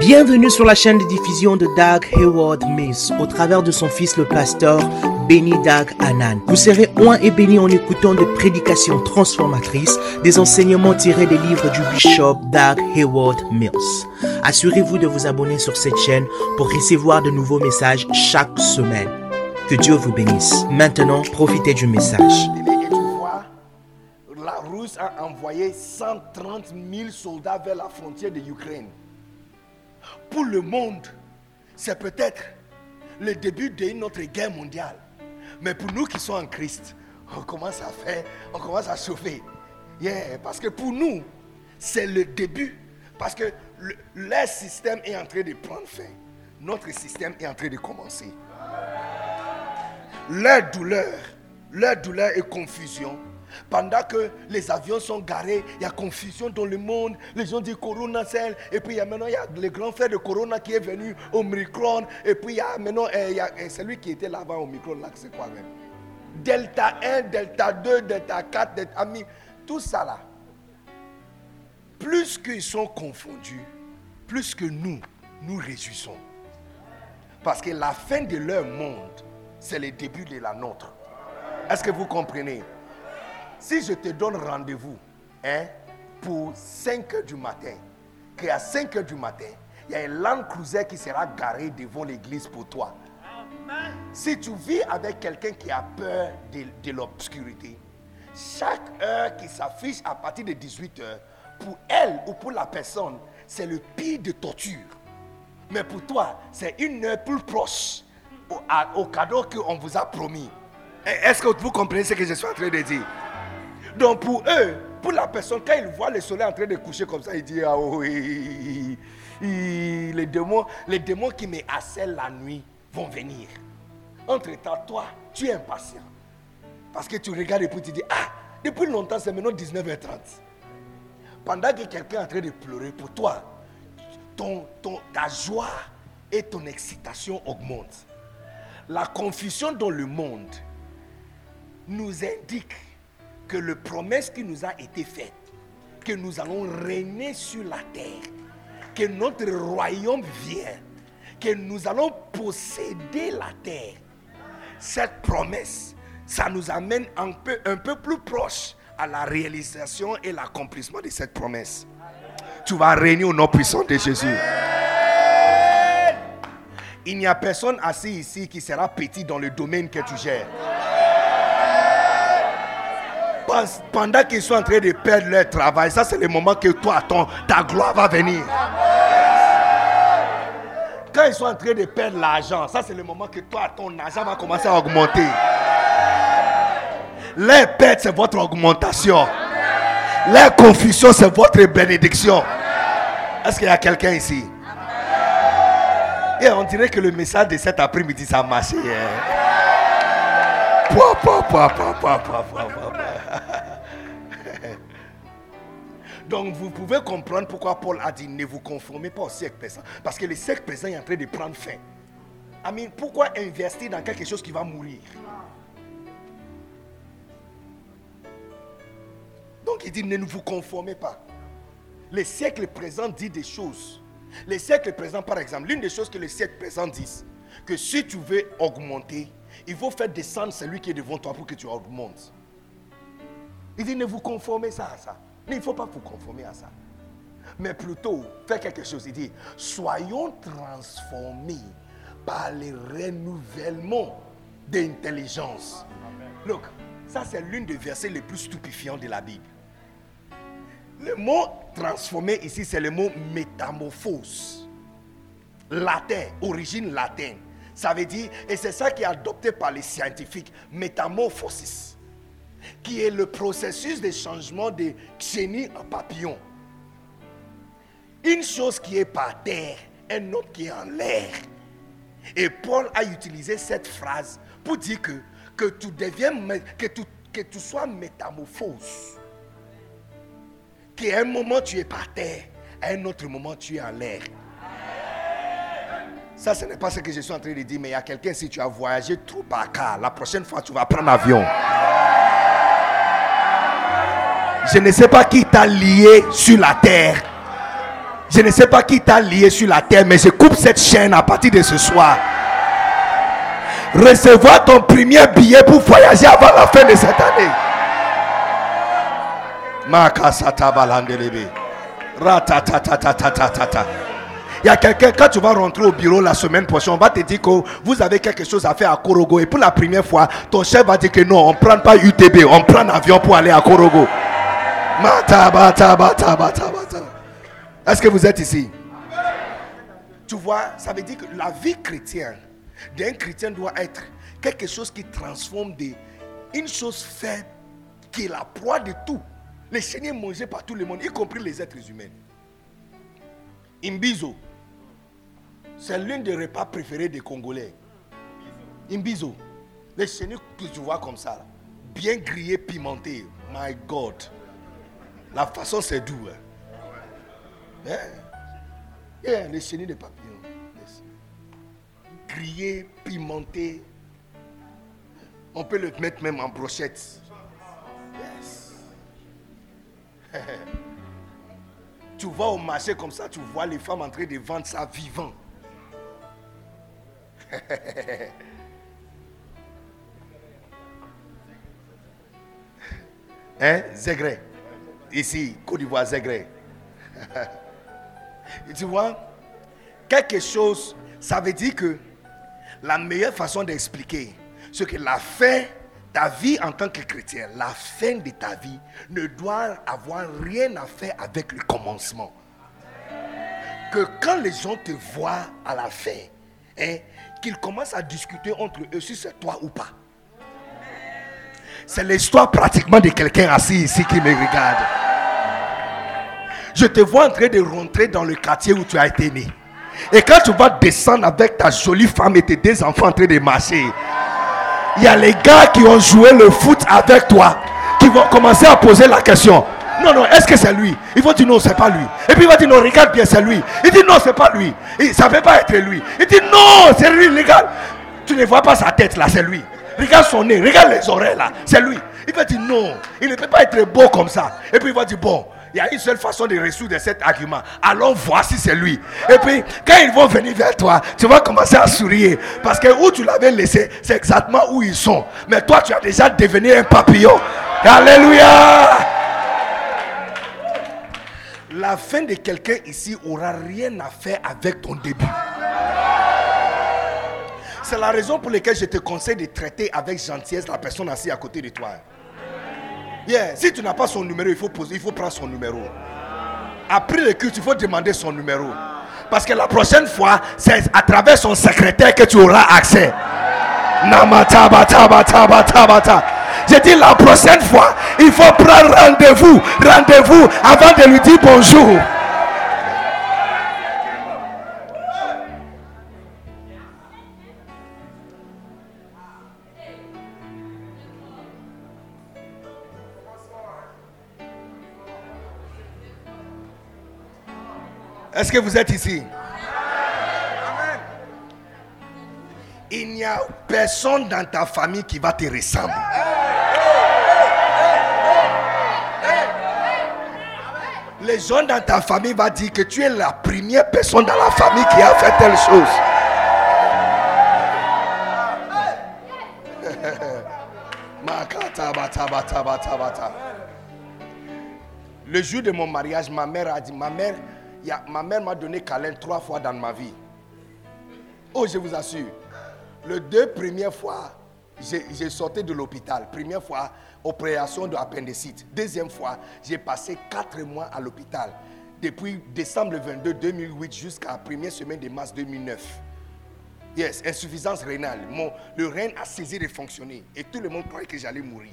Bienvenue sur la chaîne de diffusion de Doug Hayward Mills au travers de son fils le pasteur Benny Doug Anan. Vous serez oint et béni en écoutant des prédications transformatrices, des enseignements tirés des livres du bishop Doug Hayward Mills. Assurez-vous de vous abonner sur cette chaîne pour recevoir de nouveaux messages chaque semaine. Que Dieu vous bénisse. Maintenant, profitez du message. Vois, la a envoyé 130 000 soldats vers la frontière de l'Ukraine. Pour le monde, c'est peut-être le début d'une autre guerre mondiale. Mais pour nous qui sommes en Christ, on commence à faire, on commence à chauffer. Parce que pour nous, c'est le début. Parce que le, leur système est en train de prendre fin. Notre système est en train de commencer. Leur douleur, leur douleur et confusion. Pendant que les avions sont garés, il y a confusion dans le monde. Les gens disent Corona celle. Et puis il y a maintenant il y a le grand frère de Corona qui est venu au Micron. Et puis il y a maintenant eh, eh, celui qui était là-bas au Micron, là, c'est quoi même? Delta 1, Delta 2, Delta 4, Delta 1000. Tout ça là. Plus qu'ils sont confondus, plus que nous, nous réjouissons. Parce que la fin de leur monde, c'est le début de la nôtre. Est-ce que vous comprenez? Si je te donne rendez-vous hein, pour 5 heures du matin, qu'à 5 heures du matin, il y a un Land Cruiser qui sera garé devant l'église pour toi. Si tu vis avec quelqu'un qui a peur de, de l'obscurité, chaque heure qui s'affiche à partir de 18 heures, pour elle ou pour la personne, c'est le pire de torture. Mais pour toi, c'est une heure plus proche au, à- au cadeau qu'on vous a promis. Et Est-ce que vous comprenez ce que je suis en train de dire? Donc pour eux, pour la personne, quand il voit le soleil en train de coucher comme ça, il dit, ah oui, les démons, les démons qui me harcèlent la nuit vont venir. Entre-temps, toi, tu es impatient. Parce que tu regardes et puis tu dis, ah, depuis longtemps, c'est maintenant 19h30. Pendant que quelqu'un est en train de pleurer pour toi, ton, ton- ta joie et ton excitation augmentent. La confusion dans le monde nous indique que le promesse qui nous a été faite, que nous allons régner sur la terre, que notre royaume vient, que nous allons posséder la terre. Cette promesse, ça nous amène un peu, un peu plus proche à la réalisation et l'accomplissement de cette promesse. Tu vas régner au nom puissant de Jésus. Il n'y a personne assis ici qui sera petit dans le domaine que tu gères. Pendant qu'ils sont en train de perdre leur travail, ça c'est le moment que toi, ton, ta gloire va venir. Quand ils sont en train de perdre l'argent, ça c'est le moment que toi, ton argent va commencer à augmenter. Leur perte, c'est votre augmentation. Leur confusion, c'est votre bénédiction. Est-ce qu'il y a quelqu'un ici? Et on dirait que le message de cet après-midi, ça a marché. Donc vous pouvez comprendre pourquoi Paul a dit ne vous conformez pas au siècle présent. Parce que le siècle présent est en train de prendre fin. Amen. Pourquoi investir dans quelque chose qui va mourir? Donc il dit ne vous conformez pas. Le siècle présent dit des choses. Le siècle présent, par exemple, l'une des choses que le siècle présent dit, que si tu veux augmenter, il faut faire descendre celui qui est devant toi pour que tu augmentes. Il dit ne vous conformez ça à ça. Il ne faut pas vous conformer à ça. Mais plutôt, faire quelque chose. Il dit, soyons transformés par le renouvellement d'intelligence. Look, ça c'est l'une des versets les plus stupéfiants de la Bible. Le mot transformé ici, c'est le mot métamorphose. Latin, origine latine. Ça veut dire, et c'est ça qui est adopté par les scientifiques, métamorphosis, qui est le processus de changement de chenille en papillon. Une chose qui est par terre, un autre qui est en l'air. Et Paul a utilisé cette phrase pour dire que, que tu deviens, que tu, que tu sois métamorphose. Qu'à un moment tu es par terre, à un autre moment tu es en l'air. Ça, ce n'est pas ce que je suis en train de dire, mais il y a quelqu'un, si tu as voyagé trop par car, la prochaine fois tu vas prendre avion. Je ne sais pas qui t'a lié sur la terre. Je ne sais pas qui t'a lié sur la terre, mais je coupe cette chaîne à partir de ce soir. Recevoir ton premier billet pour voyager avant la fin de cette année. Il y a quelqu'un, quand tu vas rentrer au bureau la semaine prochaine, on va te dire que vous avez quelque chose à faire à Korogo. Et pour la première fois, ton chef va dire que non, on ne prend pas UTB, on prend un avion pour aller à Korogo. Est-ce que vous êtes ici? Tu vois, ça veut dire que la vie chrétienne d'un chrétien doit être quelque chose qui transforme des, une chose faible qui est la proie de tout. Les chenilles mangées par tout le monde, y compris les êtres humains. Imbizo, c'est l'un des repas préférés des Congolais. Imbizo, les chenilles que tu vois comme ça, bien grillées, pimentées. My God. La façon c'est doux. Hein? Yeah. les chenilles de papillons. Grillées, pimentées. On peut le mettre même en brochette. tu vas au marché comme ça, tu vois les femmes en train de vendre ça vivant. hein. Ici, Côte d'Ivoire, Zégré. Et tu vois, quelque chose, ça veut dire que la meilleure façon d'expliquer, ce que la fin ta vie en tant que chrétien, la fin de ta vie ne doit avoir rien à faire avec le commencement. Que quand les gens te voient à la fin, hein, qu'ils commencent à discuter entre eux si c'est toi ou pas. C'est l'histoire pratiquement de quelqu'un assis ici qui me regarde. Je te vois en train de rentrer dans le quartier où tu as été né. Et quand tu vas descendre avec ta jolie femme et tes deux enfants en train de marcher, il y a les gars qui ont joué le foot avec toi qui vont commencer à poser la question. Non, non, est-ce que c'est lui? Il vont dire non, c'est pas lui. Et puis il va dire non, regarde bien, c'est lui. Il dit non, c'est pas lui. Et ça ne peut pas être lui. Il dit non, c'est lui, regarde. Tu ne vois pas sa tête là, c'est lui. Regarde son nez, regarde les oreilles là, c'est lui. Il va dire non, il ne peut pas être beau comme ça. Et puis il va dire bon, il y a une seule façon de résoudre cet argument. Alors voici c'est lui. Et puis, quand ils vont venir vers toi, tu vas commencer à sourire. Parce que où tu l'avais laissé, c'est exactement où ils sont. Mais toi, tu as déjà devenu un papillon. Alléluia. La fin de quelqu'un ici aura rien à faire avec ton début. C'est la raison pour laquelle je te conseille de traiter avec gentillesse la personne assise à côté de toi. Si tu n'as pas son numéro, il faut, poser, il faut prendre son numéro. Après le culte, il faut demander son numéro. Parce que la prochaine fois, c'est à travers son secrétaire que tu auras accès. J'ai dit la prochaine fois, il faut prendre rendez-vous. Rendez-vous avant de lui dire bonjour. Est-ce que vous êtes ici? Il n'y a personne dans ta famille qui va te ressembler. Les gens dans ta famille vont dire que tu es la première personne dans la famille qui a fait telle chose. Le jour de mon mariage, ma mère a dit, ma mère, ma mère m'a donné câlin trois fois dans ma vie. Oh, je vous assure. Les deux premières fois, j'ai sorti de l'hôpital. Première fois, opération de appendicite. Deuxième fois, j'ai passé quatre mois à l'hôpital. Depuis décembre 22 2008 jusqu'à la première semaine de mars 2009. Yes, insuffisance rénale. Mon, le rein a cessé de fonctionner. Et tout le monde croyait que j'allais mourir.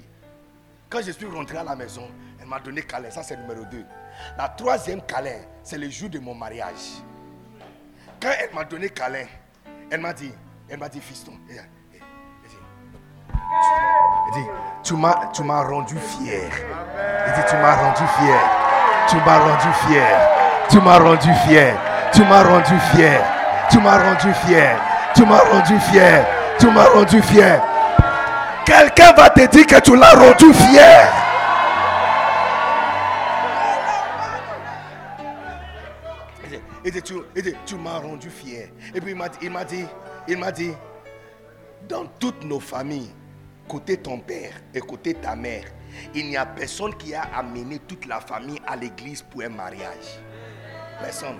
Quand je suis rentré à la maison, elle m'a donné câlin. Ça, c'est numéro 2. La troisième câlin, c'est le jour de mon mariage. Quand elle m'a donné câlin, elle m'a dit, elle m'a dit, fiston, elle dit, tu m'as, tu m'as rendu fier. Elle dit, tu m'as rendu fier. Tu m'as rendu fier. Tu m'as rendu fier. Tu m'as rendu fier. Tu m'as rendu fier. Tu m'as rendu fier. Tu m'as rendu fier. Quelqu'un va te dire que tu l'as rendu fier. Tu, m'as rendu fier. Et puis il m'a dit, il m'a dit, dans toutes nos familles, côté ton père et côté ta mère, il n'y a personne qui a amené toute la famille à l'église pour un mariage. Personne.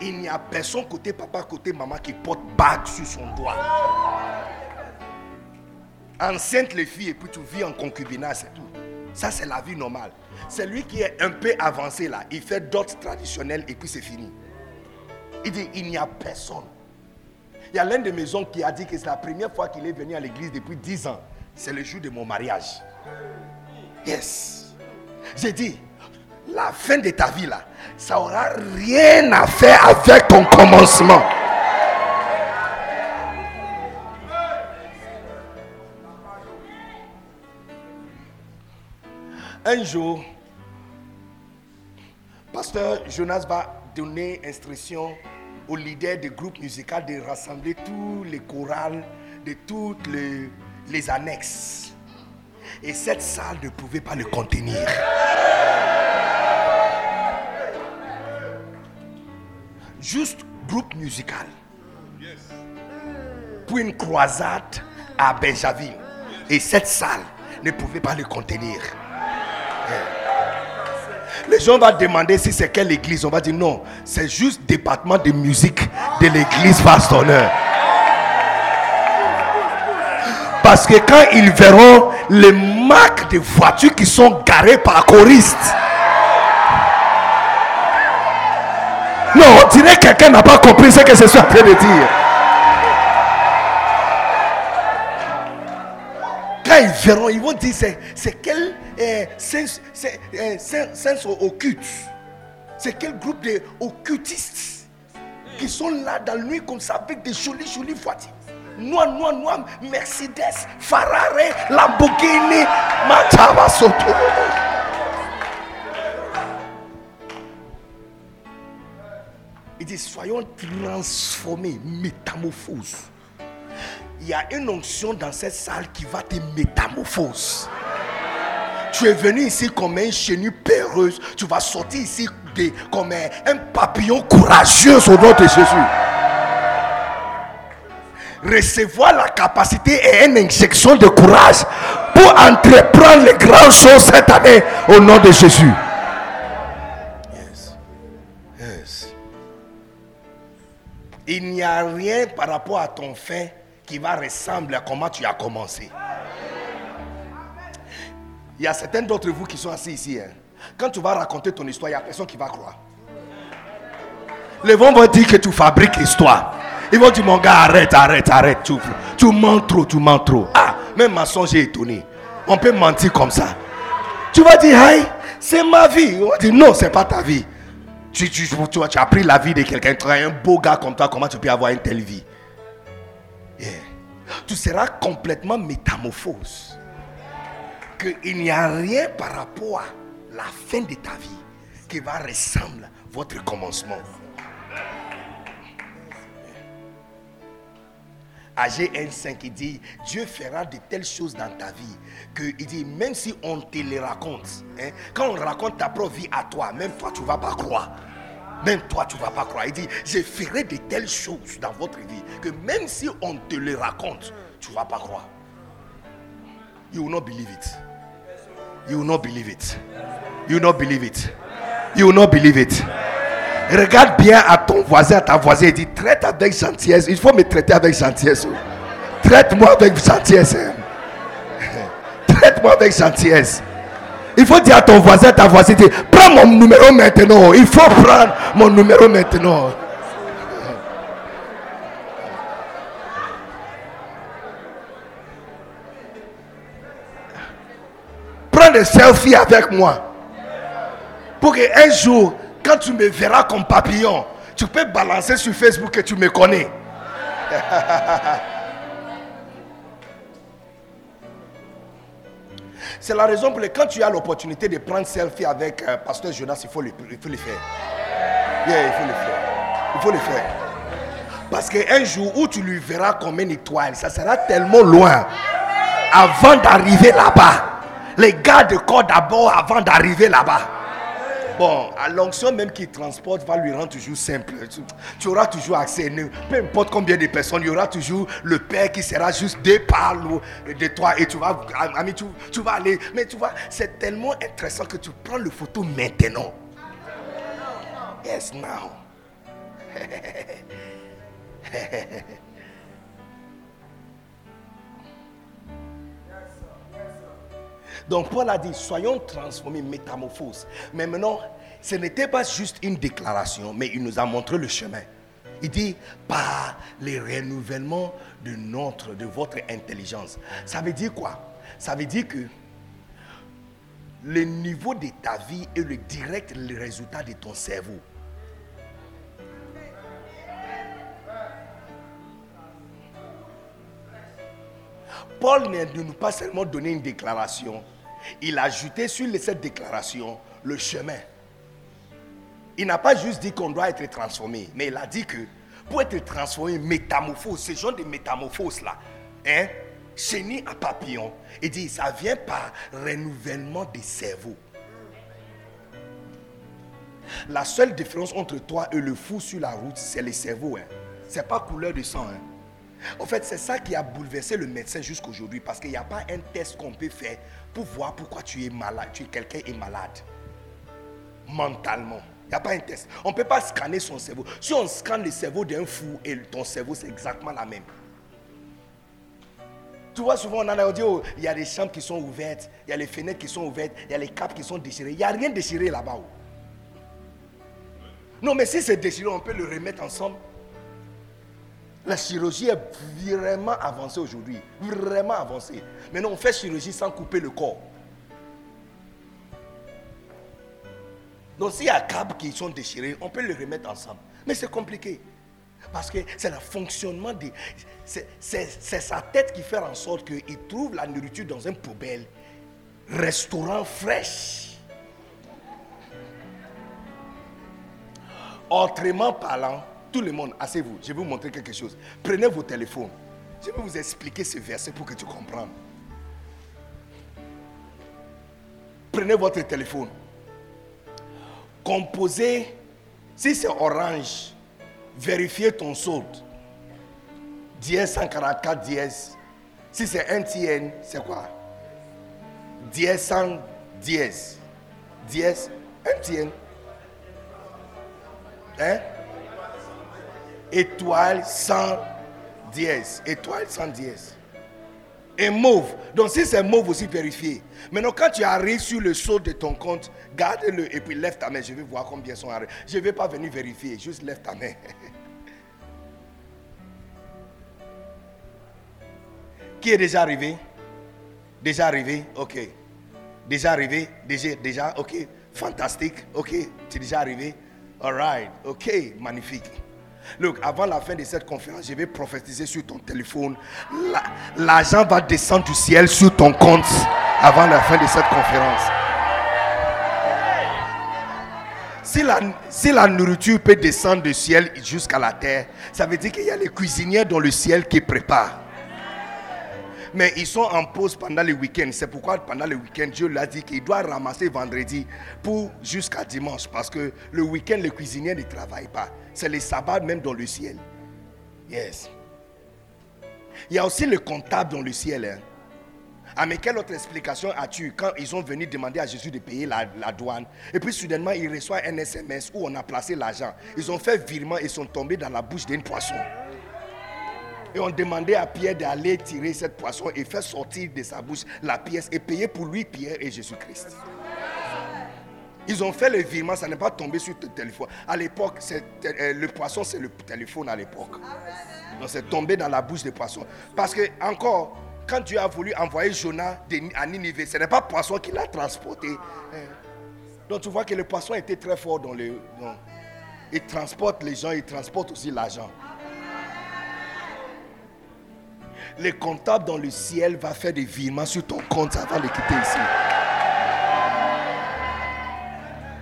Il n'y a personne côté papa, côté maman qui porte bague sur son doigt. Enceinte les filles et puis tu vis en concubinage, c'est tout. Ça, c'est la vie normale. C'est lui qui est un peu avancé là. Il fait d'autres traditionnels et puis c'est fini. Il dit, il n'y a personne. Il y a l'un de mes oncles qui a dit que c'est la première fois qu'il est venu à l'église depuis 10 ans. C'est le jour de mon mariage. Yes. J'ai dit, la fin de ta vie là, ça aura rien à faire avec ton commencement. Un jour, pasteur Jonas va donner instruction aux leaders des groupes musicaux de rassembler tous les chorales de toutes les, annexes. Et cette salle ne pouvait pas le contenir. Juste groupe musical. Pour une croisade à Benjaville. Et cette salle ne pouvait pas le contenir. Les gens vont demander si c'est quelle église. On va dire non, c'est juste département de musique de l'église Vastoneur. Parce que quand ils verront les marques de voitures qui sont garées par choristes, non, on dirait que quelqu'un n'a pas compris ce que je suis en train de dire. Quand ils verront, ils vont dire c'est quel euh, sens, euh, sens occulte. C'est quel groupe de occultistes qui sont là dans la nuit comme ça avec des jolies, jolies voitures. Noir, noir, noir, Mercedes, Ferrari, Lamborghini, Matava Soto. Il dit soyons transformés, métamorphose. Il y a une onction dans cette salle qui va te métamorphose. Tu es venu ici comme un chenille péreuse. Tu vas sortir ici comme un, un papillon courageux au nom de Jésus. Recevoir la capacité et une injection de courage pour entreprendre les grandes choses cette année au nom de Jésus. Yes. Yes. Il n'y a rien par rapport à ton fait qui va ressembler à comment tu as commencé. Il y a certains d'entre vous qui sont assis ici. hein. Quand tu vas raconter ton histoire, il n'y a personne qui va croire. Les gens vont dire que tu fabriques histoire. Ils vont dire, mon gars, arrête, arrête, arrête. Tu, mens trop, tu mens trop. Ah, même ma songe est étonné. On peut mentir comme ça. Tu vas dire, hey, c'est ma vie. On va dire, non, c'est pas ta vie. Tu, tu, tu, tu as- pris la vie de quelqu'un. Tu as un beau gars comme toi. Comment tu peux avoir une telle vie? Tu seras complètement métamorphose. Qu'il n'y a rien par rapport à la fin de ta vie qui va ressembler à votre commencement. Agé 1.5, il dit, Dieu fera de telles choses dans ta vie que il dit, même si on te les raconte, hein, quand on raconte ta propre vie à toi, même toi, tu ne vas pas croire. Même toi, tu ne vas pas croire. Il dit, je ferai de telles choses dans votre vie que même si on te les raconte, tu ne vas pas croire. You will not believe it. You will not believe it. You will not believe it. You will not believe it. Regarde bien à ton voisin, à ta voisine et dis traite avec gentillesse. Il faut me traiter avec gentillesse. oh. Traite-moi avec gentillesse. hein. Traite-moi avec gentillesse. Il faut dire à ton voisin, ta voisine, prends mon numéro maintenant. Il faut prendre mon numéro maintenant. Prends des selfies avec moi. Pour que un jour, quand tu me verras comme papillon, tu peux balancer sur Facebook que tu me connais. C'est la raison pour laquelle quand tu as l'opportunité de prendre selfie avec euh, Pasteur Jonas, il faut le, il faut le faire. Yeah, il faut le faire. Il faut le faire. Parce qu'un jour où tu lui verras comme une étoile, ça sera tellement loin. Avant d'arriver là-bas, les gars de corps d'abord avant d'arriver là-bas. Bon, à l'onction même qui transporte va lui rendre toujours simple. Tu, auras toujours accès. Peu importe combien de personnes, il y aura toujours le Père qui sera juste deux parles de toi et tu vas, ami, tu vas aller. Mais tu vois, c'est tellement intéressant que tu prends le photo maintenant. Yes, now. Donc Paul a dit, soyons transformés, métamorphose. Mais maintenant, ce n'était pas juste une déclaration, mais il nous a montré le chemin. Il dit, par les renouvellements de notre, de votre intelligence. Ça veut dire quoi? Ça veut dire que le niveau de ta vie est le direct résultat de ton cerveau. Paul ne pas seulement donné une déclaration, il a ajouté sur cette déclaration le chemin. Il n'a pas juste dit qu'on doit être transformé, mais il a dit que pour être transformé, métamorphose, ce genre de métamorphose là, hein, chenille à papillon, il dit ça vient par renouvellement des cerveaux. La seule différence entre toi et le fou sur la route, c'est les cerveaux. Hein. Ce n'est pas couleur de sang. Hein. En fait, c'est ça qui a bouleversé le médecin jusqu'aujourd'hui parce qu'il n'y a pas un test qu'on peut faire pour voir pourquoi tu es malade, tu quelqu'un est malade mentalement. Il n'y a pas un test. On ne peut pas scanner son cerveau. Si on scanne le cerveau d'un fou et ton cerveau, c'est exactement la même. Tu vois, souvent on en a dit, oh, il y a des chambres qui sont ouvertes, il y a les fenêtres qui sont ouvertes, il y a les capes qui sont déchirées. Il n'y a rien déchiré là-bas. Oh. Non, mais si c'est déchiré, on peut le remettre ensemble. La chirurgie est vraiment avancée aujourd'hui. Vraiment avancée. Maintenant, on fait chirurgie sans couper le corps. Donc s'il y a câbles qui sont déchirés, on peut les remettre ensemble. Mais c'est compliqué. Parce que c'est le fonctionnement de... C'est sa tête qui fait en sorte qu'il trouve la nourriture dans un poubelle. Restaurant fraîche. Autrement parlant, tout le monde, asseyez-vous, je vais vous montrer quelque chose. Prenez vos téléphones. Je vais vous expliquer ce verset pour que tu comprennes. Prenez votre téléphone. Composez, si c'est orange, vérifiez ton solde. Dièse 144 dièse. Si c'est un TN, c'est quoi? Dièse 100 dièse. Dièse, un TN. Hein? Étoile sans dièse. Étoile sans dièse. Et mauve. Donc si c'est mauve aussi, vérifiez. Maintenant, quand tu arrives sur le saut de ton compte, garde-le et puis lève ta main. Je vais voir combien sont arrivés. Je ne vais pas venir vérifier, juste lève ta main. Qui est déjà arrivé? Déjà arrivé? Ok. Déjà arrivé? Déjà, déjà? Ok. Fantastique. Ok. Tu es déjà arrivé? Alright. Ok. Magnifique. Look, avant la fin de cette conférence, je vais prophétiser sur ton téléphone. L'argent va descendre du ciel sur ton compte avant la fin de cette conférence. Si la, si la nourriture peut descendre du ciel jusqu'à la terre, ça veut dire qu'il y a les cuisiniers dans le ciel qui préparent. Mais ils sont en pause pendant le week-end. C'est pourquoi pendant le week-end, Dieu l'a dit qu'il doit ramasser vendredi pour jusqu'à dimanche. Parce que le week-end, les cuisiniers ne travaillent pas. C'est le sabbat même dans le ciel. Yes. Il y a aussi le comptable dans le ciel. Hein. Ah, mais quelle autre explication as-tu quand ils ont venu demander à Jésus de payer la, douane? Et puis soudainement, il reçoit un SMS où on a placé l'argent. Ils ont fait virement et sont tombés dans la bouche d'un poisson. Et on demandait à Pierre d'aller tirer cette poisson et faire sortir de sa bouche la pièce et payer pour lui Pierre et Jésus-Christ. Ils ont fait le virement, ça n'est pas tombé sur ton téléphone. À l'époque, euh, le poisson, c'est le téléphone à l'époque. Donc c'est tombé dans la bouche des poissons. Parce que, encore, quand Dieu a voulu envoyer Jonah à Ninive, ce n'est pas le poisson qui l'a transporté. Hein. Donc tu vois que le poisson était très fort dans le. il transporte les gens, il transporte aussi l'argent. Le comptable dans le ciel va faire des virements sur ton compte avant de quitter ici.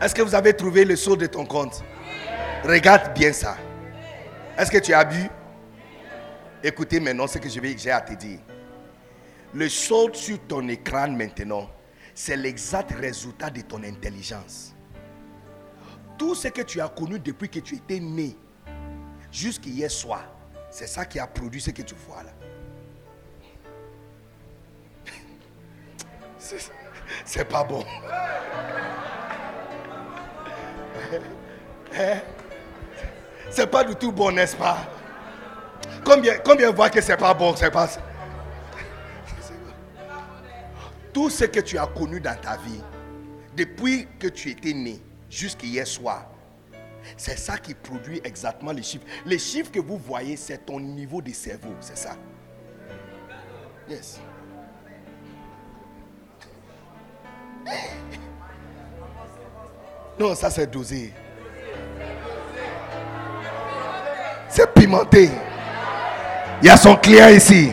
Est-ce que vous avez trouvé le saut de ton compte? Regarde bien ça. Est-ce que tu as bu? Écoutez maintenant ce que j'ai à te dire. Le saut sur ton écran maintenant, c'est l'exact résultat de ton intelligence. Tout ce que tu as connu depuis que tu étais né, jusqu'hier soir, c'est ça qui a produit ce que tu vois là. C'est pas bon. Hein? C'est pas du tout bon, n'est-ce pas? Combien, combien voient que c'est pas bon, c'est pas. Tout ce que tu as connu dans ta vie, depuis que tu étais né jusqu'hier soir, c'est ça qui produit exactement les chiffres. Les chiffres que vous voyez, c'est ton niveau de cerveau, c'est ça? Yes. Non, ça c'est dosé. C'est pimenté. Il y a son client ici.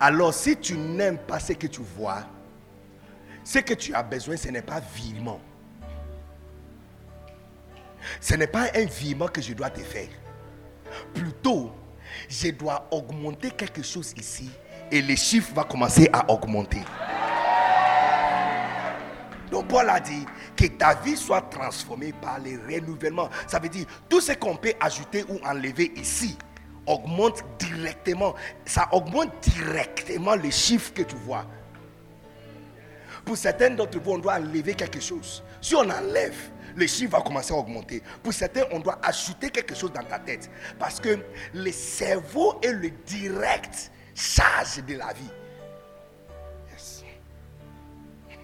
Alors si tu n'aimes pas ce que tu vois, ce que tu as besoin, ce n'est pas virement. Ce n'est pas un virement que je dois te faire. Plutôt, je dois augmenter quelque chose ici et les chiffres vont commencer à augmenter. Donc Paul a dit que ta vie soit transformée par les renouvellements. Ça veut dire tout ce qu'on peut ajouter ou enlever ici augmente directement. Ça augmente directement les chiffres que tu vois. Pour certains d'entre vous, on doit enlever quelque chose. Si on enlève, le chiffre va commencer à augmenter. Pour certains, on doit ajouter quelque chose dans ta tête. Parce que le cerveau est le direct charge de la vie.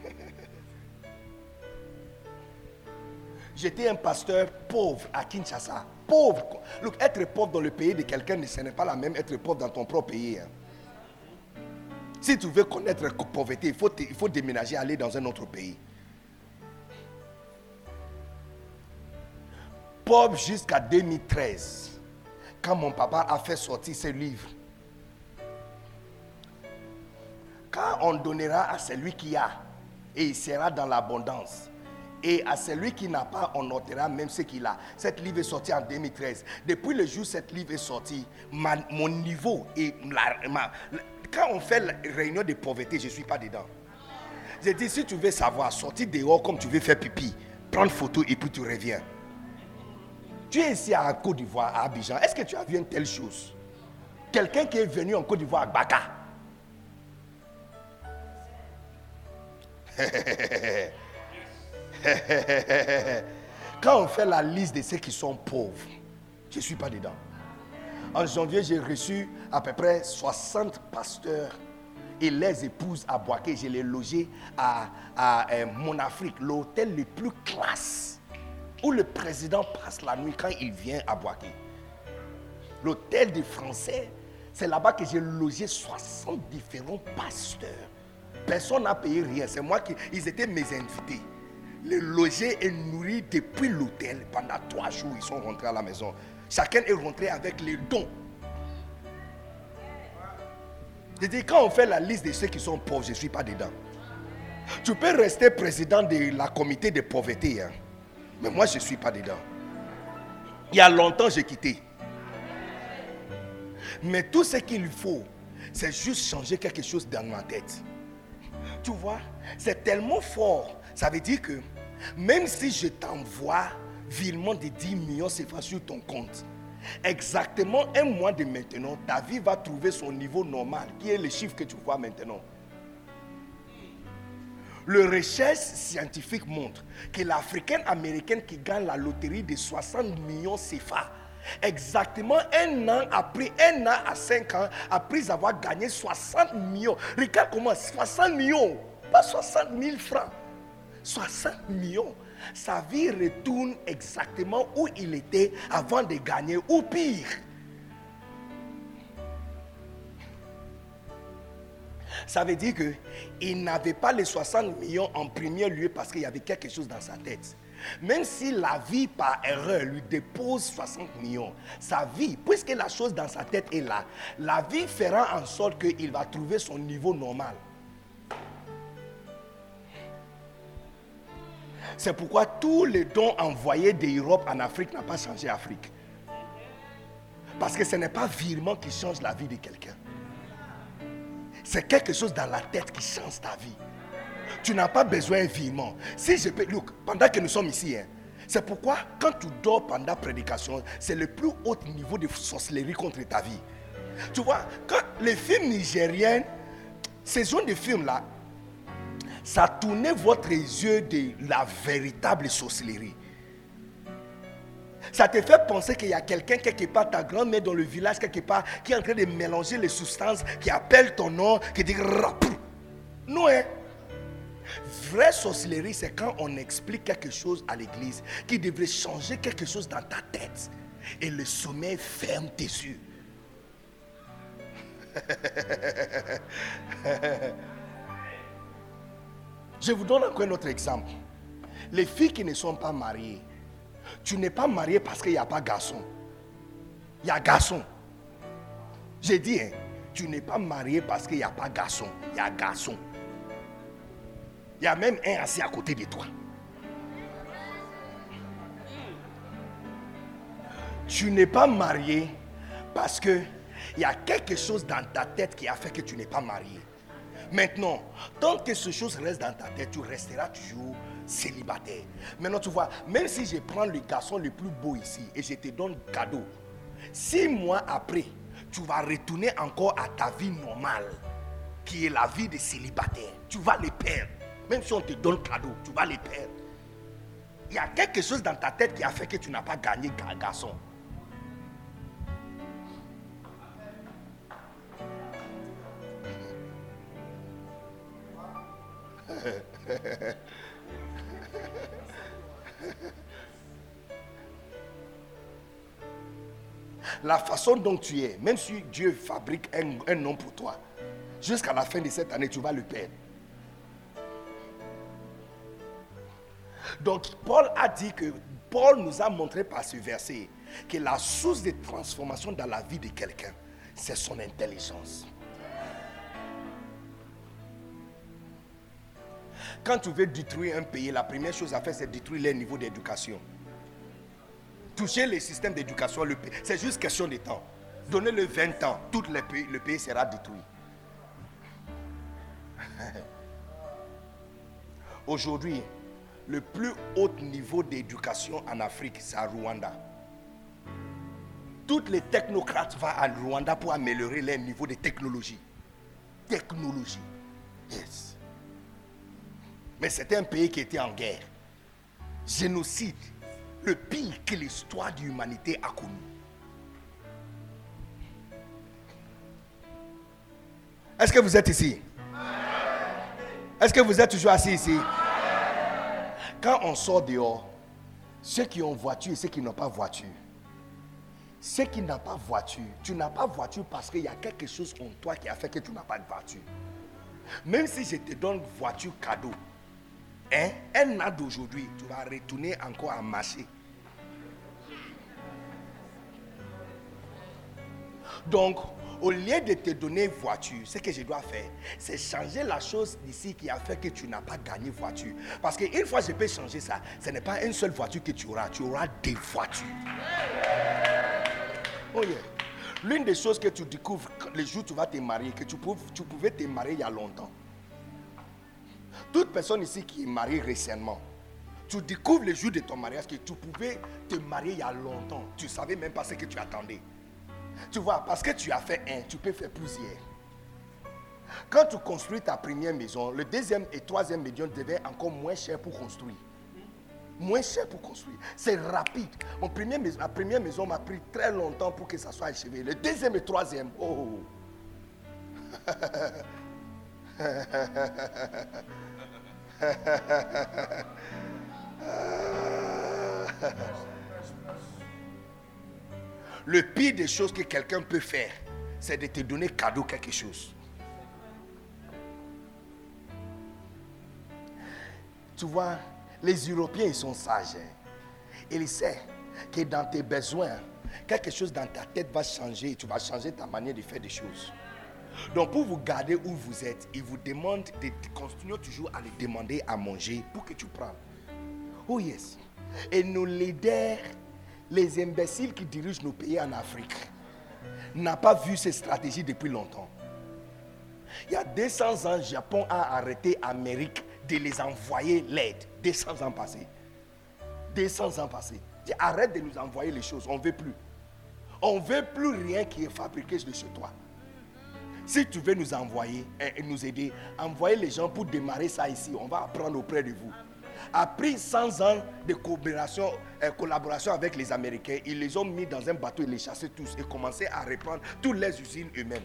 J'étais un pasteur pauvre à Kinshasa. Pauvre. Look, être pauvre dans le pays de quelqu'un, ce n'est pas la même être pauvre dans ton propre pays. Hein. Si tu veux connaître la pauvreté, il faut, il faut déménager, aller dans un autre pays. Pauvre jusqu'à 2013, quand mon papa a fait sortir ses livres. On donnera à celui qui a, et il sera dans l'abondance. Et à celui qui n'a pas, on notera même ce qu'il a. Cette livre est sortie en 2013. Depuis le jour où cette livre est sortie, mon niveau et quand on fait la réunion de pauvreté, je ne suis pas dedans. J'ai dit, si tu veux savoir, sortir dehors comme tu veux faire pipi, prendre photo et puis tu reviens. Tu es ici à Côte d'Ivoire, à Abidjan. Est-ce que tu as vu une telle chose? Quelqu'un qui est venu en Côte d'Ivoire à Baka. Quand on fait la liste de ceux qui sont pauvres, je ne suis pas dedans. En janvier, j'ai reçu à peu près 60 pasteurs et les épouses à Boaké. Je les logé à, à, euh, Mon Afrique, l'hôtel le plus classe, où le président passe la nuit quand il vient à Boaké. L'hôtel des Français, c'est là-bas que j'ai logé 60 différents pasteurs. Personne n'a payé rien. C'est moi qui. Ils étaient mes invités. Les logés et nourris depuis l'hôtel. Pendant trois jours, ils sont rentrés à la maison. Chacun est rentré avec les dons. Je dis, quand on fait la liste de ceux qui sont pauvres, je ne suis pas dedans. Tu peux rester président de la comité de pauvreté, hein. mais moi, je ne suis pas dedans. Il y a longtemps, j'ai quitté. Mais tout ce qu'il faut, c'est juste changer quelque chose dans ma tête. Tu vois, c'est tellement fort. Ça veut dire que même si je t'envoie virement de 10 millions CFA sur ton compte, exactement un mois de maintenant, ta vie va trouver son niveau normal, qui est le chiffre que tu vois maintenant. Le recherche scientifique montre que l'Africaine américaine qui gagne la loterie de 60 millions CFA, exactement un an après, un an à 5 ans, après avoir gagné 60 millions. Regarde comment? 60 millions, pas 60 000 francs, 60 millions sa vie retourne exactement où il était avant de gagner, ou pire. Ça veut dire qu'il n'avait pas les 60 millions en premier lieu parce qu'il y avait quelque chose dans sa tête. Même si la vie par erreur lui dépose 60 millions, sa vie, puisque la chose dans sa tête est là, la vie fera en sorte qu'il va trouver son niveau normal. C'est pourquoi tous les dons envoyés d'Europe en Afrique n'ont pas changé l'Afrique. Parce que ce n'est pas virement qui change la vie de quelqu'un. C'est quelque chose dans la tête qui change ta vie. Tu n'as pas besoin vivement. Si je peux, look, pendant que nous sommes ici, hein, c'est pourquoi quand tu dors pendant prédication, c'est le plus haut niveau de sorcellerie contre ta vie. Tu vois, quand les films nigériens, ces zones de films là, ça tournait votre yeux de la véritable sorcellerie. Ça te fait penser qu'il y a quelqu'un quelque part, ta grand-mère dans le village quelque part, qui est en train de mélanger les substances, qui appelle ton nom, qui dit Non, hein? Vraie sorcellerie, c'est quand on explique quelque chose à l'église qui devrait changer quelque chose dans ta tête. Et le sommeil ferme tes yeux. Je vous donne encore un autre exemple. Les filles qui ne sont pas mariées, tu n'es pas marié parce qu'il n'y a pas garçon. Il y a garçon. J'ai dit, hein, tu n'es pas marié parce qu'il n'y a pas garçon. Il y a garçon. Il y a même un assis à côté de toi. Tu n'es pas marié parce que il y a quelque chose dans ta tête qui a fait que tu n'es pas marié. Maintenant, tant que ce chose reste dans ta tête, tu resteras toujours célibataire. Maintenant, tu vois, même si je prends le garçon le plus beau ici et je te donne cadeau, six mois après, tu vas retourner encore à ta vie normale, qui est la vie de célibataire. Tu vas les perdre. Même si on te donne cadeau, tu vas les perdre. Il y a quelque chose dans ta tête qui a fait que tu n'as pas gagné garçon. La façon dont tu es, même si Dieu fabrique un, un nom pour toi, jusqu'à la fin de cette année, tu vas le perdre. Donc Paul a dit que Paul nous a montré par ce verset que la source de transformation dans la vie de quelqu'un, c'est son intelligence. Quand tu veux détruire un pays, la première chose à faire, c'est détruire les niveaux d'éducation. Toucher les systèmes d'éducation, c'est juste question de temps. Donnez-le 20 ans, tout le pays, le pays sera détruit. Aujourd'hui, le plus haut niveau d'éducation en Afrique, c'est à Rwanda. Toutes les technocrates vont à Rwanda pour améliorer leur niveau de technologie. Technologie. Yes. Mais c'était un pays qui était en guerre. Génocide. Le pire que l'histoire de l'humanité a connu. Est-ce que vous êtes ici? Est-ce que vous êtes toujours assis ici? Quand on sort dehors, ceux qui ont voiture et ceux qui n'ont pas voiture, ceux qui n'ont pas voiture, tu n'as pas voiture parce qu'il y a quelque chose en toi qui a fait que tu n'as pas de voiture. Même si je te donne voiture cadeau, hein, un an d'aujourd'hui, tu vas retourner encore à marcher. Donc, au lieu de te donner voiture, ce que je dois faire, c'est changer la chose d'ici qui a fait que tu n'as pas gagné voiture. Parce qu'une fois je peux changer ça, ce n'est pas une seule voiture que tu auras, tu auras des voitures. Oh yeah. L'une des choses que tu découvres le jour où tu vas te marier, que tu pouvais, tu pouvais te marier il y a longtemps. Toute personne ici qui est mariée récemment, tu découvres le jour de ton mariage que tu pouvais te marier il y a longtemps. Tu ne savais même pas ce que tu attendais. Tu vois, parce que tu as fait un, tu peux faire plusieurs. Quand tu construis ta première maison, le deuxième et troisième maison devaient encore moins cher pour construire. Moins cher pour construire. C'est rapide. Mon maison, ma première maison m'a pris très longtemps pour que ça soit achevé. Le deuxième et troisième, oh. Le pire des choses que quelqu'un peut faire, c'est de te donner cadeau quelque chose. Tu vois, les Européens, ils sont sages. Hein. Ils savent que dans tes besoins, quelque chose dans ta tête va changer. Tu vas changer ta manière de faire des choses. Donc pour vous garder où vous êtes, ils vous demandent de continuer toujours à les demander à manger pour que tu prennes. Oh yes. Et nos leaders les imbéciles qui dirigent nos pays en Afrique n'ont pas vu ces stratégies depuis longtemps. Il y a 200 ans, Japon a arrêté Amérique de les envoyer l'aide. 200 ans passés. 200 ans passés. Arrête de nous envoyer les choses. On ne veut plus. On ne veut plus rien qui est fabriqué de chez toi. Si tu veux nous envoyer et nous aider, envoyez les gens pour démarrer ça ici. On va apprendre auprès de vous. Après 100 ans de euh, collaboration avec les Américains, ils les ont mis dans un bateau et les chassaient tous et commençaient à reprendre toutes les usines eux-mêmes.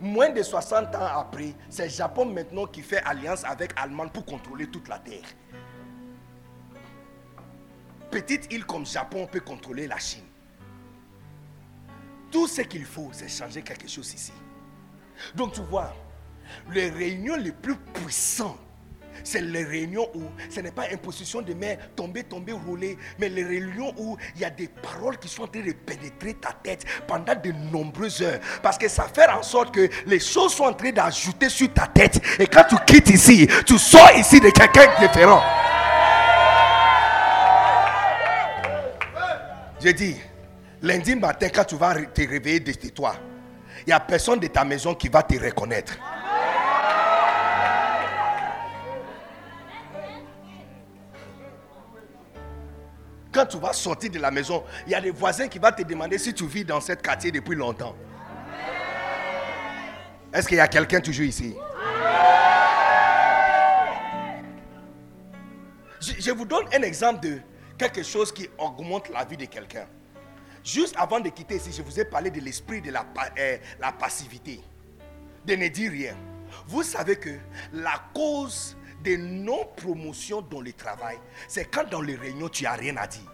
Moins de 60 ans après, c'est Japon maintenant qui fait alliance avec Allemagne pour contrôler toute la terre. Petite île comme Japon peut contrôler la Chine. Tout ce qu'il faut, c'est changer quelque chose ici. Donc tu vois, les réunions les plus puissantes, c'est les réunions où ce n'est pas imposition de main, tomber, tomber, rouler, mais les réunions où il y a des paroles qui sont en train de pénétrer ta tête pendant de nombreuses heures. Parce que ça fait en sorte que les choses sont en train d'ajouter sur ta tête. Et quand tu quittes ici, tu sors ici de quelqu'un différent. J'ai dit, Lundi matin, quand tu vas te réveiller de toi, il n'y a personne de ta maison qui va te reconnaître. Quand tu vas sortir de la maison, il y a des voisins qui vont te demander si tu vis dans ce quartier depuis longtemps. Est-ce qu'il y a quelqu'un toujours ici? Je, vous donne un exemple de quelque chose qui augmente la vie de quelqu'un. Juste avant de quitter ici, je vous ai parlé de l'esprit de la, euh, la passivité. De ne dire rien. Vous savez que la cause de non-promotion dans le travail, c'est quand dans les réunions, tu n'as rien à dire.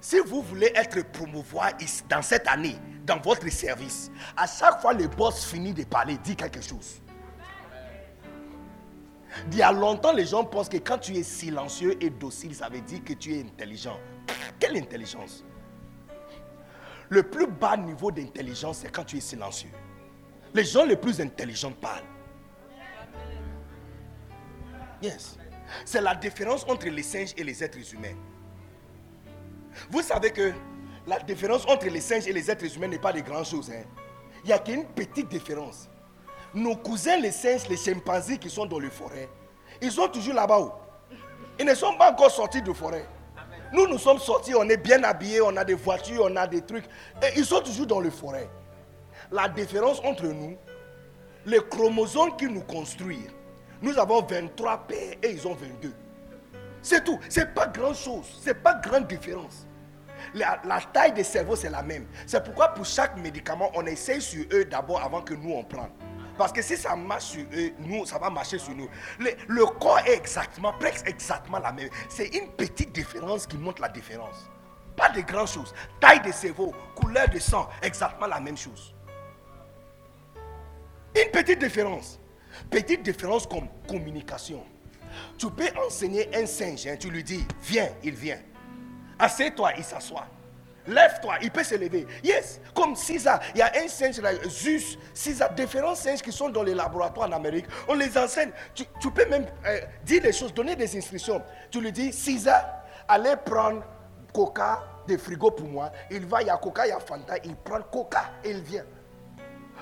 Si vous voulez être promouvoir dans cette année, dans votre service, à chaque fois le boss finit de parler, dit quelque chose. Il y a longtemps, les gens pensent que quand tu es silencieux et docile, ça veut dire que tu es intelligent. Quelle intelligence? Le plus bas niveau d'intelligence, c'est quand tu es silencieux. Les gens les plus intelligents parlent. Yes. C'est la différence entre les singes et les êtres humains. Vous savez que la différence entre les singes et les êtres humains n'est pas de grand chose. Hein? Il n'y a qu'une petite différence. Nos cousins, les singes, les chimpanzés qui sont dans les forêts, ils sont toujours là-bas. Ils ne sont pas encore sortis de forêt. Nous, nous sommes sortis, on est bien habillés, on a des voitures, on a des trucs. Ils sont toujours dans les forêts. La différence entre nous, les chromosomes qui nous construisent, nous avons 23 pères et ils ont 22. C'est tout. Ce n'est pas grand chose. Ce n'est pas grande différence. La, taille des cerveaux, c'est la même. C'est pourquoi pour chaque médicament, on essaye sur eux d'abord avant que nous on prenne. Parce que si ça marche sur eux, nous, ça va marcher sur nous. Le, corps est exactement, presque exactement la même. C'est une petite différence qui montre la différence. Pas de grandes choses. Taille de cerveau, couleur de sang, exactement la même chose. Une petite différence. Petite différence comme communication. Tu peux enseigner un singe, hein, tu lui dis, viens, il vient. Assieds-toi, il s'assoit. Lève-toi, il peut se lever. Yes, comme César, il y a un singe là, Zeus, César, différents singes qui sont dans les laboratoires en Amérique. On les enseigne. Tu, peux même euh, dire des choses, donner des instructions. Tu lui dis, César, allez prendre coca de frigo pour moi. Il va, il y a coca, il y a Fanta, il prend coca et il vient.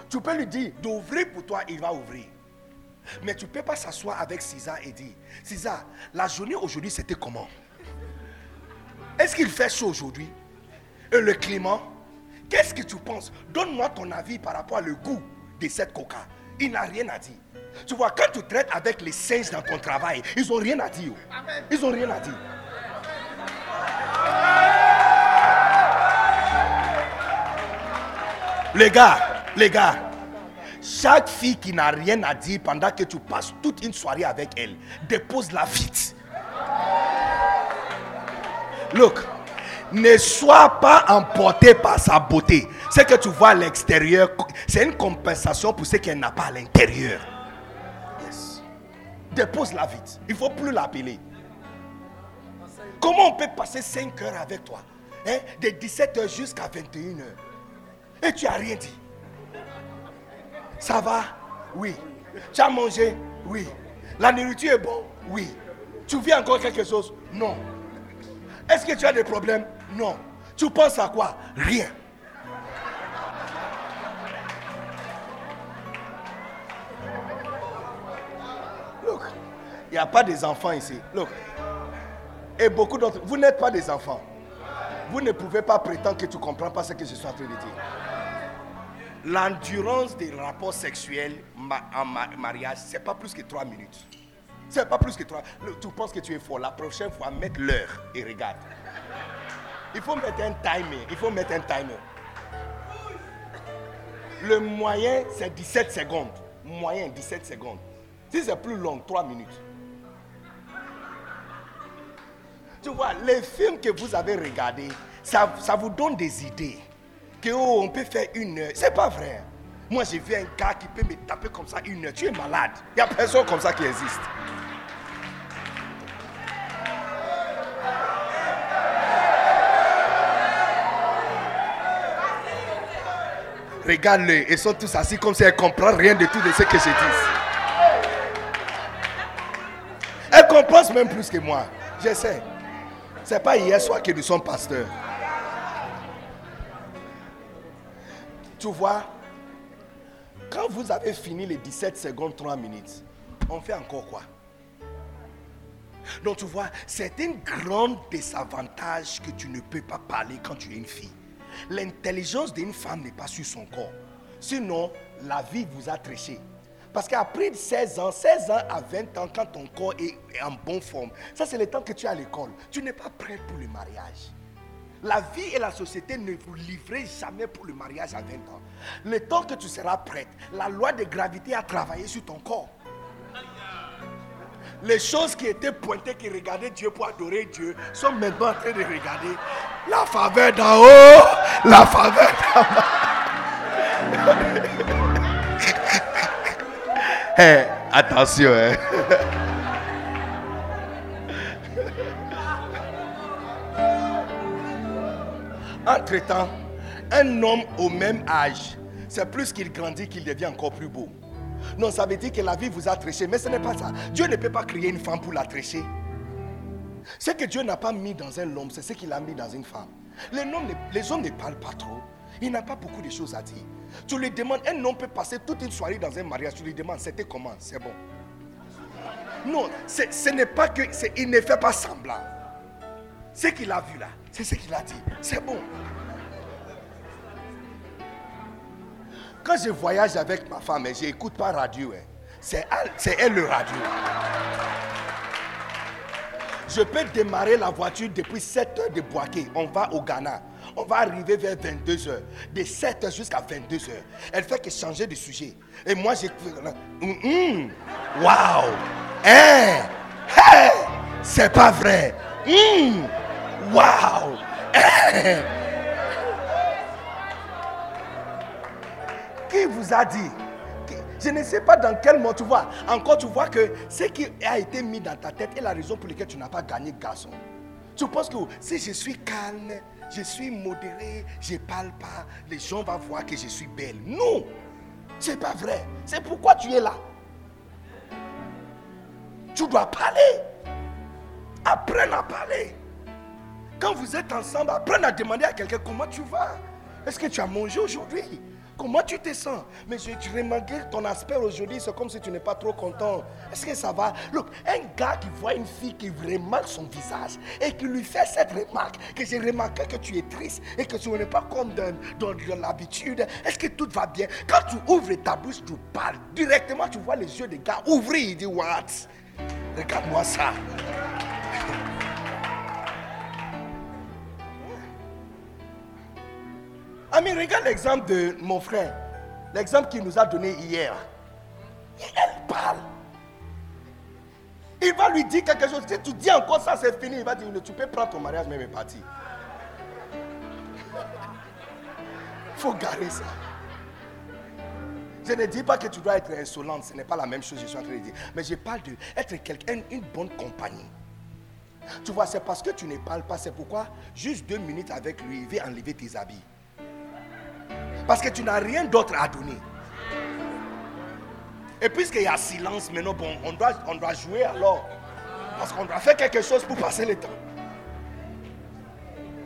Tu peux lui dire d'ouvrir pour toi, il va ouvrir. Mais tu ne peux pas s'asseoir avec César et dire, César, la journée aujourd'hui c'était comment? Est-ce qu'il fait chaud aujourd'hui? Et le climat, qu'est-ce que tu penses? Donne-moi ton avis par rapport au goût de cette coca. Il n'a rien à dire. Tu vois, quand tu traites avec les singes dans ton travail, ils n'ont rien à dire. Ils n'ont rien à dire. Les gars, les gars, chaque fille qui n'a rien à dire pendant que tu passes toute une soirée avec elle, dépose-la vite. Look, ne sois pas emporté par sa beauté. Ce que tu vois à l'extérieur, c'est une compensation pour ce qu'elle n'a pas à l'intérieur. Dépose-la vite. Il ne faut plus l'appeler. Comment on peut passer 5 heures avec toi hein? De 17h jusqu'à 21h. Et tu n'as rien dit. Ça va? Oui. Tu as mangé? Oui. La nourriture est bonne? Oui. Tu vis encore quelque chose? Non. Est-ce que tu as des problèmes? Non. Tu penses à quoi? Rien. n'y a pas des enfants ici. Look. Et beaucoup d'autres. Vous n'êtes pas des enfants. Vous ne pouvez pas prétendre que tu ne comprends pas ce que je suis en train de dire. L'endurance des rapports sexuels en mariage, ce n'est pas plus que 3 minutes. Ce n'est pas plus que 3. Tu penses que tu es fort. La prochaine fois, mettre l'heure et regarde. Il faut mettre un timer. Il faut mettre un timer. Le moyen, c'est 17 secondes. Moyen, 17 secondes. Si c'est plus long, 3 minutes. Tu vois, les films que vous avez regardés, ça, vous donne des idées. Que oh, on peut faire une heure. C'est pas vrai. Moi, j'ai vu un gars qui peut me taper comme ça une heure. Tu es malade. Il n'y a personne comme ça qui existe. Regarde-les, ils sont tous assis comme si elles ne comprennent rien de tout de ce que je dis. Elles comprennent même plus que moi. Je sais. Ce n'est pas hier soir que nous sommes pasteurs. Tu vois, quand vous avez fini les 17 secondes, 3 minutes, on fait encore quoi? Donc tu vois, c'est un grand désavantage que tu ne peux pas parler quand tu es une fille. L'intelligence d'une femme n'est pas sur son corps. Sinon, la vie vous a triché. Parce qu'après 16 ans, 16 ans à 20 ans, quand ton corps est en bonne forme, ça c'est le temps que tu es à l'école. Tu n'es pas prêt pour le mariage. La vie et la société ne vous livrent jamais pour le mariage à 20 ans. Le temps que tu seras prête, la loi de gravité a travaillé sur ton corps. Les choses qui étaient pointées, qui regardaient Dieu pour adorer Dieu, sont maintenant en train de regarder la faveur d'en haut, la faveur d'en bas. attention. Hein. Entre-temps, un homme au même âge, c'est plus qu'il grandit qu'il devient encore plus beau. Non, ça veut dire que la vie vous a tréché, mais ce n'est pas ça. Dieu ne peut pas créer une femme pour la trécher. Ce que Dieu n'a pas mis dans un homme, c'est ce qu'il a mis dans une femme. Les hommes, les hommes ne parlent pas trop. Il n'a pas beaucoup de choses à dire. Tu lui demandes, un homme peut passer toute une soirée dans un mariage, tu lui demandes, c'était comment? C'est bon. Non, ce n'est pas que, il ne fait pas semblant. Ce qu'il a vu là, c'est ce qu'il a dit. C'est bon. Quand je voyage avec ma femme, je n'écoute pas radio. Hein. C'est elle, le radio. Je peux démarrer la voiture depuis 7 heures de Boaké. On va au Ghana. On va arriver vers 22 heures. De 7 heures jusqu'à 22 heures. Elle fait que changer de sujet. Et moi, j'ai. Mmh, Waouh! Hein? Hey! C'est pas vrai. Mmh, Waouh! Qui vous a dit je ne sais pas dans quel mot tu vois. Encore, tu vois que ce qui a été mis dans ta tête est la raison pour laquelle tu n'as pas gagné garçon. Tu penses que si je suis calme, je suis modéré, je ne parle pas, les gens vont voir que je suis belle. Non, c'est pas vrai. C'est pourquoi tu es là. Tu dois parler. Apprends à parler. Quand vous êtes ensemble, apprenez à demander à quelqu'un comment tu vas. Est-ce que tu as mangé aujourd'hui? Comment tu te sens? Mais je, tu remarques ton aspect aujourd'hui, c'est comme si tu n'es pas trop content. Est-ce que ça va? Look, un gars qui voit une fille qui remarque son visage et qui lui fait cette remarque, que j'ai remarqué que tu es triste et que tu n'es pas comme dans, l'habitude, est-ce que tout va bien? Quand tu ouvres ta bouche, tu parles. Directement, tu vois les yeux des gars ouvrir. Il dit What? Regarde-moi ça. Ami, regarde l'exemple de mon frère. L'exemple qu'il nous a donné hier. Elle parle. Il va lui dire quelque chose. Si tu dis encore ça, c'est fini. Il va dire, tu peux prendre ton mariage, même est parti. Il faut garder ça. Je ne dis pas que tu dois être insolente, ce n'est pas la même chose que je suis en train de dire. Mais je parle d'être quelqu'un, une bonne compagnie. Tu vois, c'est parce que tu ne parles pas, c'est pourquoi juste deux minutes avec lui, il va enlever tes habits. Parce que tu n'as rien d'autre à donner. Et puisqu'il y a silence maintenant, bon, on doit, on doit jouer alors. Parce qu'on doit faire quelque chose pour passer le temps.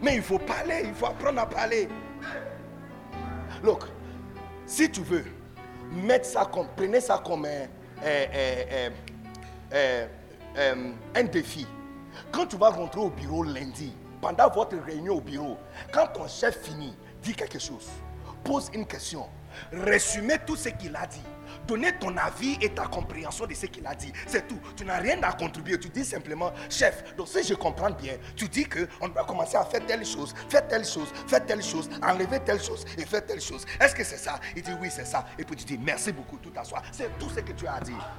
Mais il faut parler, il faut apprendre à parler. Look, si tu veux, mettre ça comme, prenez ça comme un, euh, un défi. Quand tu vas rentrer au bureau lundi, pendant votre réunion au bureau, quand ton chef finit, dis quelque chose. Pose une question. Résumez tout ce qu'il a dit. Donnez ton avis et ta compréhension de ce qu'il a dit. C'est tout. Tu n'as rien à contribuer. Tu dis simplement, chef, donc si je comprends bien, tu dis qu'on doit commencer à faire telle chose, faire telle chose, faire telle chose, enlever telle chose et faire telle chose. Est-ce que c'est ça? Il dit oui, c'est ça. Et puis tu dis merci beaucoup, tout à soi. C'est tout ce que tu as à dire.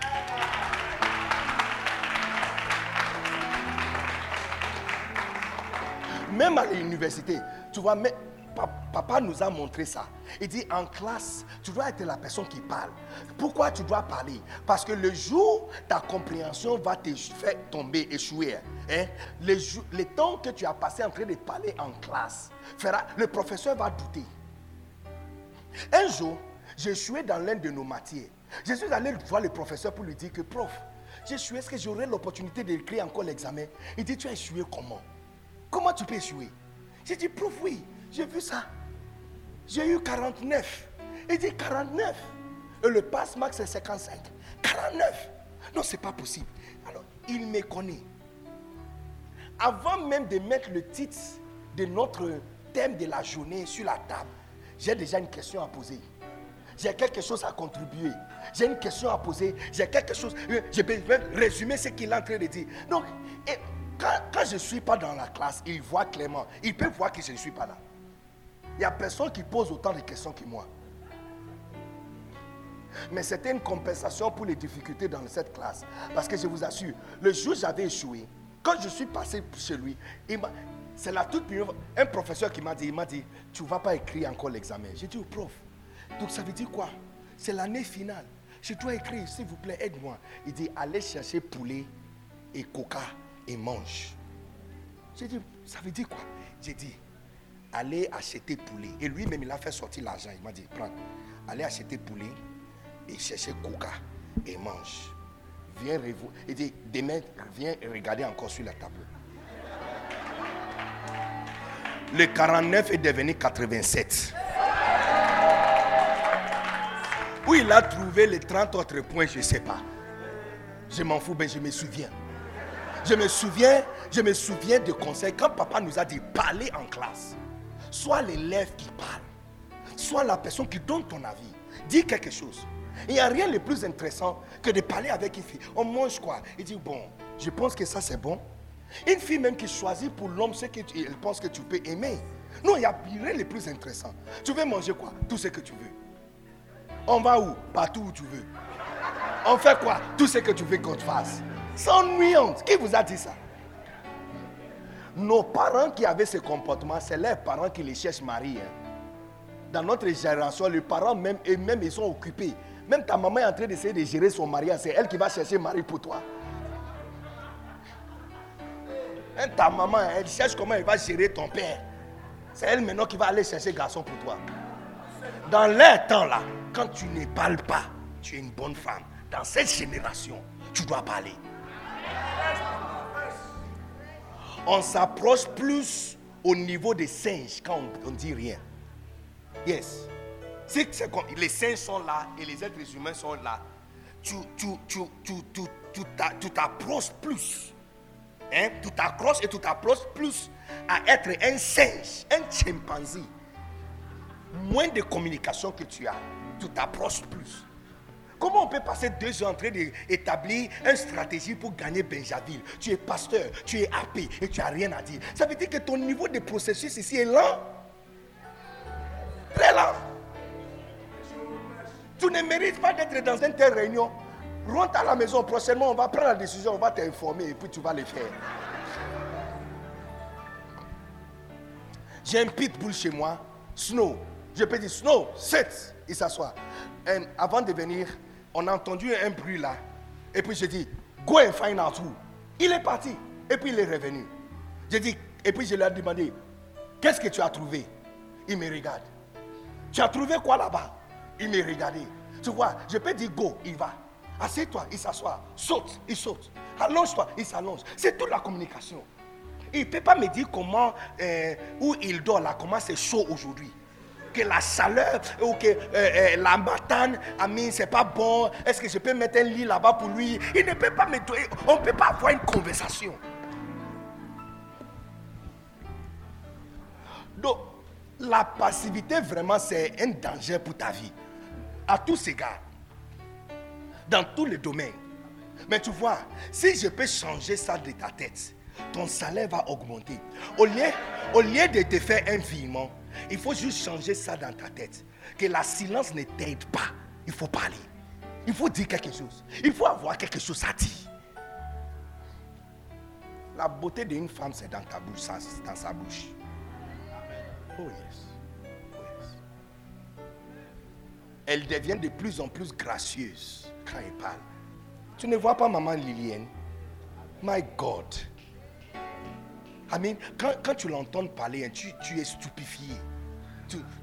Même à l'université, tu vois, mais papa nous a montré ça. Il dit en classe, tu dois être la personne qui parle. Pourquoi tu dois parler? Parce que le jour ta compréhension va te faire tomber, échouer, hein, le, le temps que tu as passé en train de parler en classe, le professeur va douter. Un jour, j'ai échoué dans l'un de nos matières. Je suis allé voir le professeur pour lui dire que, prof, j'ai échoué, est-ce que j'aurai l'opportunité d'écrire encore l'examen? Il dit, tu as échoué comment? Comment tu peux échouer? J'ai dit, prof, oui, j'ai vu ça. J'ai eu 49. Il dit 49. Et le passe max c'est 55. 49. Non, c'est pas possible. Alors, il me connaît. Avant même de mettre le titre de notre thème de la journée sur la table, j'ai déjà une question à poser. J'ai quelque chose à contribuer. J'ai une question à poser. J'ai quelque chose. Je peux même résumer ce qu'il est en train de dire. Donc, quand, quand je ne suis pas dans la classe, il voit clairement. Il peut voir que je ne suis pas là. N'y a personne qui pose autant de questions que moi. Mais c'était une compensation pour les difficultés dans cette classe. Parce que je vous assure, le jour où j'avais échoué, quand je suis passé chez lui, c'est la toute première un professeur qui m'a dit, il m'a dit, tu ne vas pas écrire encore l'examen. J'ai dit au prof, donc ça veut dire quoi? C'est l'année finale. Je dois écrire, s'il vous plaît, aide-moi. Il dit, allez chercher poulet et coca et mange. J'ai dit, ça veut dire quoi? J'ai dit, allez acheter poulet. Et lui-même, il a fait sortir l'argent. Il m'a dit, prends, allez acheter poulet et chercher coca et mange. Viens, il dit, demain, viens regarder encore sur la table. Le 49 est devenu 87. Où il a trouvé les 30 autres points, je ne sais pas. Je m'en fous, mais je me souviens. Je me souviens, je me souviens de conseils. Quand papa nous a dit parler en classe, soit l'élève qui parle, soit la personne qui donne ton avis. Dis quelque chose. Il n'y a rien de plus intéressant que de parler avec une fille. On mange quoi? Il dit, bon, je pense que ça c'est bon. Une fille même qui choisit pour l'homme ce qu'elle pense que tu peux aimer. Non, il n'y a rien de plus intéressant. Tu veux manger quoi? Tout ce que tu veux. On va où? Partout où tu veux. On fait quoi? Tout ce que tu veux qu'on te fasse. Sans nuance. Qui vous a dit ça? Nos parents qui avaient ce comportement, c'est leurs parents qui les cherchent mari. Hein. Dans notre génération, les parents même, eux-mêmes, ils sont occupés. Même ta maman est en train d'essayer de gérer son mariage. C'est elle qui va chercher mari pour toi. Même ta maman, elle cherche comment elle va gérer ton père. C'est elle maintenant qui va aller chercher garçon pour toi. Dans leur temps là, quand tu ne parles pas, tu es une bonne femme. Dans cette génération, tu dois parler on s'approche plus au niveau des singes quand on, ne dit rien. Yes. Les singes sont là et les êtres humains sont là. Tu, tu, tu, tu t'approches plus. Hein? Tu t'accroches et tu t'approches plus à être un singe, un chimpanzé. Moins de communication que tu as, tu t'approches plus. Comment on peut passer deux ans en train d'établir une stratégie pour gagner Benjaville? Tu es pasteur, tu es AP et tu n'as rien à dire. Ça veut dire que ton niveau de processus ici est lent. Très lent. Tu ne mérites pas d'être dans une telle réunion. Rentre à la maison, prochainement on va prendre la décision, on va t'informer et puis tu vas le faire. J'ai un pitbull chez moi, Snow. Je peux dire Snow, 7, il s'assoit. Avant de venir, on a entendu un bruit là. Et puis j'ai dit, go and find out who. Il est parti. Et puis il est revenu. J'ai dit, et puis je lui ai demandé, qu'est-ce que tu as trouvé? Il me regarde. Tu as trouvé quoi là-bas? Il me regardé. Tu vois, je peux dire go, il va. Assieds-toi, il s'assoit. Saute, il saute. Allonge-toi, il s'allonge. C'est toute la communication. Il ne peut pas me dire comment, euh, où il dort là, comment c'est chaud aujourd'hui. Que la chaleur ou que euh, euh, la matane, Ami, c'est pas bon. Est-ce que je peux mettre un lit là-bas pour lui? Il ne peut pas mettre. On ne peut pas avoir une conversation. Donc, la passivité, vraiment, c'est un danger pour ta vie. À tous égards. Dans tous les domaines. Mais tu vois, si je peux changer ça de ta tête, ton salaire va augmenter. Au lieu, au lieu de te faire un virement, il faut juste changer ça dans ta tête. Que la silence ne t'aide pas. Il faut parler. Il faut dire quelque chose. Il faut avoir quelque chose à dire. La beauté d'une femme, c'est dans ta bouche, dans sa bouche. Oh yes. Oh yes. Elle devient de plus en plus gracieuse quand elle parle. Tu ne vois pas maman Lilienne? My God. I quand, tu l'entends parler, hein, tu, es stupifié.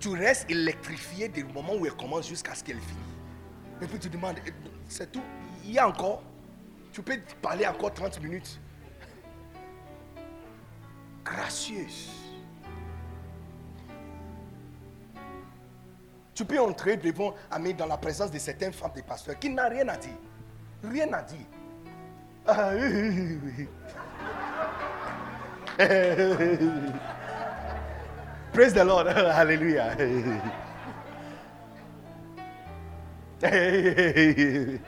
Tu, restes électrifié du moment où elle commence jusqu'à ce qu'elle finisse. Et puis tu demandes, eh, c'est tout? Il y a encore. Tu peux parler encore 30 minutes. Gracieuse. Tu peux entrer devant, ami, dans la présence de certaines femmes des pasteurs qui n'ont rien à dire. Rien à dire. Ah, Praise the Lord. Hallelujah.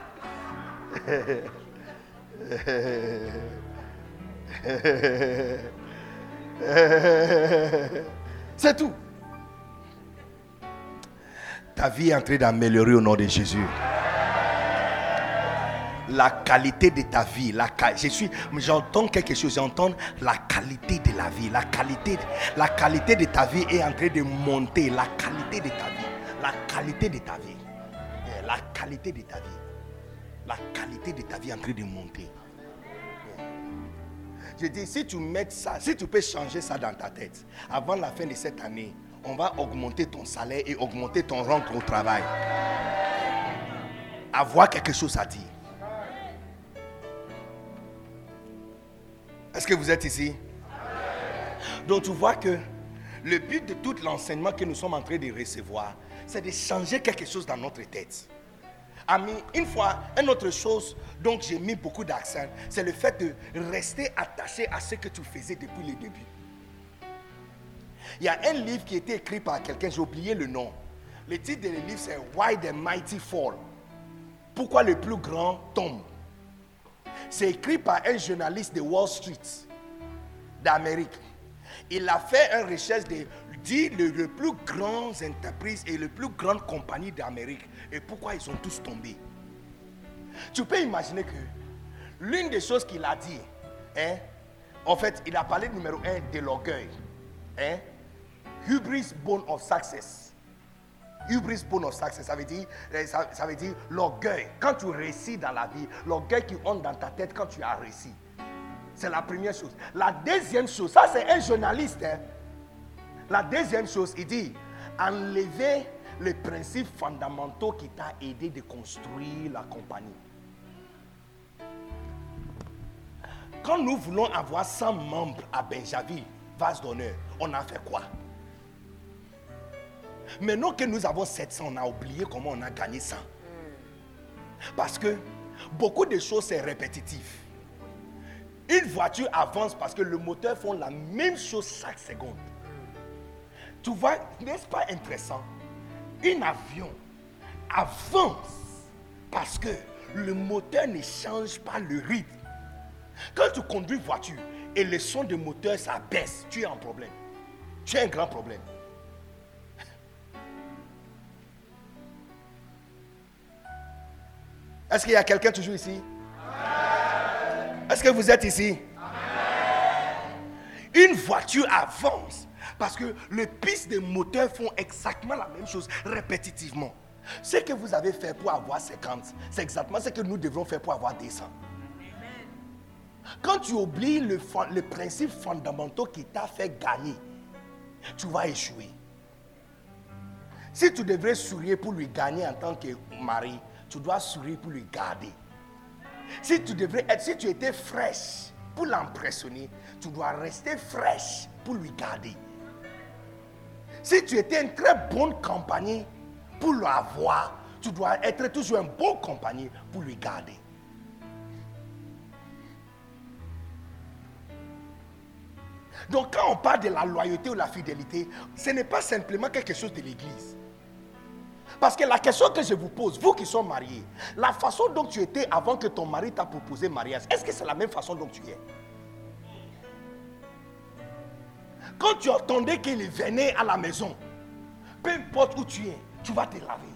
C'est tout. Ta vie est en train d'améliorer au nom de Jésus la qualité de ta vie. La, je suis, j'entends quelque chose, j'entends la qualité de la vie. La qualité, la qualité de ta vie est en train de monter. La qualité de ta vie. La qualité de ta vie. Eh, la qualité de ta vie. La qualité de ta vie est en train de monter. Je dis, si tu mets ça, si tu peux changer ça dans ta tête, avant la fin de cette année, on va augmenter ton salaire et augmenter ton rang au travail. Avoir quelque chose à dire. Est-ce que vous êtes ici? Donc tu vois que le but de tout l'enseignement que nous sommes en train de recevoir, c'est de changer quelque chose dans notre tête. Ami, une fois, une autre chose dont j'ai mis beaucoup d'accent, c'est le fait de rester attaché à ce que tu faisais depuis le début. Il y a un livre qui a été écrit par quelqu'un, j'ai oublié le nom. Le titre du livre, c'est Why the Mighty Fall? Pourquoi le plus grand tombe? C'est écrit par un journaliste de Wall Street d'Amérique. Il a fait une recherche de dire les, plus grandes entreprises et les plus grandes compagnies d'Amérique et pourquoi ils sont tous tombés. Tu peux imaginer que l'une des choses qu'il a dit, hein, en fait, il a parlé numéro un de l'orgueil. Hein, hubris bone of success. Hubris bonus success, ça veut dire, euh, ça, veut dire l'orgueil. Quand tu réussis dans la vie, l'orgueil qui honte dans ta tête quand tu as réussi. C'est la première chose. La deuxième chose, ça c'est un journaliste. Hein. La deuxième chose, il dit, enlever les principes fondamentaux qui t'ont aidé de construire la compagnie. Quand nous voulons avoir 100 membres à Benjamin, vase d'honneur, on a fait quoi? Maintenant que nous avons 700, on a oublié comment on a gagné 100. Parce que beaucoup de choses, c'est répétitif. Une voiture avance parce que le moteur font la même chose chaque seconde. Tu vois, n'est-ce pas intéressant? Un avion avance parce que le moteur ne change pas le rythme. Quand tu conduis voiture et le son de moteur ça baisse, tu es en problème. Tu as un grand problème. Est-ce qu'il y a quelqu'un toujours ici? Est-ce que vous êtes ici? Une voiture avance parce que les pistes des moteurs font exactement la même chose répétitivement. Ce que vous avez fait pour avoir 50, c'est exactement ce que nous devons faire pour avoir 200. Quand tu oublies le, le principe fondamental qui t'a fait gagner, tu vas échouer. Si tu devrais sourire pour lui gagner en tant que mari, tu dois sourire pour lui garder. Si tu si tu étais fraîche pour l'impressionner, tu dois rester fraîche pour lui garder. Si tu étais une très bonne compagnie pour l'avoir, tu dois être toujours un bon compagnie pour lui garder. Donc quand on parle de la loyauté ou la fidélité, ce n'est pas simplement quelque chose de l'Église. Parce que la question que je vous pose, vous qui sont mariés, la façon dont tu étais avant que ton mari t'a proposé mariage, est-ce que c'est la même façon dont tu es? Quand tu attendais qu'il venait à la maison, peu importe où tu es, tu vas te laver.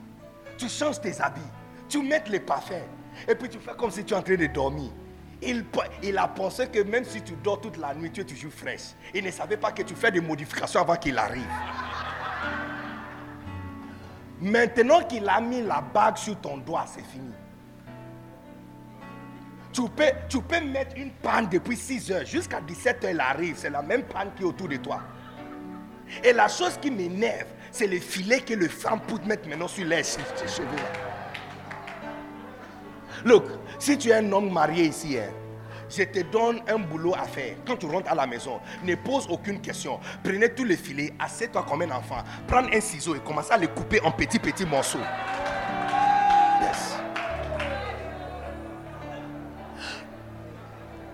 Tu changes tes habits, tu mets les parfums, et puis tu fais comme si tu es en train de dormir. Il, il, a pensé que même si tu dors toute la nuit, tu es toujours fraîche. Il ne savait pas que tu fais des modifications avant qu'il arrive. Maintenant qu'il a mis la bague sur ton doigt, c'est fini. Tu peux, tu peux mettre une panne depuis 6 heures jusqu'à 17 heures, elle arrive. C'est la même panne qui est autour de toi. Et la chose qui m'énerve, c'est le filet que le femme peut mettre maintenant sur les cheveux. Look, si tu es un homme marié ici, hein, je te donne un boulot à faire. Quand tu rentres à la maison, ne pose aucune question. Prenez tous les filets, assieds-toi comme un enfant. Prends un ciseau et commence à les couper en petits, petits morceaux. Yes.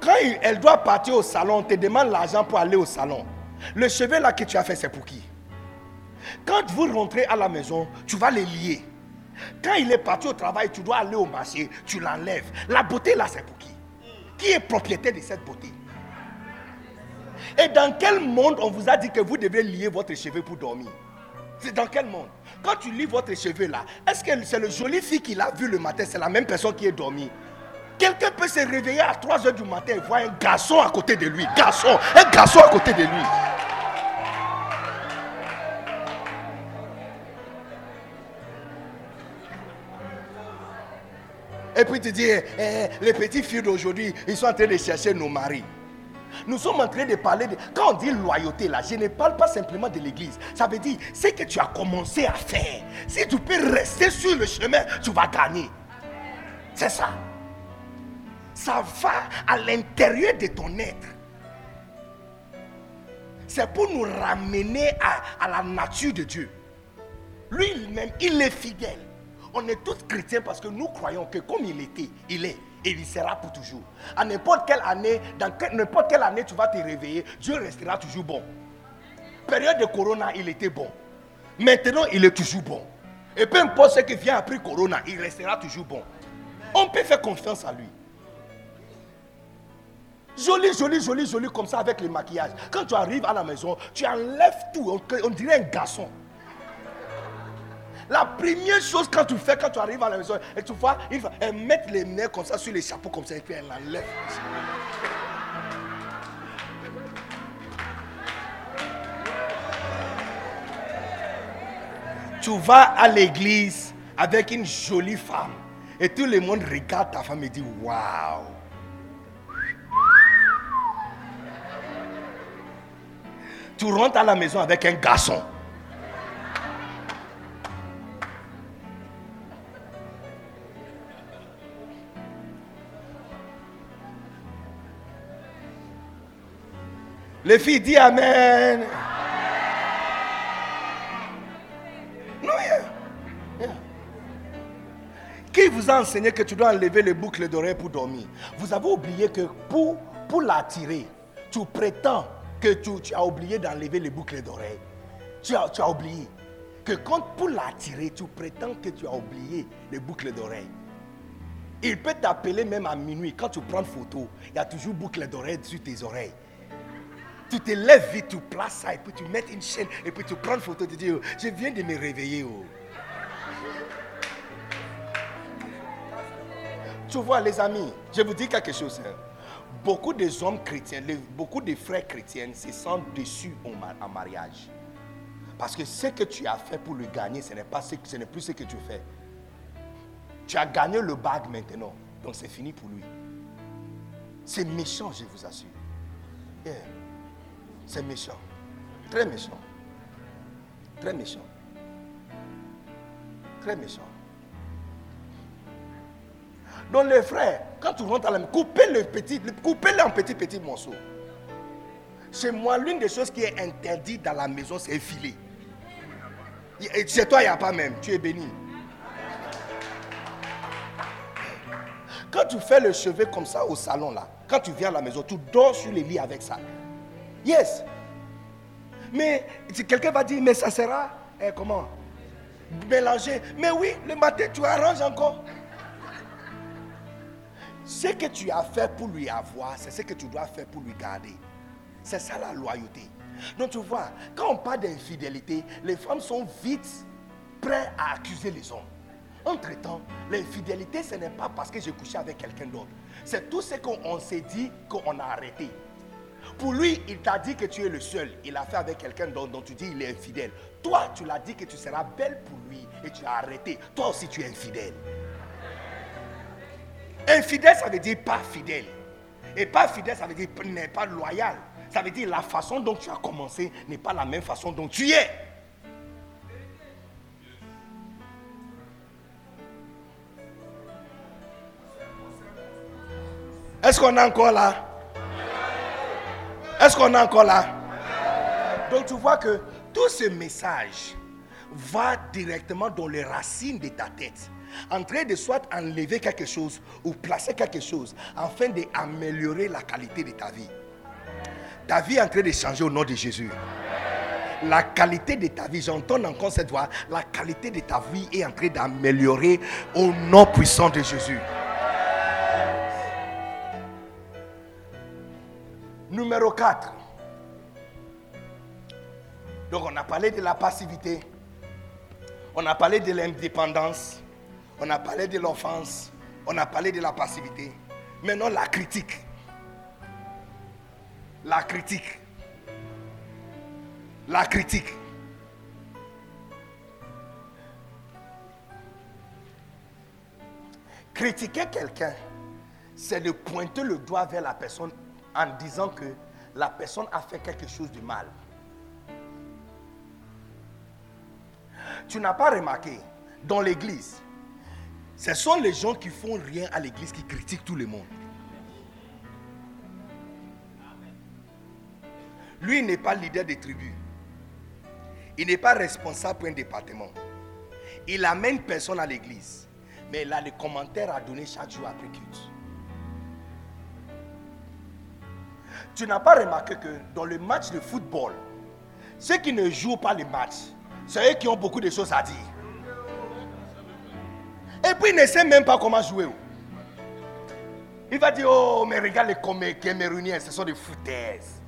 Quand elle doit partir au salon, on te demande l'argent pour aller au salon. Le cheveu là que tu as fait, c'est pour qui? Quand vous rentrez à la maison, tu vas les lier. Quand il est parti au travail, tu dois aller au marché, tu l'enlèves. La beauté là, c'est pour qui Qui est propriétaire de cette beauté Et dans quel monde on vous a dit que vous devez lier votre cheveu pour dormir? C'est dans quel monde? Quand tu lis votre cheveu là, est-ce que c'est le joli fille qu'il a vu le matin, c'est la même personne qui est dormi Quelqu'un peut se réveiller à 3 h du matin et voir un garçon à côté de lui. Garçon, un garçon à côté de lui. Et puis tu dis, eh, eh, les petites filles d'aujourd'hui, ils sont en train de chercher nos maris. Nous sommes en train de parler de... Quand on dit loyauté là, je ne parle pas simplement de l'église. Ça veut dire, ce que tu as commencé à faire. Si tu peux rester sur le chemin, tu vas gagner. C'est ça. Ça va à l'intérieur de ton être. C'est pour nous ramener à, à la nature de Dieu. Lui-même, il est fidèle. On est tous chrétiens parce que nous croyons que comme il était, il est et il sera pour toujours. À n'importe quelle année, dans n'importe quelle année tu vas te réveiller, Dieu restera toujours bon. Période de Corona, il était bon. Maintenant, il est toujours bon. Et peu importe ce qui vient après Corona, il restera toujours bon. On peut faire confiance à lui. Joli, joli, joli, joli, comme ça avec le maquillage. Quand tu arrives à la maison, tu enlèves tout. On dirait un garçon. La première chose quand tu fais, quand tu arrives à la maison, et tu vois, il va mettre les mains comme ça sur les chapeaux comme ça, et puis elle enlève. Tu vas à l'église avec une jolie femme. Et tout le monde regarde ta femme et dit Waouh! Tu rentres à la maison avec un garçon. Les filles, disent Amen. Non, Qui vous a enseigné que tu dois enlever les boucles d'oreilles pour dormir? Vous avez oublié que pour, pour l'attirer, tu prétends que tu, as oublié d'enlever les boucles d'oreilles. Tu as, tu as oublié que quand pour l'attirer, tu prétends que tu as oublié les boucles d'oreilles. Il peut t'appeler même à minuit. Quand tu prends une photo, il y a toujours boucles d'oreilles sur tes oreilles. Tu te lèves vite, tu places ça, et puis tu mets une chaîne, et puis tu prends une photo, tu dis, oh, je viens de me réveiller. Oh. Tu vois, les amis, je vous dis quelque chose. Hein. Beaucoup des hommes chrétiens, beaucoup de frères chrétiens se sentent déçus en mariage. Parce que ce que tu as fait pour le gagner, ce n'est pas ce, ce n'est plus ce que tu fais. Tu as gagné le bague maintenant, donc c'est fini pour lui. C'est méchant, je vous assure. C'est méchant. Très méchant. Très méchant. Très méchant. Donc les frères, quand tu rentres à la maison, coupez-le petit, coupez-le en petits petits morceaux. Chez moi, l'une des choses qui est interdite dans la maison, c'est filer. Chez toi, il n'y a pas même. Tu es béni. Quand tu fais le chevet comme ça au salon, là, quand tu viens à la maison, tu dors sur les lits avec ça. Yes. Mais quelqu'un va dire, mais ça sera, eh, comment? Mélanger. Mais oui, le matin, tu arranges encore. Ce que tu as fait pour lui avoir, c'est ce que tu dois faire pour lui garder. C'est ça la loyauté. Donc tu vois, quand on parle d'infidélité, les femmes sont vite prêtes à accuser les hommes. Entre-temps, l'infidélité, ce n'est pas parce que j'ai couché avec quelqu'un d'autre. C'est tout ce qu'on s'est dit qu'on a arrêté. Pour lui, il t'a dit que tu es le seul. Il a fait avec quelqu'un dont, tu dis il est infidèle. Toi, tu l'as dit que tu seras belle pour lui et tu as arrêté. Toi aussi, tu es infidèle. Infidèle, ça veut dire pas fidèle. Et pas fidèle, ça veut dire n'est pas loyal. Ça veut dire la façon dont tu as commencé n'est pas la même façon dont tu es. Est-ce qu'on est encore là? Est-ce qu'on est encore là? Donc tu vois que tout ce message va directement dans les racines de ta tête. En train de soit enlever quelque chose ou placer quelque chose afin d'améliorer la qualité de ta vie. Ta vie est en train de changer au nom de Jésus. La qualité de ta vie, j'entends encore cette voix, la qualité de ta vie est en train d'améliorer au nom puissant de Jésus. Numéro 4. Donc on a parlé de la passivité. On a parlé de l'indépendance. On a parlé de l'offense. On a parlé de la passivité. Maintenant la critique. La critique. La critique. Critiquer quelqu'un, c'est de pointer le doigt vers la personne en disant que la personne a fait quelque chose de mal. Tu n'as pas remarqué, dans l'église, ce sont les gens qui font rien à l'église qui critiquent tout le monde. Lui n'est pas leader des tribus. Il n'est pas responsable pour un département. Il amène personne à l'église. Mais il a les commentaires à donner chaque jour après culte. Tu n'as pas remarqué que dans le match de football, ceux qui ne jouent pas le match, c'est eux qui ont beaucoup de choses à dire. Et puis ils ne savent même pas comment jouer. Il va dire, oh, mais regarde les Camerouniens, ce sont des foutaises.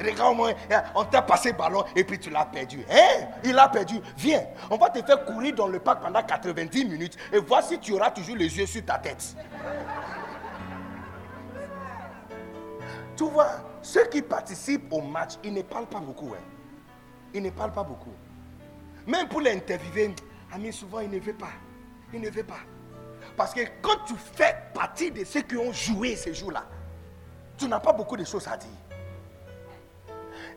Regarde, on t'a passé le ballon et puis tu l'as perdu. Hein? Il a perdu. Viens, on va te faire courir dans le parc pendant 90 minutes et voir si tu auras toujours les yeux sur ta tête. Tu vois, ceux qui participent au match, ils ne parlent pas beaucoup. Hein. Ils ne parlent pas beaucoup. Même pour l'interviewer, Ami, souvent, ils ne veulent pas. Ils ne veulent pas. Parce que quand tu fais partie de ceux qui ont joué ces jours-là, tu n'as pas beaucoup de choses à dire.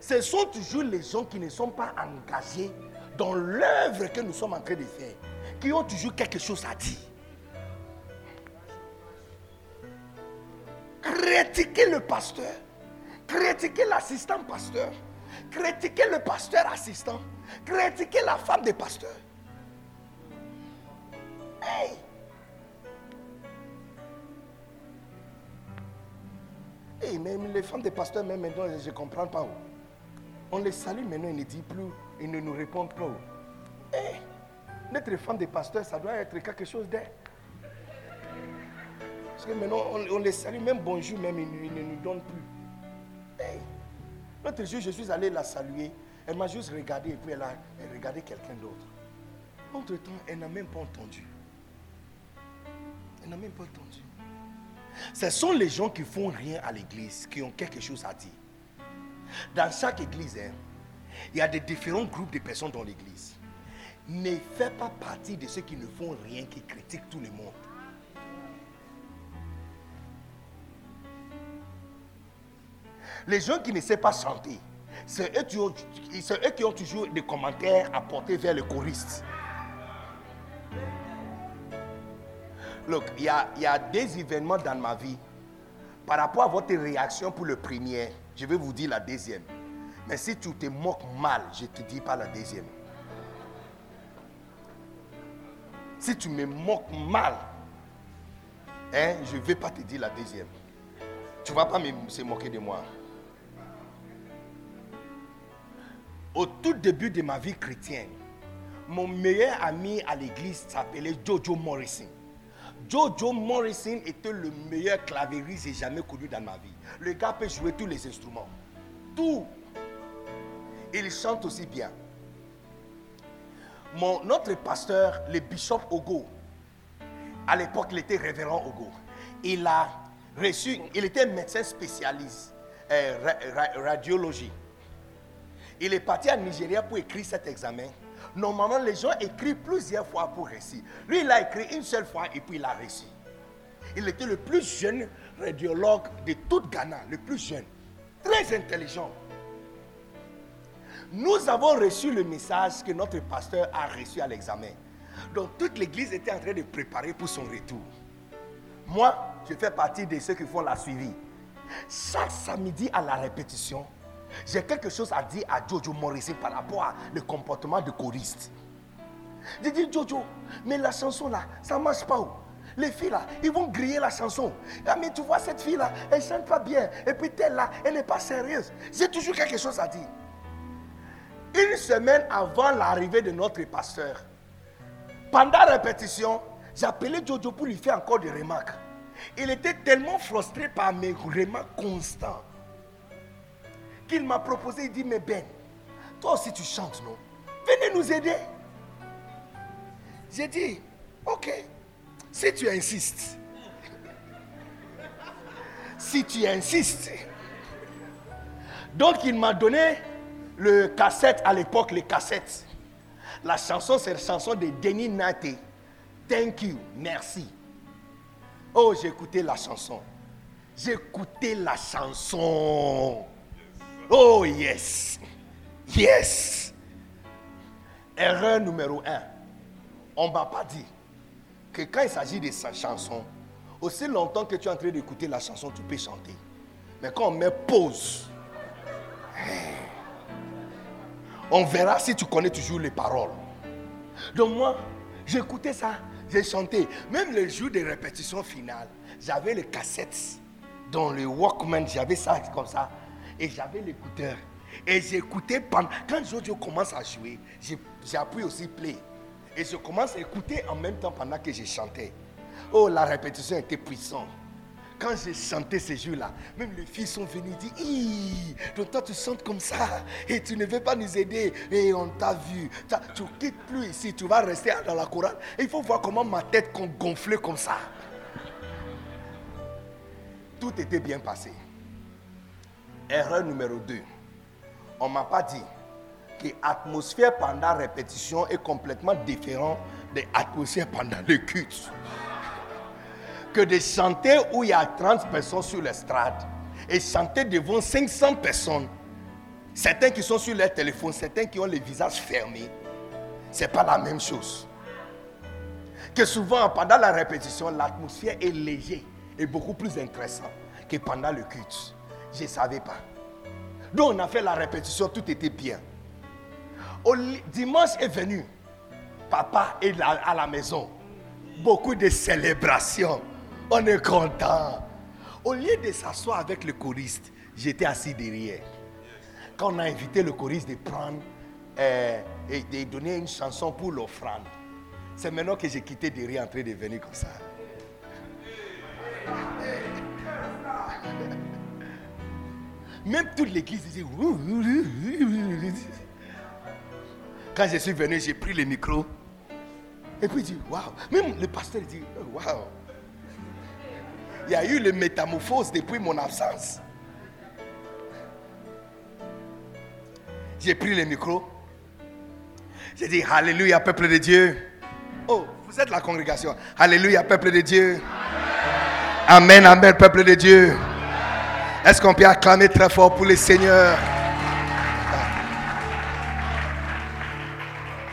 Ce sont toujours les gens qui ne sont pas engagés dans l'œuvre que nous sommes en train de faire, qui ont toujours quelque chose à dire. Critiquer le pasteur, critiquer l'assistant pasteur, critiquer le pasteur assistant, critiquer la femme des pasteurs. Hey! Hey, même les femmes des pasteurs, même maintenant, je ne comprends pas. On les salue maintenant, ils ne disent plus, ils ne nous répondent plus. Hey, notre femme des pasteurs, ça doit être quelque chose d'air. Parce que maintenant, on, les salue, même bonjour, même ils, ne nous donnent plus. Hey. L'autre jour, je suis allé la saluer. Elle m'a juste regardé et puis elle a regardé quelqu'un d'autre. Entre-temps, elle n'a même pas entendu. Elle n'a même pas entendu. Ce sont les gens qui font rien à l'église, qui ont quelque chose à dire. Dans chaque église, hein, il y a des différents groupes de personnes dans l'église. Ne fais pas partie de ceux qui ne font rien, qui critiquent tout le monde. Les gens qui ne savent pas chanter, c'est eux, qui ont, toujours des commentaires à porter vers le choriste. Look, il y a, y a des événements dans ma vie. Par rapport à votre réaction pour le premier, je vais vous dire la deuxième. Mais si tu te moques mal, je ne te dis pas la deuxième. Si tu me moques mal, hein, je ne vais pas te dire la deuxième. Tu ne vas pas me, se moquer de moi. Au tout début de ma vie chrétienne, mon meilleur ami à l'église s'appelait Jojo Morrison. Jojo Morrison était le meilleur clavieriste que j'ai jamais connu dans ma vie. Le gars peut jouer tous les instruments. Tout. Il chante aussi bien. Mon, notre pasteur, le bishop Ogo, à l'époque, il était révérend Ogo. Il a reçu, il était médecin spécialiste, euh, radiologie. Il est parti à Nigeria pour écrire cet examen. Normalement, les gens écrivent plusieurs fois pour réussir. Lui, il a écrit une seule fois et puis il a réussi. Il était le plus jeune radiologue de toute Ghana, le plus jeune. Très intelligent. Nous avons reçu le message que notre pasteur a reçu à l'examen. Donc toute l'église était en train de préparer pour son retour. Moi, je fais partie de ceux qui font la suivi. Chaque samedi à la répétition, j'ai quelque chose à dire à Jojo Morrissey par rapport à le comportement de choriste. J'ai dit, Jojo, mais la chanson là, ça ne marche pas où? Les filles là, ils vont griller la chanson. Ah, mais tu vois, cette fille là, elle ne chante pas bien. Et puis telle là, elle n'est pas sérieuse. J'ai toujours quelque chose à dire. Une semaine avant l'arrivée de notre pasteur, pendant la répétition, appelé Jojo pour lui faire encore des remarques. Il était tellement frustré par mes remarques constantes qu'il m'a proposé, il dit, mais Ben, toi aussi tu chantes, non? Venez nous aider. J'ai dit, ok, si tu insistes, si tu insistes. Donc il m'a donné le cassette à l'époque, les cassettes. La chanson, c'est la chanson de Denis Nate. Thank you, merci. Oh, j'ai écouté la chanson. J'ai écouté la chanson. Oh yes. Yes. Erreur numéro un. On ne m'a pas dit que quand il s'agit de sa chanson, aussi longtemps que tu es en train d'écouter la chanson, tu peux chanter. Mais quand on met pause, on verra si tu connais toujours les paroles. Donc moi, j'écoutais ça, j'ai chanté. Même le jour des répétitions finales, j'avais les cassettes dans le Walkman, j'avais ça comme ça et j'avais l'écouteur. Et j'écoutais pendant. Quand Jojo commence à jouer, j'appuie aussi play. Et je commence à écouter en même temps pendant que je chantais. Oh, la répétition était puissante. Quand j'ai chanté ces jours-là, même les filles sont venues dire donc toi tu chantes comme ça et tu ne veux pas nous aider. Et on t'a vu. Tu quittes plus ici, tu vas rester dans la chorale. Il faut voir comment ma tête gonflait comme ça. Tout était bien passé. Erreur numéro 2. On ne m'a pas dit que l'atmosphère pendant répétition est complètement différente de l'atmosphère pendant le culte. Que de chanter où il y a 30 personnes sur l'estrade et chanter devant 500 personnes, certains qui sont sur leur téléphone, certains qui ont les visages fermés, ce n'est pas la même chose. Que souvent, pendant la répétition, l'atmosphère est légère et beaucoup plus intéressante que pendant le culte. Je ne savais pas. Donc on a fait la répétition, tout était bien. Dimanche est venu. Papa est à la maison. Beaucoup de célébrations. On est content. Au lieu de s'asseoir avec le choriste, j'étais assis derrière. Quand on a invité le choriste de prendre euh, et de donner une chanson pour l'offrande, c'est maintenant que j'ai quitté derrière en train de venir comme ça. Même toute l'église disait. Quand je suis venu, j'ai pris le micro. Et puis il dit, waouh. Même le pasteur dit, waouh. Il y a eu le métamorphose depuis mon absence. J'ai pris le micro. J'ai dit, Alléluia, peuple de Dieu. Oh, vous êtes la congrégation. Alléluia, peuple de Dieu. Amen, amen, peuple de Dieu. Est-ce qu'on peut acclamer très fort pour le Seigneur?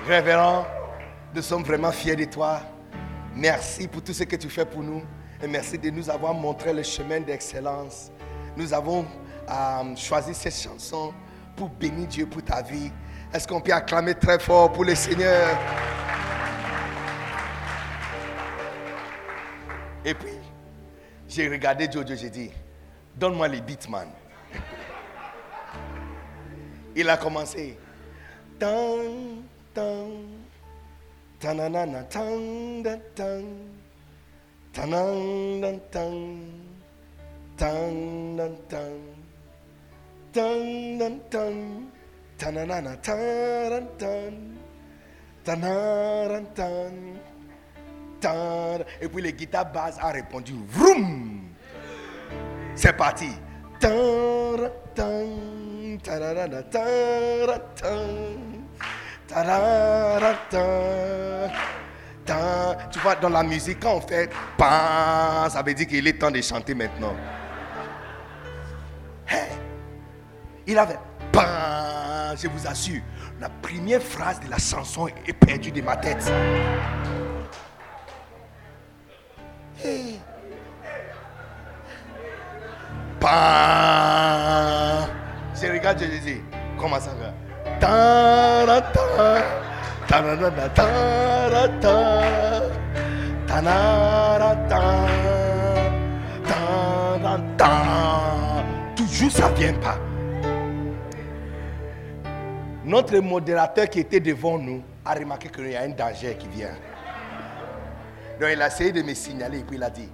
Révérend, nous sommes vraiment fiers de toi. Merci pour tout ce que tu fais pour nous. Et merci de nous avoir montré le chemin d'excellence. Nous avons euh, choisi cette chanson pour bénir Dieu pour ta vie. Est-ce qu'on peut acclamer très fort pour le Seigneur? Et puis, j'ai regardé Jojo, j'ai dit, Donne-moi les beats, man. Il a commencé. Tananana. Et puis les guitares basses a répondu. C'est parti. Tu vois, dans la musique, quand on fait ça veut dire qu'il est temps de chanter maintenant. Il avait je vous assure, la première phrase de la chanson est perdue de ma tête. Je regarde, je dis, comment ça va? Toujours ça vient pas. Notre modérateur qui était devant nous a remarqué qu'il y a un danger qui vient. Donc il a essayé de me signaler et puis il a dit,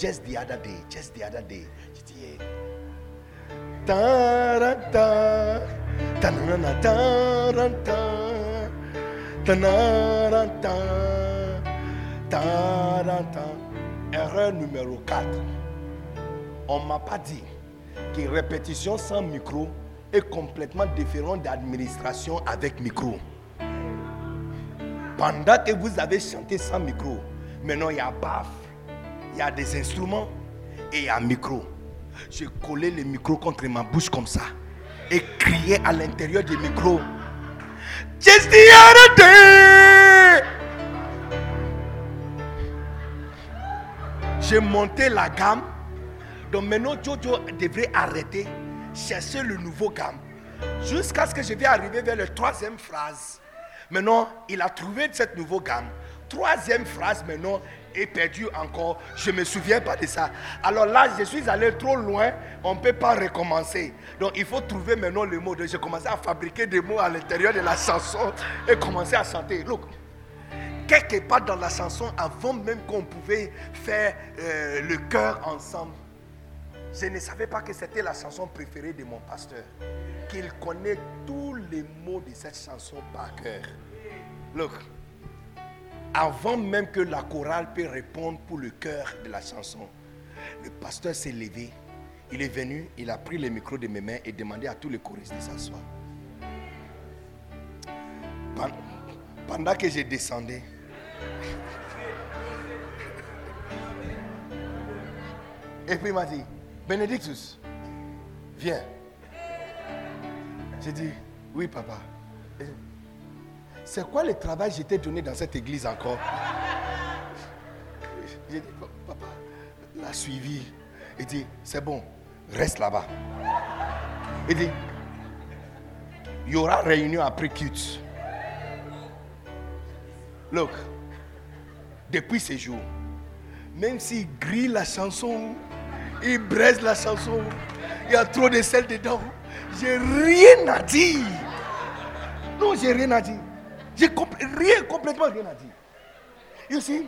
just the other day, just the other day. Dit. Erreur numéro 4. On ne m'a pas dit que répétition sans micro est complètement différent d'administration avec micro. Pendant que vous avez chanté sans micro, maintenant il y a baf, il y a des instruments et il y a un micro. J'ai collé le micro contre ma bouche comme ça et crié à l'intérieur du micro. Just the. J'ai monté la gamme. Donc maintenant, Jojo devrait arrêter, chercher le nouveau gamme. Jusqu'à ce que je vais arriver vers la troisième phrase. Maintenant, il a trouvé cette nouvelle gamme. Troisième phrase maintenant est perdue encore. Je ne me souviens pas de ça. Alors là, je suis allé trop loin. On ne peut pas recommencer. Donc il faut trouver maintenant le mot. J'ai commencé à fabriquer des mots à l'intérieur de la chanson et commencer à chanter. Look, quelque part dans la chanson, avant même qu'on pouvait faire euh, le chœur ensemble, je ne savais pas que c'était la chanson préférée de mon pasteur. Qu'il connaît tous les mots de cette chanson par cœur. Look, avant même que la chorale puisse répondre pour le cœur de la chanson, le pasteur s'est levé. Il est venu, il a pris le micro de mes mains et demandé à tous les choristes de s'asseoir. Pen- Pendant que je descendais, et puis il m'a dit, Benedictus, viens. J'ai dit, oui papa. C'est quoi le travail que je t'ai donné dans cette église encore? J'ai dit, papa, l'a suivi. Il dit, c'est bon, reste là-bas. Il dit, il y aura réunion après culte. Look, depuis ce jour, même s'il grille la chanson, il braise la chanson, il y a trop de sel dedans, j'ai rien à dire. Non, j'ai rien à dire. J'ai rien, complètement rien à dire. See,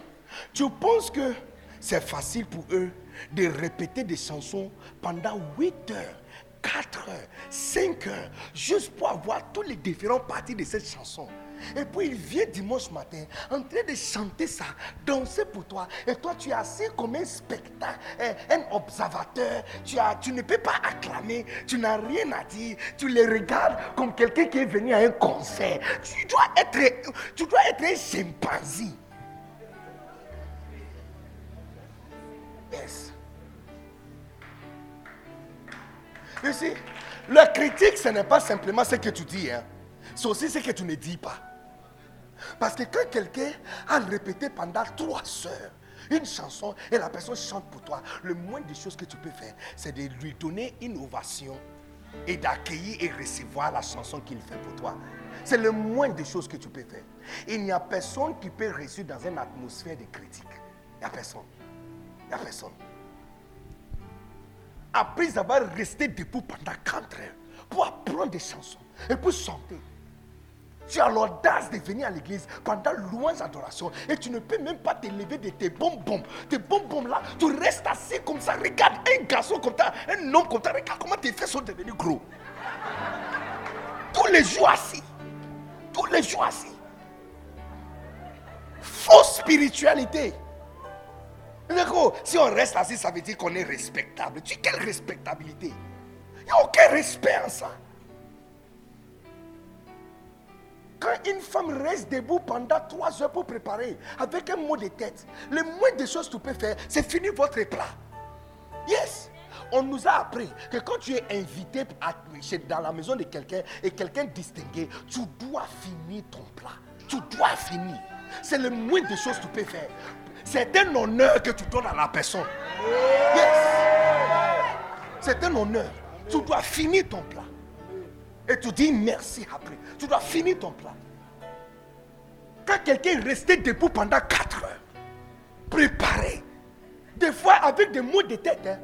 tu penses que c'est facile pour eux de répéter des chansons pendant 8 heures, 4 heures, 5 heures, juste pour avoir tous les différentes parties de cette chanson. Et puis il vient dimanche matin en train de chanter ça, danser pour toi. Et toi, tu es assis comme un spectacle, un, observateur. Tu, as, tu ne peux pas acclamer, tu n'as rien à dire. Tu les regardes comme quelqu'un qui est venu à un concert. Tu dois être, tu dois être un chimpanzé. Yes. See, la critique, ce n'est pas simplement ce que tu dis, hein. c'est aussi ce que tu ne dis pas. Parce que quand quelqu'un a répété pendant trois heures une chanson et la personne chante pour toi, le moins des choses que tu peux faire, c'est de lui donner une ovation et d'accueillir et recevoir la chanson qu'il fait pour toi. C'est le moins des choses que tu peux faire. Il n'y a personne qui peut réussir dans une atmosphère de critique. n'y a personne. Il n'y a personne. Après avoir resté debout pendant 4 heures pour apprendre des chansons et pour chanter, tu as l'audace de venir à l'église pendant louange adoration et tu ne peux même pas te lever de tes bonbons. Tes bonbons là, tu restes assis comme ça. Regarde un garçon comme ça, un homme comme ça. Regarde comment tes fesses sont devenus gros. Tous les jours assis. Tous les jours assis. Fausse spiritualité. Si on reste assis, ça veut dire qu'on est respectable. Tu quelle respectabilité? Il n'y a aucun respect en ça. Quand une femme reste debout pendant trois heures pour préparer, avec un mot de tête, le moins de choses que tu peux faire, c'est finir votre plat. Yes. On nous a appris que quand tu es invité dans la maison de quelqu'un et quelqu'un distingué, tu dois finir ton plat. Tu dois finir. C'est le moins de choses que tu peux faire. C'est un honneur que tu donnes à la personne. Yes. C'est un honneur. Tu dois finir ton plat. Tu dis merci après. Tu dois finir ton plat. Quand quelqu'un est resté debout pendant 4 heures, préparé, des fois avec des mots de tête, hein.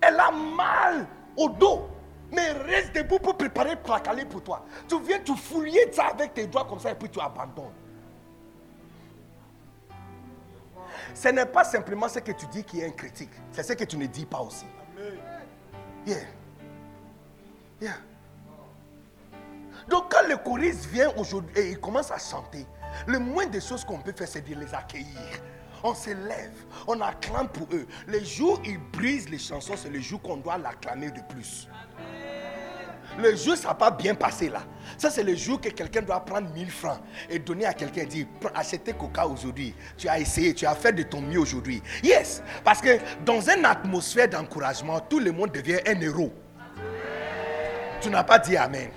elle a mal au dos, mais reste debout pour préparer le pour toi. Tu viens, tu fouiller ça avec tes doigts comme ça et puis tu abandonnes. Ce n'est pas simplement ce que tu dis qui est un critique, c'est ce que tu ne dis pas aussi. Yeah. Yeah. Donc quand le choriste vient aujourd'hui et il commence à chanter, le moins de choses qu'on peut faire, c'est de les accueillir. On se lève, on acclame pour eux. Les jours où ils brisent les chansons, c'est le jour qu'on doit l'acclamer de plus. Le jour, ça n'a pas bien passé là. Ça, c'est le jour que quelqu'un doit prendre 1000 francs et donner à quelqu'un et dire achetez coca aujourd'hui. Tu as essayé, tu as fait de ton mieux aujourd'hui. Yes, parce que dans une atmosphère d'encouragement, tout le monde devient un héros. Tu n'as pas dit Amen.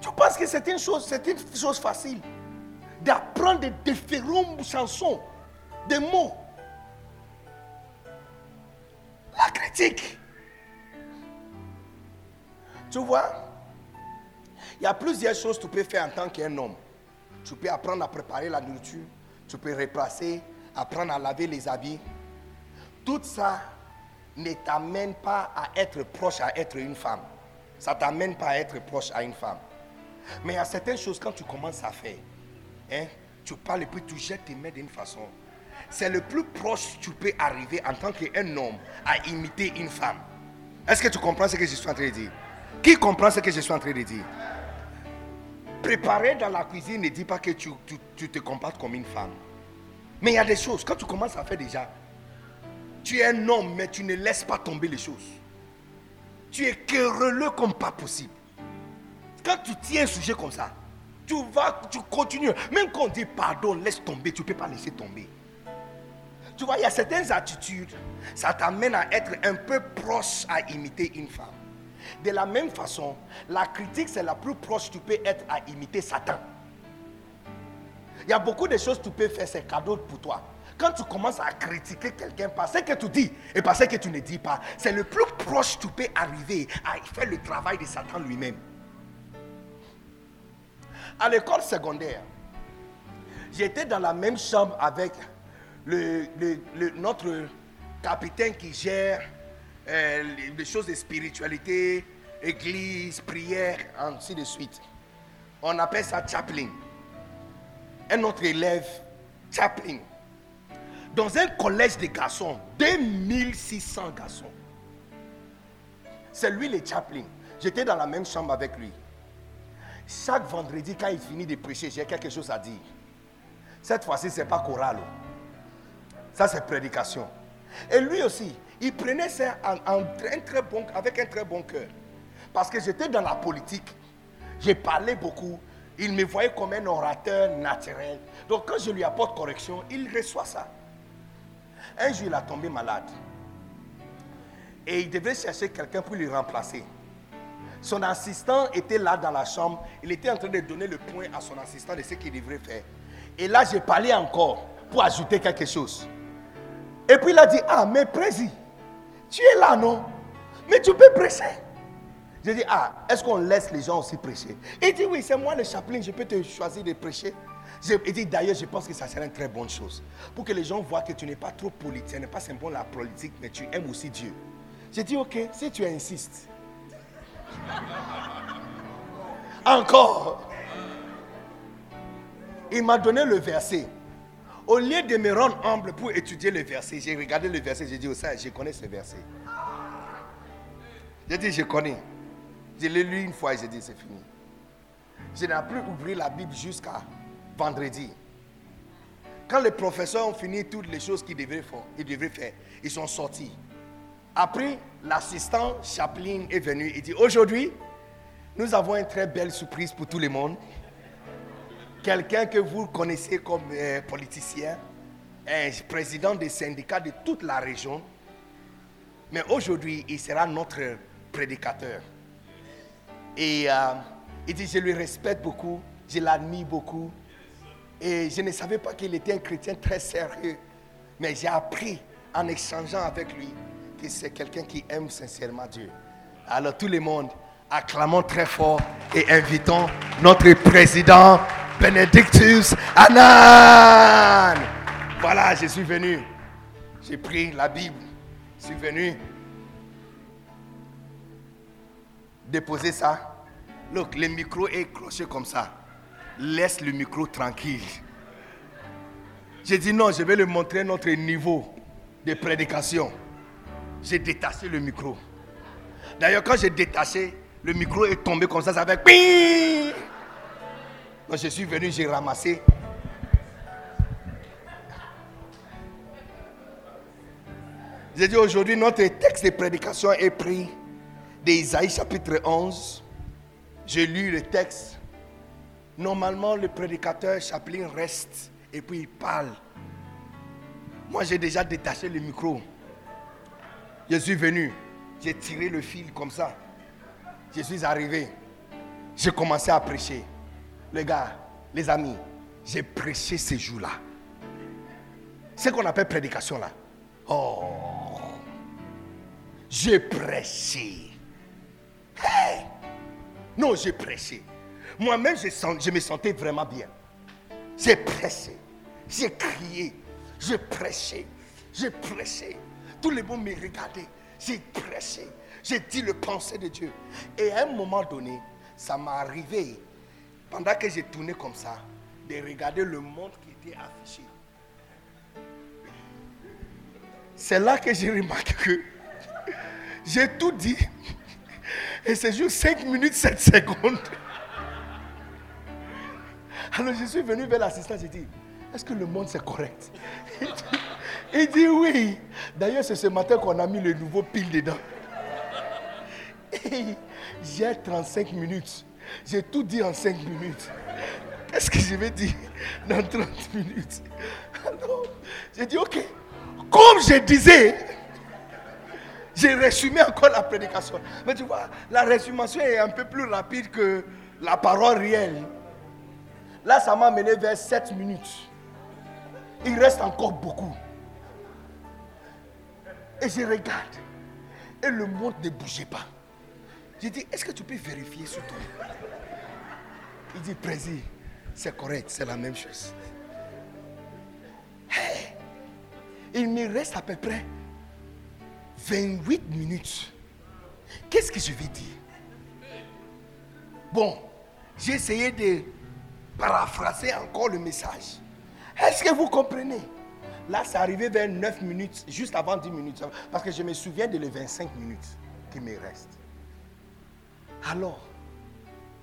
Tu penses que c'est une chose, c'est une chose facile d'apprendre des différentes chansons, des mots. La critique. Tu vois, il y a plusieurs choses que tu peux faire en tant qu'un homme. Tu peux apprendre à préparer la nourriture, tu peux replacer, apprendre à laver les habits. Tout ça ne t'amène pas à être proche à être une femme. Ça t'amène pas à être proche à une femme. Mais il y a certaines choses quand tu commences à faire, hein, tu parles et puis tu jettes tes mains d'une façon. C'est le plus proche que tu peux arriver en tant qu'un homme à imiter une femme. Est-ce que tu comprends ce que je suis en train de dire? Qui comprend ce que je suis en train de dire? Préparer dans la cuisine ne dit pas que tu, tu te comportes comme une femme. Mais il y a des choses, quand tu commences à faire déjà, tu es un homme, mais tu ne laisses pas tomber les choses. Tu es querelleux comme pas possible. Quand tu tiens un sujet comme ça, tu vas, tu continues. Même quand on dit pardon, laisse tomber, tu ne peux pas laisser tomber. Tu vois, il y a certaines attitudes, ça t'amène à être un peu proche à imiter une femme. De la même façon, la critique, c'est la plus proche que tu peux être à imiter Satan. Il y a beaucoup de choses que tu peux faire, c'est cadeau pour toi. Quand tu commences à critiquer quelqu'un par ce que tu dis et par ce que tu ne dis pas, c'est le plus proche que tu peux arriver à faire le travail de Satan lui-même. À l'école secondaire, j'étais dans la même chambre avec notre capitaine qui gère euh, les, choses de spiritualité, église, prière, ainsi de suite. On appelle ça chaplain. Un autre élève, chaplain dans un collège de garçons, 2600 garçons. C'est lui le chaplain. J'étais dans la même chambre avec lui. Chaque vendredi, quand il finit de prêcher, j'ai quelque chose à dire. Cette fois-ci, ce n'est pas choral. Ça, c'est prédication. Et lui aussi, il prenait ça avec un très bon cœur. Parce que j'étais dans la politique. J'ai parlé beaucoup. Il me voyait comme un orateur naturel. Donc quand je lui apporte correction, il reçoit ça. Un jour, il a tombé malade. Et il devait chercher quelqu'un pour lui remplacer. Son assistant était là dans la chambre. Il était en train de donner le point à son assistant de ce qu'il devrait faire. Et là, j'ai parlé encore pour ajouter quelque chose. Et puis il a dit, ah, mais président, tu es là, non? Mais tu peux prêcher. J'ai dit, ah, est-ce qu'on laisse les gens aussi prêcher? Il dit, oui, c'est moi le chaplain, je peux te choisir de prêcher. Il dit, d'ailleurs, je pense que ça serait une très bonne chose. Pour que les gens voient que tu n'es pas trop politique, n'est pas simplement la politique, mais tu aimes aussi Dieu. J'ai dit, ok, si tu insistes. Encore. Il m'a donné le verset. Au lieu de me rendre humble pour étudier le verset, j'ai regardé le verset, j'ai dit, oh, ça, je connais ce verset. J'ai dit, je connais. Je l'ai lu une fois et j'ai dit, c'est fini. Je n'ai plus ouvert la Bible jusqu'à vendredi. Quand les professeurs ont fini toutes les choses qu'ils devaient faire, ils, devaient faire, ils sont sortis. Après, l'assistant Chaplin est venu et dit, aujourd'hui, nous avons une très belle surprise pour tout le monde. Quelqu'un que vous connaissez comme euh, politicien, un président des syndicats de toute la région. Mais aujourd'hui, il sera notre prédicateur. Et euh, il dit, je lui respecte beaucoup, je l'admire beaucoup. Et je ne savais pas qu'il était un chrétien très sérieux. Mais j'ai appris en échangeant avec lui que c'est quelqu'un qui aime sincèrement Dieu. Alors tout le monde, acclamons très fort et invitons notre président Benedictus Anan. Voilà, je suis venu. J'ai pris la Bible. Je suis venu déposer ça. Look, le micro est cloché comme ça. Laisse le micro tranquille. J'ai dit non, je vais lui montrer notre niveau de prédication. J'ai détaché le micro. D'ailleurs, quand j'ai détaché, le micro est tombé comme ça, ça fait Je suis venu, j'ai ramassé. J'ai dit aujourd'hui, notre texte de prédication est pris d'Isaïe chapitre 11. J'ai lu le texte. Normalement, le prédicateur Chaplin reste et puis il parle. Moi, j'ai déjà détaché le micro. Je suis venu. J'ai tiré le fil comme ça. Je suis arrivé. J'ai commencé à prêcher. Les gars, les amis, j'ai prêché ces jours-là. Ce qu'on appelle prédication là. Oh, j'ai prêché. Non, j'ai prêché. Moi-même, je, me sentais vraiment bien. J'ai prêché. J'ai crié. J'ai prêché. J'ai prêché. Tous les monde me regardaient. J'ai prêché. J'ai dit le pensée de Dieu. Et à un moment donné, ça m'est arrivé, pendant que j'ai tourné comme ça, de regarder le monde qui était affiché. C'est là que j'ai remarqué que j'ai tout dit. Et c'est juste 5 minutes 7 secondes. Alors je suis venu vers l'assistant, j'ai dit, est-ce que le monde c'est correct? Il dit oui. D'ailleurs, c'est ce matin qu'on a mis le nouveau pile dedans. J'ai 35 minutes. J'ai tout dit en 5 minutes. Qu'est-ce que je vais dire dans 30 minutes? Alors, j'ai dit, ok. Comme je disais, j'ai résumé encore la prédication. Mais tu vois, la résumation est un peu plus rapide que la parole réelle. Là, ça m'a mené vers 7 minutes. Il reste encore beaucoup. Et je regarde. Et le monde ne bougeait pas. J'ai dit, est-ce que tu peux vérifier sur toi Il dit, Président, c'est correct, c'est la même chose. il me reste à peu près 28 minutes. Qu'est-ce que je vais dire? Bon, j'ai essayé de paraphraser encore le message. Est-ce que vous comprenez? Là, c'est arrivé vers 9 minutes, juste avant 10 minutes. Parce que je me souviens de les 25 minutes qui me restent. Alors,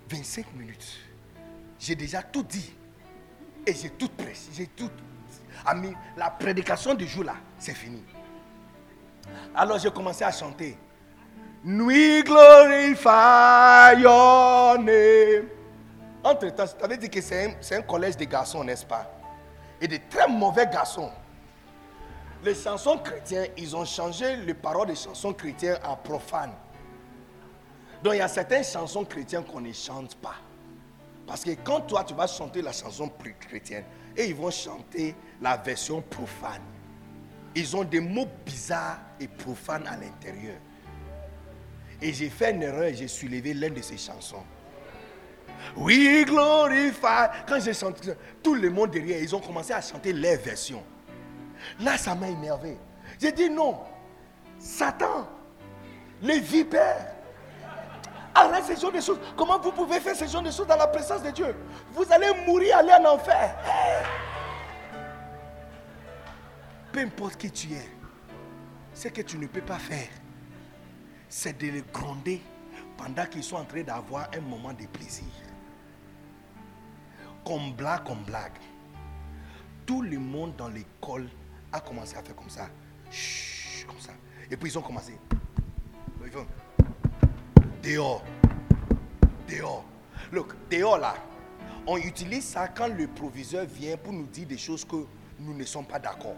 25 minutes, j'ai déjà tout dit. Et j'ai tout pressé. J'ai tout. Ami, la prédication du jour là, c'est fini. Alors j'ai commencé à chanter. Nuit glorify. Entre temps, tu avais dit que c'est un, un collège de garçons, n'est-ce pas? Et de très mauvais garçons. Les chansons chrétiennes, ils ont changé les paroles des chansons chrétiennes en profanes. Donc il y a certaines chansons chrétiennes qu'on ne chante pas. Parce que quand toi tu vas chanter la chanson chrétienne, et ils vont chanter la version profane. Ils ont des mots bizarres et profanes à l'intérieur. Et j'ai fait une erreur et j'ai soulevé l'une de ses chansons. We glorify. Quand j'ai chanté, tout le monde derrière, ils ont commencé à chanter les versions. Là, ça m'a énervé. J'ai dit non. Satan, les vipères, arrête ces genre de choses. Comment vous pouvez faire ces genre de choses dans la présence de Dieu? Vous allez mourir, aller en enfer. Peu importe qui tu es, ce que tu ne peux pas faire, c'est de les gronder pendant qu'ils sont en train d'avoir un moment de plaisir. Comme blague, comme blague. Tout le monde dans l'école a commencé à faire comme ça. comme ça. Et puis ils ont commencé. Dehors. Dehors. Look, dehors là. On utilise ça quand le proviseur vient pour nous dire des choses que nous ne sommes pas d'accord.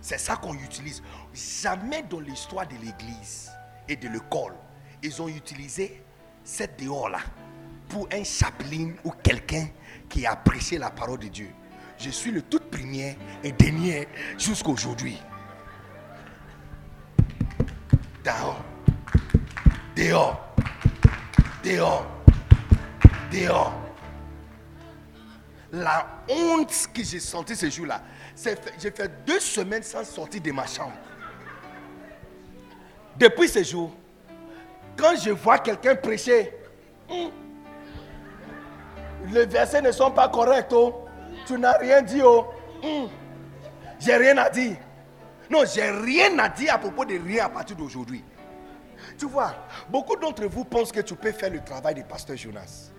C'est ça qu'on utilise. Jamais dans l'histoire de l'église et de l'école, ils ont utilisé cette dehors-là pour un chaplain ou quelqu'un qui a prêché la parole de Dieu. Je suis le tout premier et dernier jusqu'à aujourd'hui. Dehors. Dehors. Dehors. Dehors. La honte que j'ai sentie ce jour-là, j'ai fait deux semaines sans sortir de ma chambre. Depuis ce jour, quand je vois quelqu'un prêcher, hmm, les versets ne sont pas corrects. Oh. Tu n'as rien dit. Oh. Hmm. J'ai rien à dire. Non, j'ai rien à dire à propos de rien à partir d'aujourd'hui. Tu vois, beaucoup d'entre vous pensent que tu peux faire le travail du pasteur Jonas.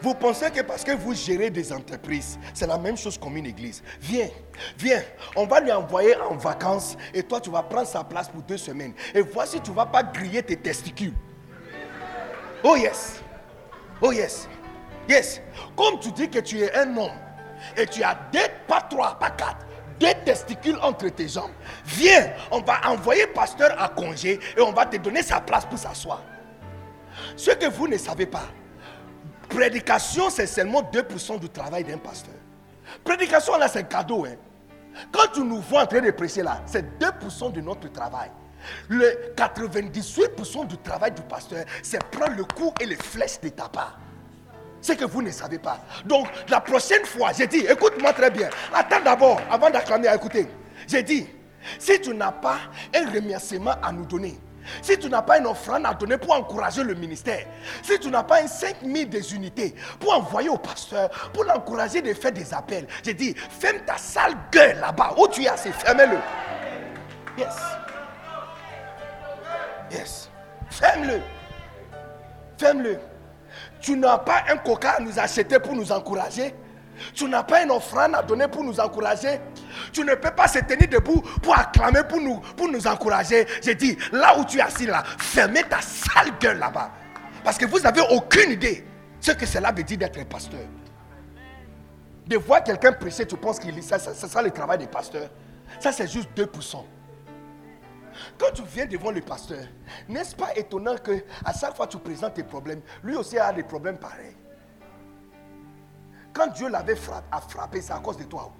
Vous pensez que parce que vous gérez des entreprises, c'est la même chose comme une église. Viens, viens, on va lui envoyer en vacances et toi tu vas prendre sa place pour deux semaines. Et voici, tu ne vas pas griller tes testicules. Oh yes, oh yes, yes. Comme tu dis que tu es un homme et tu as deux, pas trois, pas quatre, deux testicules entre tes jambes, viens, on va envoyer pasteur à congé et on va te donner sa place pour s'asseoir. Ce que vous ne savez pas, Prédication, c'est seulement 2% du travail d'un pasteur. Prédication, là, c'est un cadeau. Hein. Quand tu nous vois en train de prêcher là, c'est 2% de notre travail. Le 98% du travail du pasteur, c'est prendre le coup et les flèches de ta part. C'est que vous ne savez pas. Donc, la prochaine fois, j'ai dit, écoute-moi très bien. Attends d'abord, avant d'acclamer à écouter. J'ai dit, si tu n'as pas un remerciement à nous donner, si tu n'as pas une offrande à donner pour encourager le ministère, si tu n'as pas un 5000 des unités pour envoyer au pasteur, pour l'encourager de faire des appels, j'ai dit, ferme ta sale gueule là-bas, où tu es assis, ferme-le. Yes. Yes. Ferme-le. Ferme-le. Tu n'as pas un coca à nous acheter pour nous encourager. Tu n'as pas une offrande à donner pour nous encourager. Tu ne peux pas se tenir debout pour acclamer, pour nous, encourager. J'ai dit, là où tu es assis là, fermez ta sale gueule là-bas. Parce que vous n'avez aucune idée ce que cela veut dire d'être pasteur. De voir quelqu'un prêcher, tu penses qu'il ça, ça, ça, le travail des pasteurs. Ça, c'est juste 2%. Quand tu viens devant le pasteur, n'est-ce pas étonnant que à chaque fois que tu présentes tes problèmes, lui aussi a des problèmes pareils? Quand Dieu l'avait frappé, c'est à cause de toi.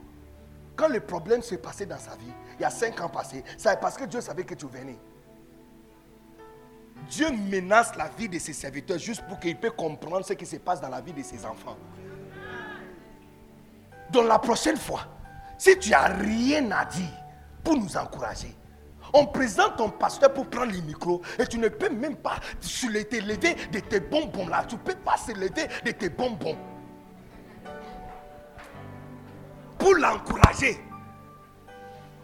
Quand le problème s'est passé dans sa vie, il y a cinq ans passés, c'est parce que Dieu savait que tu venais. Dieu menace la vie de ses serviteurs juste pour qu'il puisse comprendre ce qui se passe dans la vie de ses enfants. Donc la prochaine fois, si tu n'as rien à dire pour nous encourager, on présente ton pasteur pour prendre le micro et tu ne peux même pas te lever de tes bonbons là. Tu ne peux pas se lever de tes bonbons. pour l'encourager.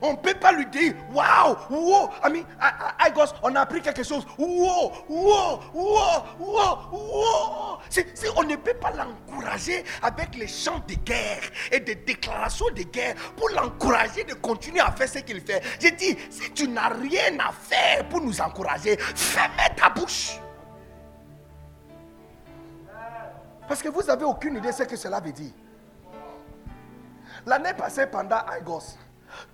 On ne peut pas lui dire, waouh, wow, ami, Aigos, on a appris quelque chose. Wow, wow, wow, wow, wow. Si, on ne peut pas l'encourager avec les chants de guerre et des déclarations de guerre pour l'encourager de continuer à faire ce qu'il fait. J'ai dit, si tu n'as rien à faire pour nous encourager, ferme ta bouche. Parce que vous n'avez aucune idée de ce que cela veut dire. L'année passée, pendant Aigos,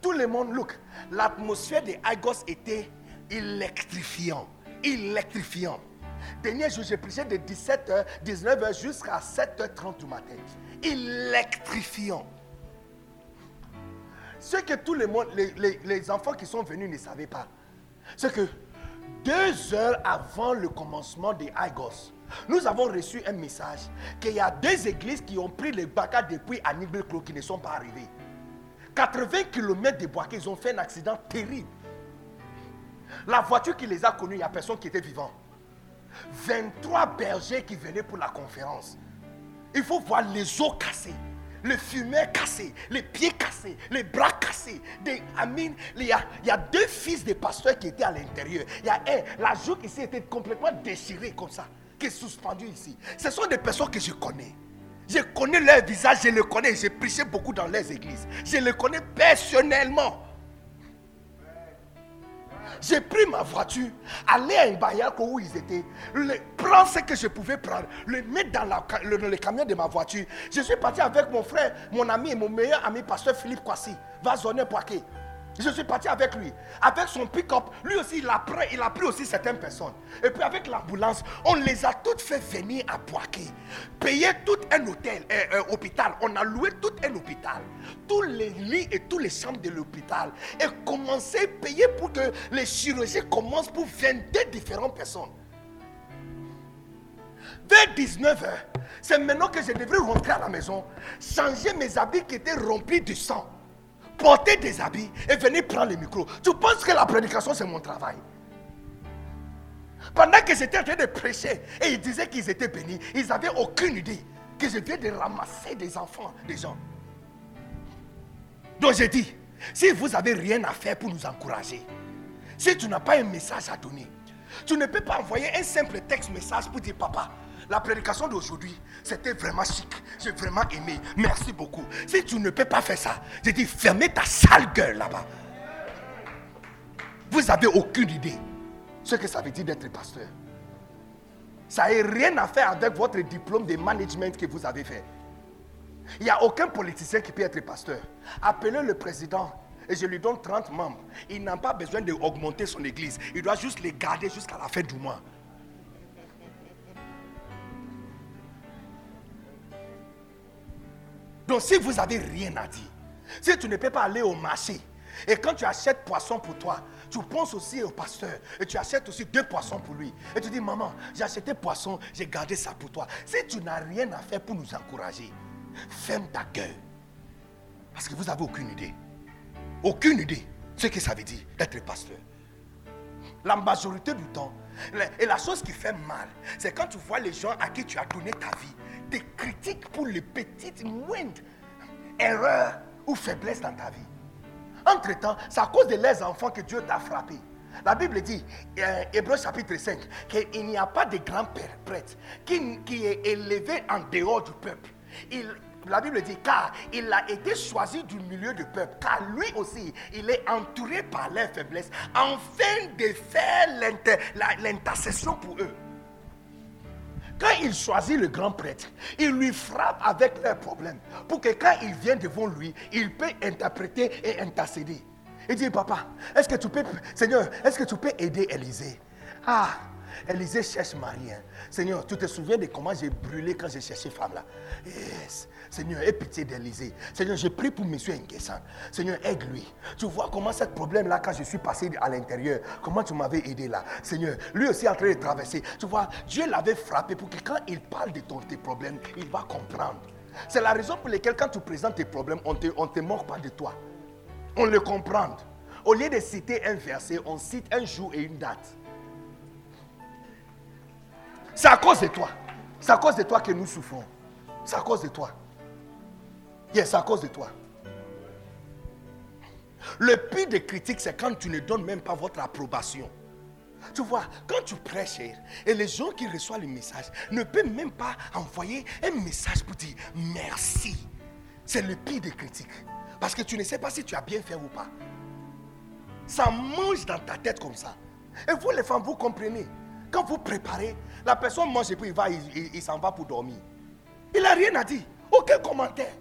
tout le monde, look, l'atmosphère de Aigos était électrifiant. Électrifiant. Dernier jour, j'ai prêché de 17h, 19h jusqu'à 7h30 du matin. Électrifiant. Ce que tout le monde, les, enfants qui sont venus ne savaient pas, c'est que deux heures avant le commencement des Igos, nous avons reçu un message qu'il y a deux églises qui ont pris les bacas depuis à Clos qui ne sont pas arrivées. 80 km de Boaké, ils ont fait un accident terrible. La voiture qui les a connus, il n'y a personne qui était vivant. 23 bergers qui venaient pour la conférence. Il faut voir les os cassés, le fumet cassé, les pieds cassés, les bras cassés. Des, il, y a, il y a deux fils de pasteurs qui étaient à l'intérieur. Il y a la joue ici était complètement déchirée comme ça, qui est suspendue ici. Ce sont des personnes que je connais. Je connais leur visage, je les connais. J'ai prêché beaucoup dans les églises. Je les connais personnellement. J'ai pris ma voiture, aller à Ibayako où ils étaient, le, ce que je pouvais prendre, le mettre dans, le, camion de ma voiture. Je suis parti avec mon frère, mon ami et mon meilleur ami, pasteur Philippe Kwasi, va zoner. Je suis parti avec lui. Avec son pick-up, lui aussi, il a, pris, il a pris aussi certaines personnes. Et puis avec l'ambulance, on les a toutes fait venir à Poaké. Payer tout un hôtel, euh, euh, hôpital. On a loué tout un hôpital. Tous les lits et tous les chambres de l'hôpital. Et commencer à payer pour que les chirurgiens commencent pour 22 différentes personnes. Vers 19h, c'est maintenant que je devrais rentrer à la maison, changer mes habits qui étaient remplis de sang porter des habits et venir prendre le micro. Tu penses que la prédication, c'est mon travail? Pendant que j'étais en train de prêcher et ils disaient qu'ils étaient bénis, ils n'avaient aucune idée que je viens de ramasser des enfants, des gens. Donc j'ai dit, si vous n'avez rien à faire pour nous encourager, si tu n'as pas un message à donner, tu ne peux pas envoyer un simple texte message pour dire, papa, la prédication d'aujourd'hui, c'était vraiment chic. J'ai vraiment aimé. Merci beaucoup. Si tu ne peux pas faire ça, j'ai dit fermez ta sale gueule là-bas. Vous n'avez aucune idée ce que ça veut dire d'être pasteur. Ça n'a rien à faire avec votre diplôme de management que vous avez fait. Il n'y a aucun politicien qui peut être pasteur. Appelez le président et je lui donne 30 membres. Il n'a pas besoin d'augmenter son église. Il doit juste les garder jusqu'à la fin du mois. Donc si vous n'avez rien à dire, si tu ne peux pas aller au marché, et quand tu achètes poisson pour toi, tu penses aussi au pasteur et tu achètes aussi deux poissons pour lui. Et tu dis, maman, j'ai acheté poisson, j'ai gardé ça pour toi. Si tu n'as rien à faire pour nous encourager, ferme ta gueule. Parce que vous n'avez aucune idée. Aucune idée ce que ça veut dire d'être pasteur. La majorité du temps, et la chose qui fait mal, c'est quand tu vois les gens à qui tu as donné ta vie des critiques pour les petites, moindres erreurs ou faiblesses dans ta vie. Entre-temps, c'est à cause de les enfants que Dieu t'a frappé. La Bible dit, euh, Hébreu chapitre 5, qu'il n'y a pas de grand prêtre qui, est élevé en dehors du peuple. La Bible dit, car il a été choisi du milieu du peuple, car lui aussi, il est entouré par leurs faiblesses, afin de faire l'intercession pour eux. Quand il choisit le grand prêtre, il lui frappe avec leurs problèmes. Pour que quand il vient devant lui, il peut interpréter et intercéder. Il dit, papa, est-ce que tu peux, Seigneur, est-ce que tu peux aider Élisée? Ah, Élisée cherche Marie. Hein. Seigneur, tu te souviens de comment j'ai brûlé quand j'ai cherché femme là Yes. Seigneur, aie pitié d'Élisée. Seigneur, je prie pour M. Nguessan. Seigneur, aide-lui. Tu vois comment ce problème-là, quand je suis passé à l'intérieur, comment tu m'avais aidé là. Seigneur, lui aussi en train de traverser. Tu vois, Dieu l'avait frappé pour que quand il parle de ton, tes problèmes, il va comprendre. C'est la raison pour laquelle quand tu présentes tes problèmes, on ne te, on te moque pas de toi. On le comprend. Au lieu de citer un verset, on cite un jour et une date. C'est à cause de toi. C'est à cause de toi que nous souffrons. C'est à cause de toi. Yes, c'est à cause de toi. Le pire des critiques, c'est quand tu ne donnes même pas votre approbation. Tu vois, quand tu prêches et les gens qui reçoivent le message ne peuvent même pas envoyer un message pour dire merci. C'est le pire des critiques. Parce que tu ne sais pas si tu as bien fait ou pas. Ça mange dans ta tête comme ça. Et vous les femmes, vous comprenez. Quand vous préparez, la personne mange et puis il va, il, s'en va pour dormir. Il n'a rien à dire. Aucun commentaire.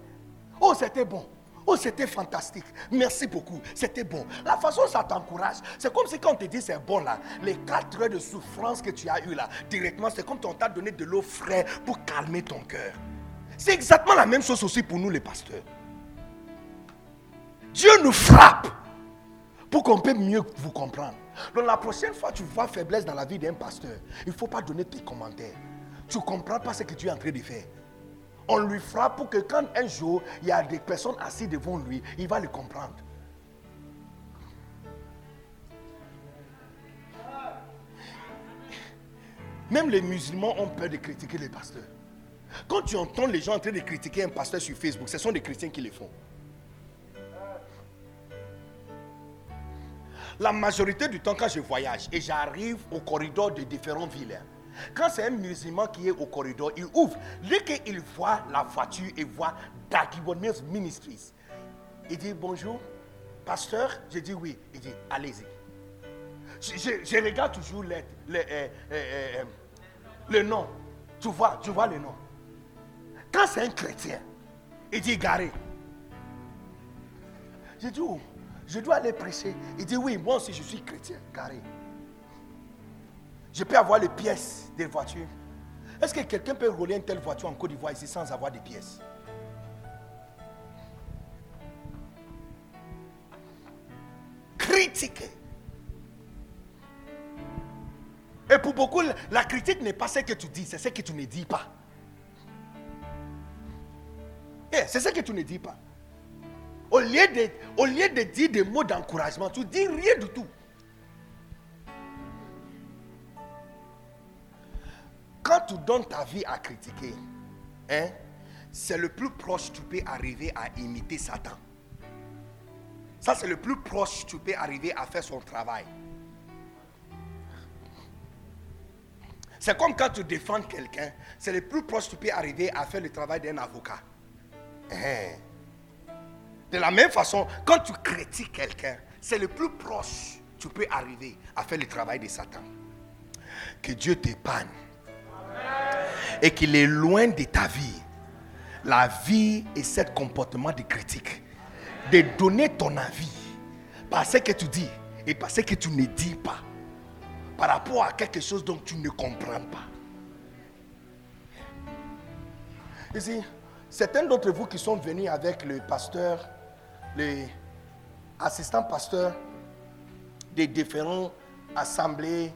Oh, c'était bon. Oh, c'était fantastique. Merci beaucoup. C'était bon. La façon ça t'encourage, c'est comme si quand on te dit c'est bon là, les quatre heures de souffrance que tu as eu là, directement, c'est comme si on t'a donné de l'eau fraîche pour calmer ton cœur. C'est exactement la même chose aussi pour nous les pasteurs. Dieu nous frappe Pour qu'on puisse mieux vous comprendre. Donc la prochaine fois que tu vois faiblesse dans la vie d'un pasteur, il ne faut pas donner tes commentaires. Tu ne comprends pas ce que tu es en train de faire. On lui fera pour que quand un jour il y a des personnes assises devant lui, il va le comprendre. Même les musulmans ont peur de critiquer les pasteurs. Quand tu entends les gens en train de critiquer un pasteur sur Facebook, ce sont des chrétiens qui le font. La majorité du temps, quand je voyage et j'arrive au corridor de différentes villes, quand c'est un musulman qui est au corridor, il ouvre. Dès qu'il voit la voiture et voit Dagibon Ministries, il dit bonjour, pasteur. Je dis oui. Il dit allez-y. Je, regarde toujours euh, euh, euh, le, nom. Tu vois, tu vois le nom. Quand c'est un chrétien, il dit garé. Je dis où Je dois aller prêcher. Il dit oui, moi aussi je suis chrétien, garé. Je peux avoir les pièces des voitures. Est-ce que quelqu'un peut rouler une telle voiture en Côte d'Ivoire ici sans avoir des pièces? Critiquer. Et pour beaucoup, la critique n'est pas ce que tu dis, c'est ce que tu ne dis pas. Eh, c'est ce que tu ne dis pas. Au lieu, de, au lieu de dire des mots d'encouragement, tu dis rien du tout. Quand tu donnes ta vie à critiquer, hein, c'est le plus proche tu peux arriver à imiter Satan. Ça, c'est le plus proche tu peux arriver à faire son travail. C'est comme quand tu défends quelqu'un, c'est le plus proche tu peux arriver à faire le travail d'un avocat. Hein. De la même façon, quand tu critiques quelqu'un, c'est le plus proche tu peux arriver à faire le travail de Satan. Que Dieu t'épargne et qu'il est loin de ta vie. La vie et ce comportement de critique. De donner ton avis par ce que tu dis et par ce que tu ne dis pas. Par rapport à quelque chose dont tu ne comprends pas. Ici, certains d'entre vous qui sont venus avec le pasteur, les assistants pasteurs des différentes assemblées,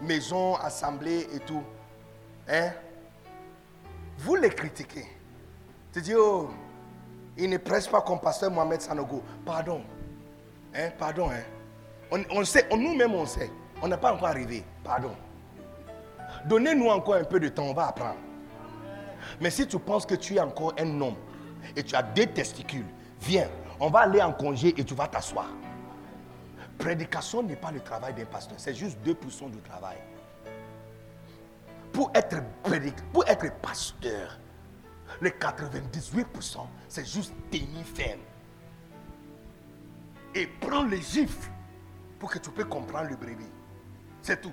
maisons, assemblées et tout, hein, vous les critiquez. Tu dis, oh, il ne presse pas comme pasteur Mohamed Sanogo. Pardon. Hein, pardon. Hein. On, sait, nous-mêmes on sait. On n'est pas encore arrivé. Pardon. Donnez-nous encore un peu de temps, on va apprendre. Mais si tu penses que tu es encore un homme et tu as des testicules, viens, on va aller en congé et tu vas t'asseoir. Prédication n'est pas le travail d'un pasteur, c'est juste 2% du travail pour être pour être pasteur, les 98%, c'est juste tenir ferme. Et prendre les gifles pour que tu puisses comprendre le brebis. C'est tout.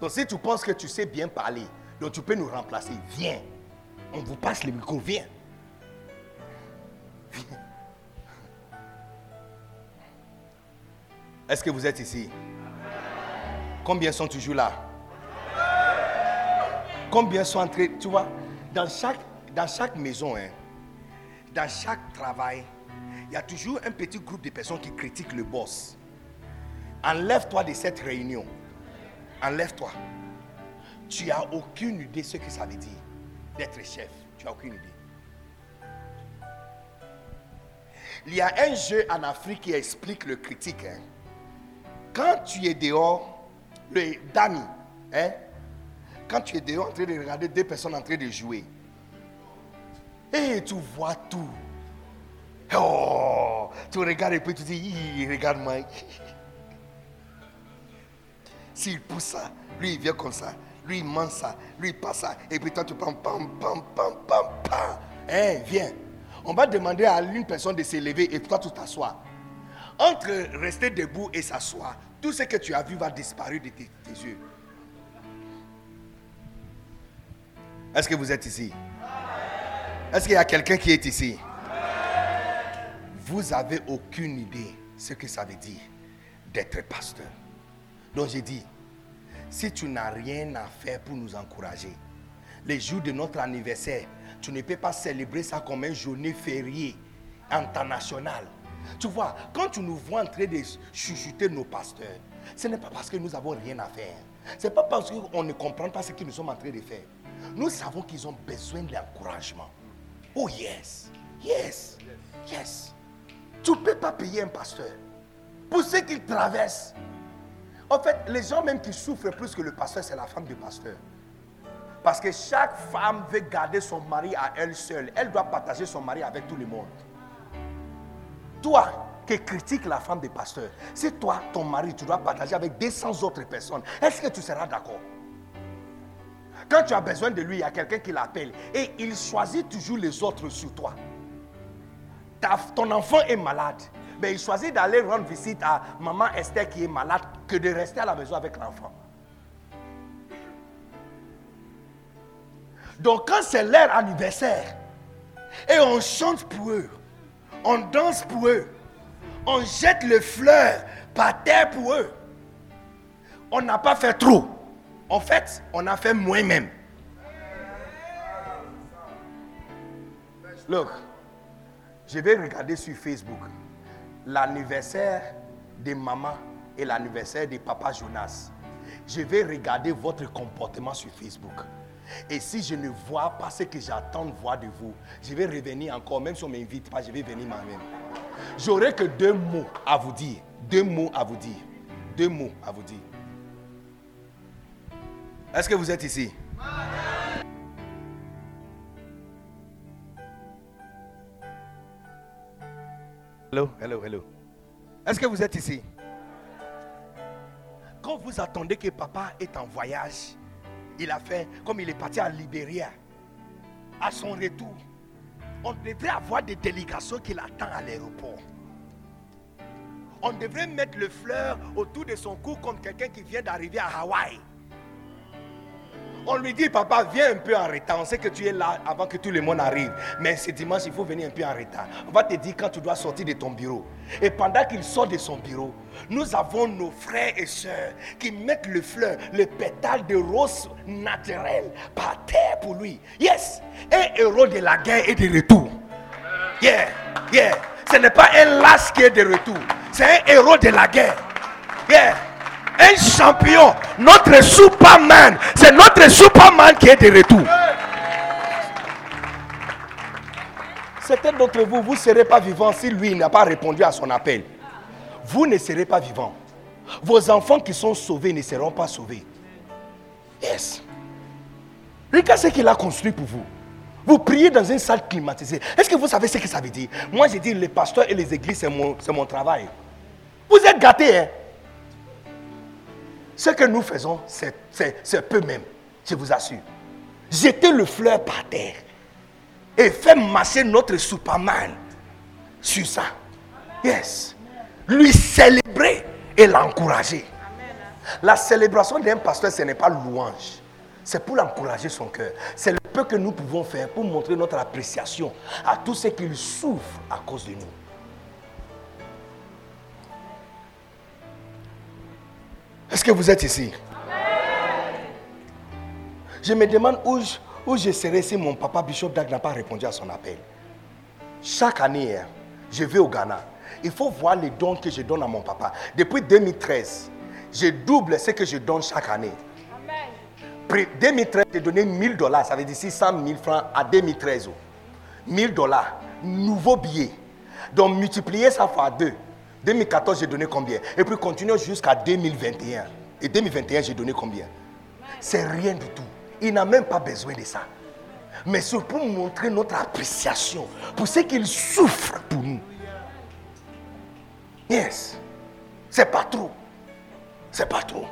Donc si tu penses que tu sais bien parler, donc tu peux nous remplacer, viens. On vous passe le micro, viens. Viens. Est-ce que vous êtes ici? Combien sont toujours là? Combien sont entrés? Tu vois, dans chaque, dans chaque maison, hein, dans chaque travail, il y a toujours un petit groupe de personnes qui critiquent le boss. Enlève-toi de cette réunion. Enlève-toi. Tu n'as aucune idée de ce que ça veut dire d'être chef. Tu n'as aucune idée. Il y a un jeu en Afrique qui explique le critique. Hein. Quand tu es dehors, le Dani, hein, quand tu es dehors en train de regarder deux personnes en train de jouer, et tu vois tout. Oh, tu regardes et puis tu dis, regarde-moi. S'il pousse ça, lui il vient comme ça, lui il mange ça, lui il passe ça, et puis toi tu prends pam, pam, pam, pam. Hein, viens. On va demander à une personne de se lever et toi tu t'assois. Entre rester debout et s'asseoir, tout ce que tu as vu va disparaître de tes, yeux. Est-ce que vous êtes ici? Est-ce qu'il y a quelqu'un qui est ici? Vous n'avez aucune idée ce que ça veut dire d'être pasteur. Donc j'ai dit, si tu n'as rien à faire pour nous encourager, les jours de notre anniversaire, tu ne peux pas célébrer ça comme une journée fériée international. Tu vois, quand tu nous vois en train de chuchoter nos pasteurs, ce n'est pas parce que nous n'avons rien à faire. Ce n'est pas parce qu'on ne comprend pas ce que nous sommes en train de faire. Nous savons qu'ils ont besoin d'encouragement. Oh yes, yes, yes. Tu ne peux pas payer un pasteur pour ce qu'il traverse. En fait, les gens même qui souffrent plus que le pasteur, c'est la femme du pasteur. Parce que chaque femme veut garder son mari à elle seule. Elle doit partager son mari avec tout le monde. Toi qui critiques la femme des pasteurs, c'est toi, ton mari, tu dois partager avec 200 autres personnes. Est-ce que tu seras d'accord? Quand tu as besoin de lui, il y a quelqu'un qui l'appelle et il choisit toujours les autres sur toi. ton enfant est malade, mais il choisit d'aller rendre visite à maman Esther qui est malade que de rester à la maison avec l'enfant. Donc quand c'est leur anniversaire et on chante pour eux, on danse pour eux, on jette les fleurs par terre pour eux, on n'a pas fait trop. En fait, on a fait moins même. Look, je vais regarder sur Facebook l'anniversaire de maman et l'anniversaire de papa Jonas. Je vais regarder votre comportement sur Facebook. Et si je ne vois pas ce que j'attends de voir de vous, je vais revenir encore, même si on ne m'invite pas, je vais venir moi-même. J'aurai que deux mots à vous dire. Deux mots à vous dire. Deux mots à vous dire. Est-ce que vous êtes ici? Hello, hello, hello. Est-ce que vous êtes ici? Quand vous attendez que papa est en voyage, il a fait comme il est parti à Libéria. À son retour, on devrait avoir des délégations qu'il attend à l'aéroport. On devrait mettre le fleur autour de son cou comme quelqu'un qui vient d'arriver à Hawaï. On lui dit, papa, viens un peu en retard. On sait que tu es là avant que tout le monde arrive. Mais ce dimanche, il faut venir un peu en retard. On va te dire quand tu dois sortir de ton bureau. Et pendant qu'il sort de son bureau, nous avons nos frères et sœurs qui mettent le fleur, le pétale de rose naturel par terre pour lui. Yes, un héros de la guerre est de retour. Yeah, yeah. Ce n'est pas un lâche qui est de retour. C'est un héros de la guerre. Yeah un champion, notre Superman. C'est notre Superman qui est de retour. Certains d'entre vous, vous ne serez pas vivants si lui n'a pas répondu à son appel. Vous ne serez pas vivants. Vos enfants qui sont sauvés ne seront pas sauvés. Yes. Regardez ce qu'il a construit pour vous? Vous priez dans une salle climatisée. Est-ce que vous savez ce que ça veut dire? Moi, j'ai dit les pasteurs et les églises, c'est mon, mon travail. Vous êtes gâtés, hein? Ce que nous faisons, c'est peu même, je vous assure. Jeter le fleur par terre et faire marcher notre Superman sur ça. Yes. Lui célébrer et l'encourager. La célébration d'un pasteur, ce n'est pas louange. C'est pour l'encourager son cœur. C'est le peu que nous pouvons faire pour montrer notre appréciation à tous ceux qui souffrent à cause de nous. Est-ce que vous êtes ici? Je me demande où je, où je serais si mon papa Bishop Dag n'a pas répondu à son appel. Chaque année, hein, je vais au Ghana. Il faut voir les dons que je donne à mon papa. Depuis 2013, je double ce que je donne chaque année. Amen. 2013, j'ai donné 1000 dollars, ça veut dire 600 000 francs à 2013. 1000 dollars, nouveau billet. Donc multiplier ça par deux. 2014, j'ai donné combien? Et puis continuons jusqu'à 2021. Et 2021, j'ai donné combien? C'est rien du tout. Il n'a même pas besoin de ça. Mais c'est pour montrer notre appréciation pour ce qu'il souffre pour nous. Yes. C'est pas trop. C'est pas trop.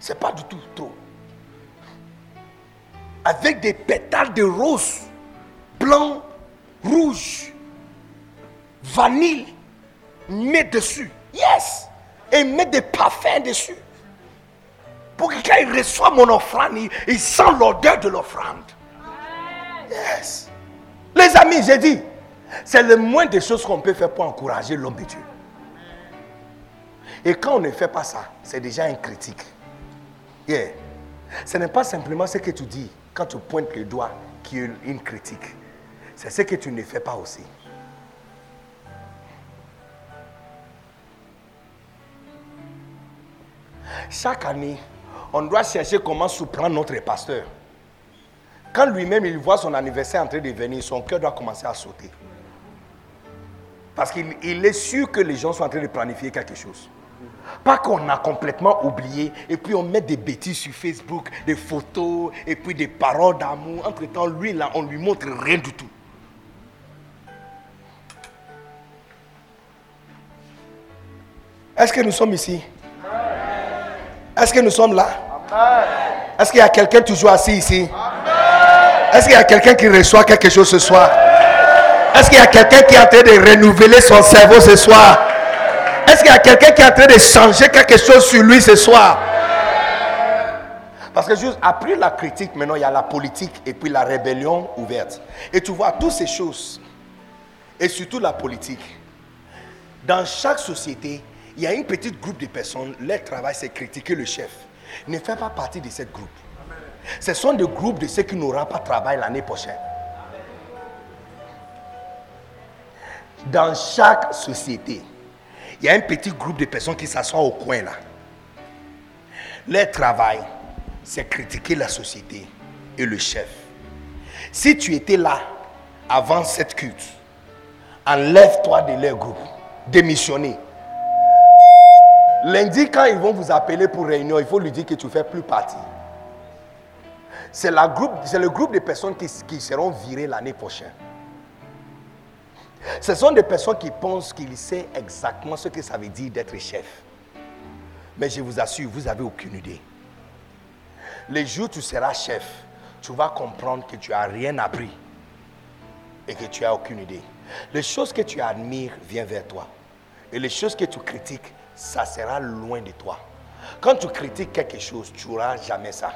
C'est pas du tout trop. Avec des pétales de rose, blanc, rouge, vanille met dessus. Yes. Et met des parfums dessus. Pour que quand il reçoit mon offrande, il, sent l'odeur de l'offrande. Yes. Les amis, j'ai dit, c'est le moins des choses qu'on peut faire pour encourager l'homme de Dieu. Et quand on ne fait pas ça, c'est déjà un critique. Yeah. Ce n'est pas simplement ce que tu dis quand tu pointes le doigt qui est une critique. C'est ce que tu ne fais pas aussi. Chaque année, on doit chercher comment surprendre notre pasteur. Quand lui-même il voit son anniversaire en train de venir, son cœur doit commencer à sauter. Parce qu'il il est sûr que les gens sont en train de planifier quelque chose. Pas qu'on a complètement oublié et puis on met des bêtises sur Facebook, des photos et puis des paroles d'amour. Entre-temps, lui là, on lui montre rien du tout. Est-ce que nous sommes ici? Est-ce que nous sommes là? Est-ce qu'il y a quelqu'un toujours assis ici? Est-ce qu'il y a quelqu'un qui reçoit quelque chose ce soir? Est-ce qu'il y a quelqu'un qui est en train de renouveler son cerveau ce soir? Est-ce qu'il y a quelqu'un qui est en train de changer quelque chose sur lui ce soir? Parce que juste après la critique, maintenant il y a la politique et puis la rébellion ouverte. Et tu vois, toutes ces choses, et surtout la politique, dans chaque société, il y a un petit groupe de personnes, leur travail c'est critiquer le chef. Ne fais pas partie de ce groupe. Ce sont des groupes de ceux qui n'auront pas de travail l'année prochaine. Dans chaque société, il y a un petit groupe de personnes qui s'assoient au coin là. Leur travail, c'est critiquer la société et le chef. Si tu étais là avant cette culte, enlève-toi de leur groupe, démissionner. Lundi, quand ils vont vous appeler pour réunion, il faut lui dire que tu ne fais plus partie. C'est le groupe de personnes qui, seront virées l'année prochaine. Ce sont des personnes qui pensent qu'ils savent exactement ce que ça veut dire d'être chef. Mais je vous assure, vous n'avez aucune idée. Les jours où tu seras chef, tu vas comprendre que tu n'as rien appris et que tu n'as aucune idée. Les choses que tu admires viennent vers toi. Et les choses que tu critiques, ça sera loin de toi. Quand tu critiques quelque chose, tu n'auras jamais ça.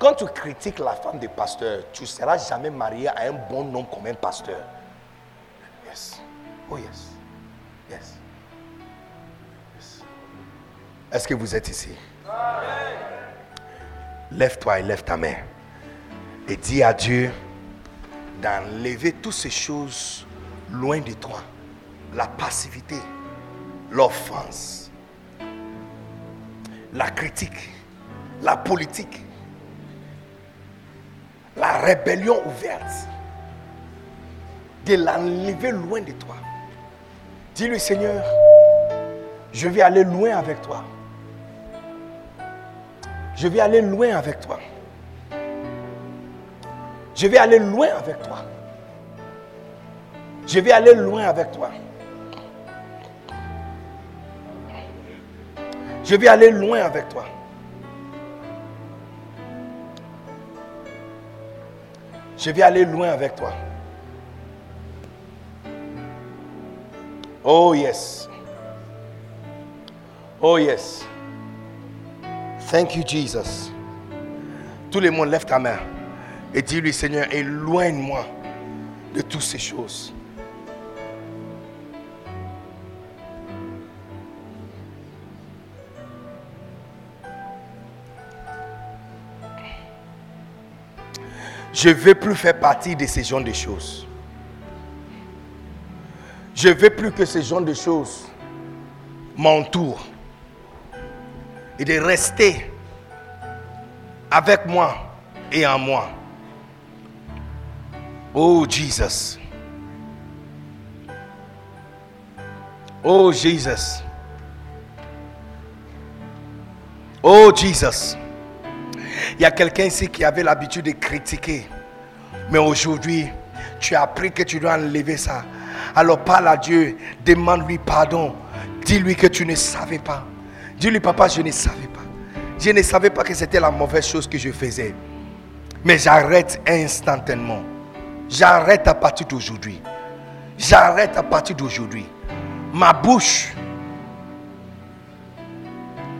Quand tu critiques la femme des pasteurs, tu ne seras jamais marié à un bon homme comme un pasteur. Yes. Oh yes. Yes. yes. Est-ce que vous êtes ici? Lève-toi et lève ta main. Et dis à Dieu d'enlever toutes ces choses loin de toi. La passivité, l'offense, la critique, la politique, la rébellion ouverte, de l'enlever loin de toi. Dis-lui, Seigneur, je vais aller loin avec toi. Je vais aller loin avec toi. Je vais aller loin avec toi. Je vais aller loin avec toi. Je vais aller loin avec toi. Je vais aller loin avec toi. Oh yes. Oh yes. Thank you Jesus. Tout le monde lève ta main et dis-lui Seigneur, éloigne-moi de toutes ces choses. Je ne veux plus faire partie de ces genres de choses. Je ne veux plus que ces genres de choses m'entourent. Et de rester avec moi et en moi. Oh Jesus. Oh Jesus. Oh Jesus. Il y a quelqu'un ici qui avait l'habitude de critiquer. Mais aujourd'hui, tu as appris que tu dois enlever ça. Alors parle à Dieu, demande-lui pardon. Dis-lui que tu ne savais pas. Dis-lui, papa, je ne savais pas. Je ne savais pas que c'était la mauvaise chose que je faisais. Mais j'arrête instantanément. J'arrête à partir d'aujourd'hui. J'arrête à partir d'aujourd'hui. Ma bouche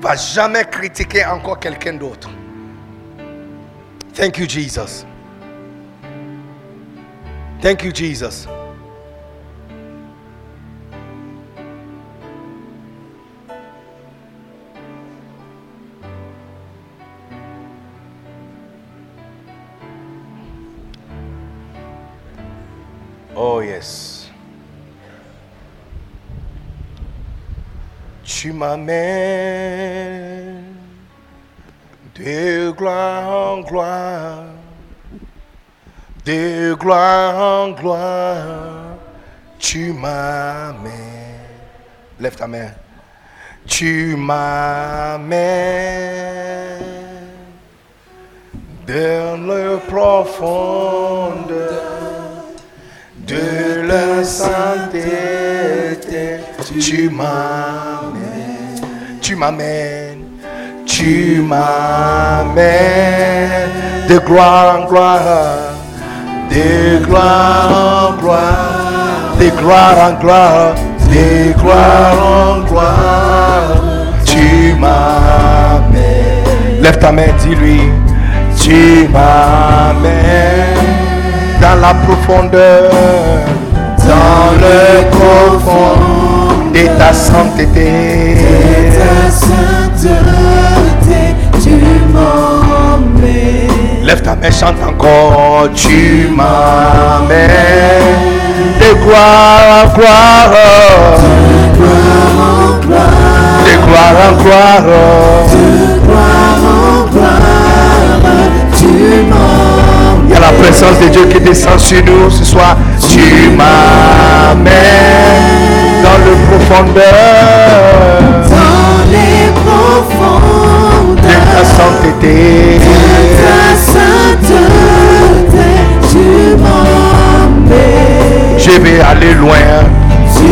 va jamais critiquer encore quelqu'un d'autre. Thank you, Jesus. Thank you, Jesus. Oh, yes. tu m'amènes de gloire en gloire, de gloire en gloire, tu m'amènes. Lève ta main. Tu m'amènes dans le profondeur de la sainteté. Tu m'amènes, tu m'amènes, tu m'amènes de gloire en gloire, de gloire en gloire, de en gloire, de en gloire. Tu m'amènes. Lève ta main, dis-lui, tu m'amènes dans la profondeur, dans le profond de ta sainteté. Ta sainteté, tu m'emmènes. Lève ta main, chante encore. Tu m'amènes de gloire en gloire, Gloire en gloire, de gloire en gloire. tu. Il y a la présence de Dieu qui descend sur nous ce soir. Tu m'amènes dans le profondeur Dans les de profondeurs sainteté. ta sainteté, Je vais aller loin. Tu.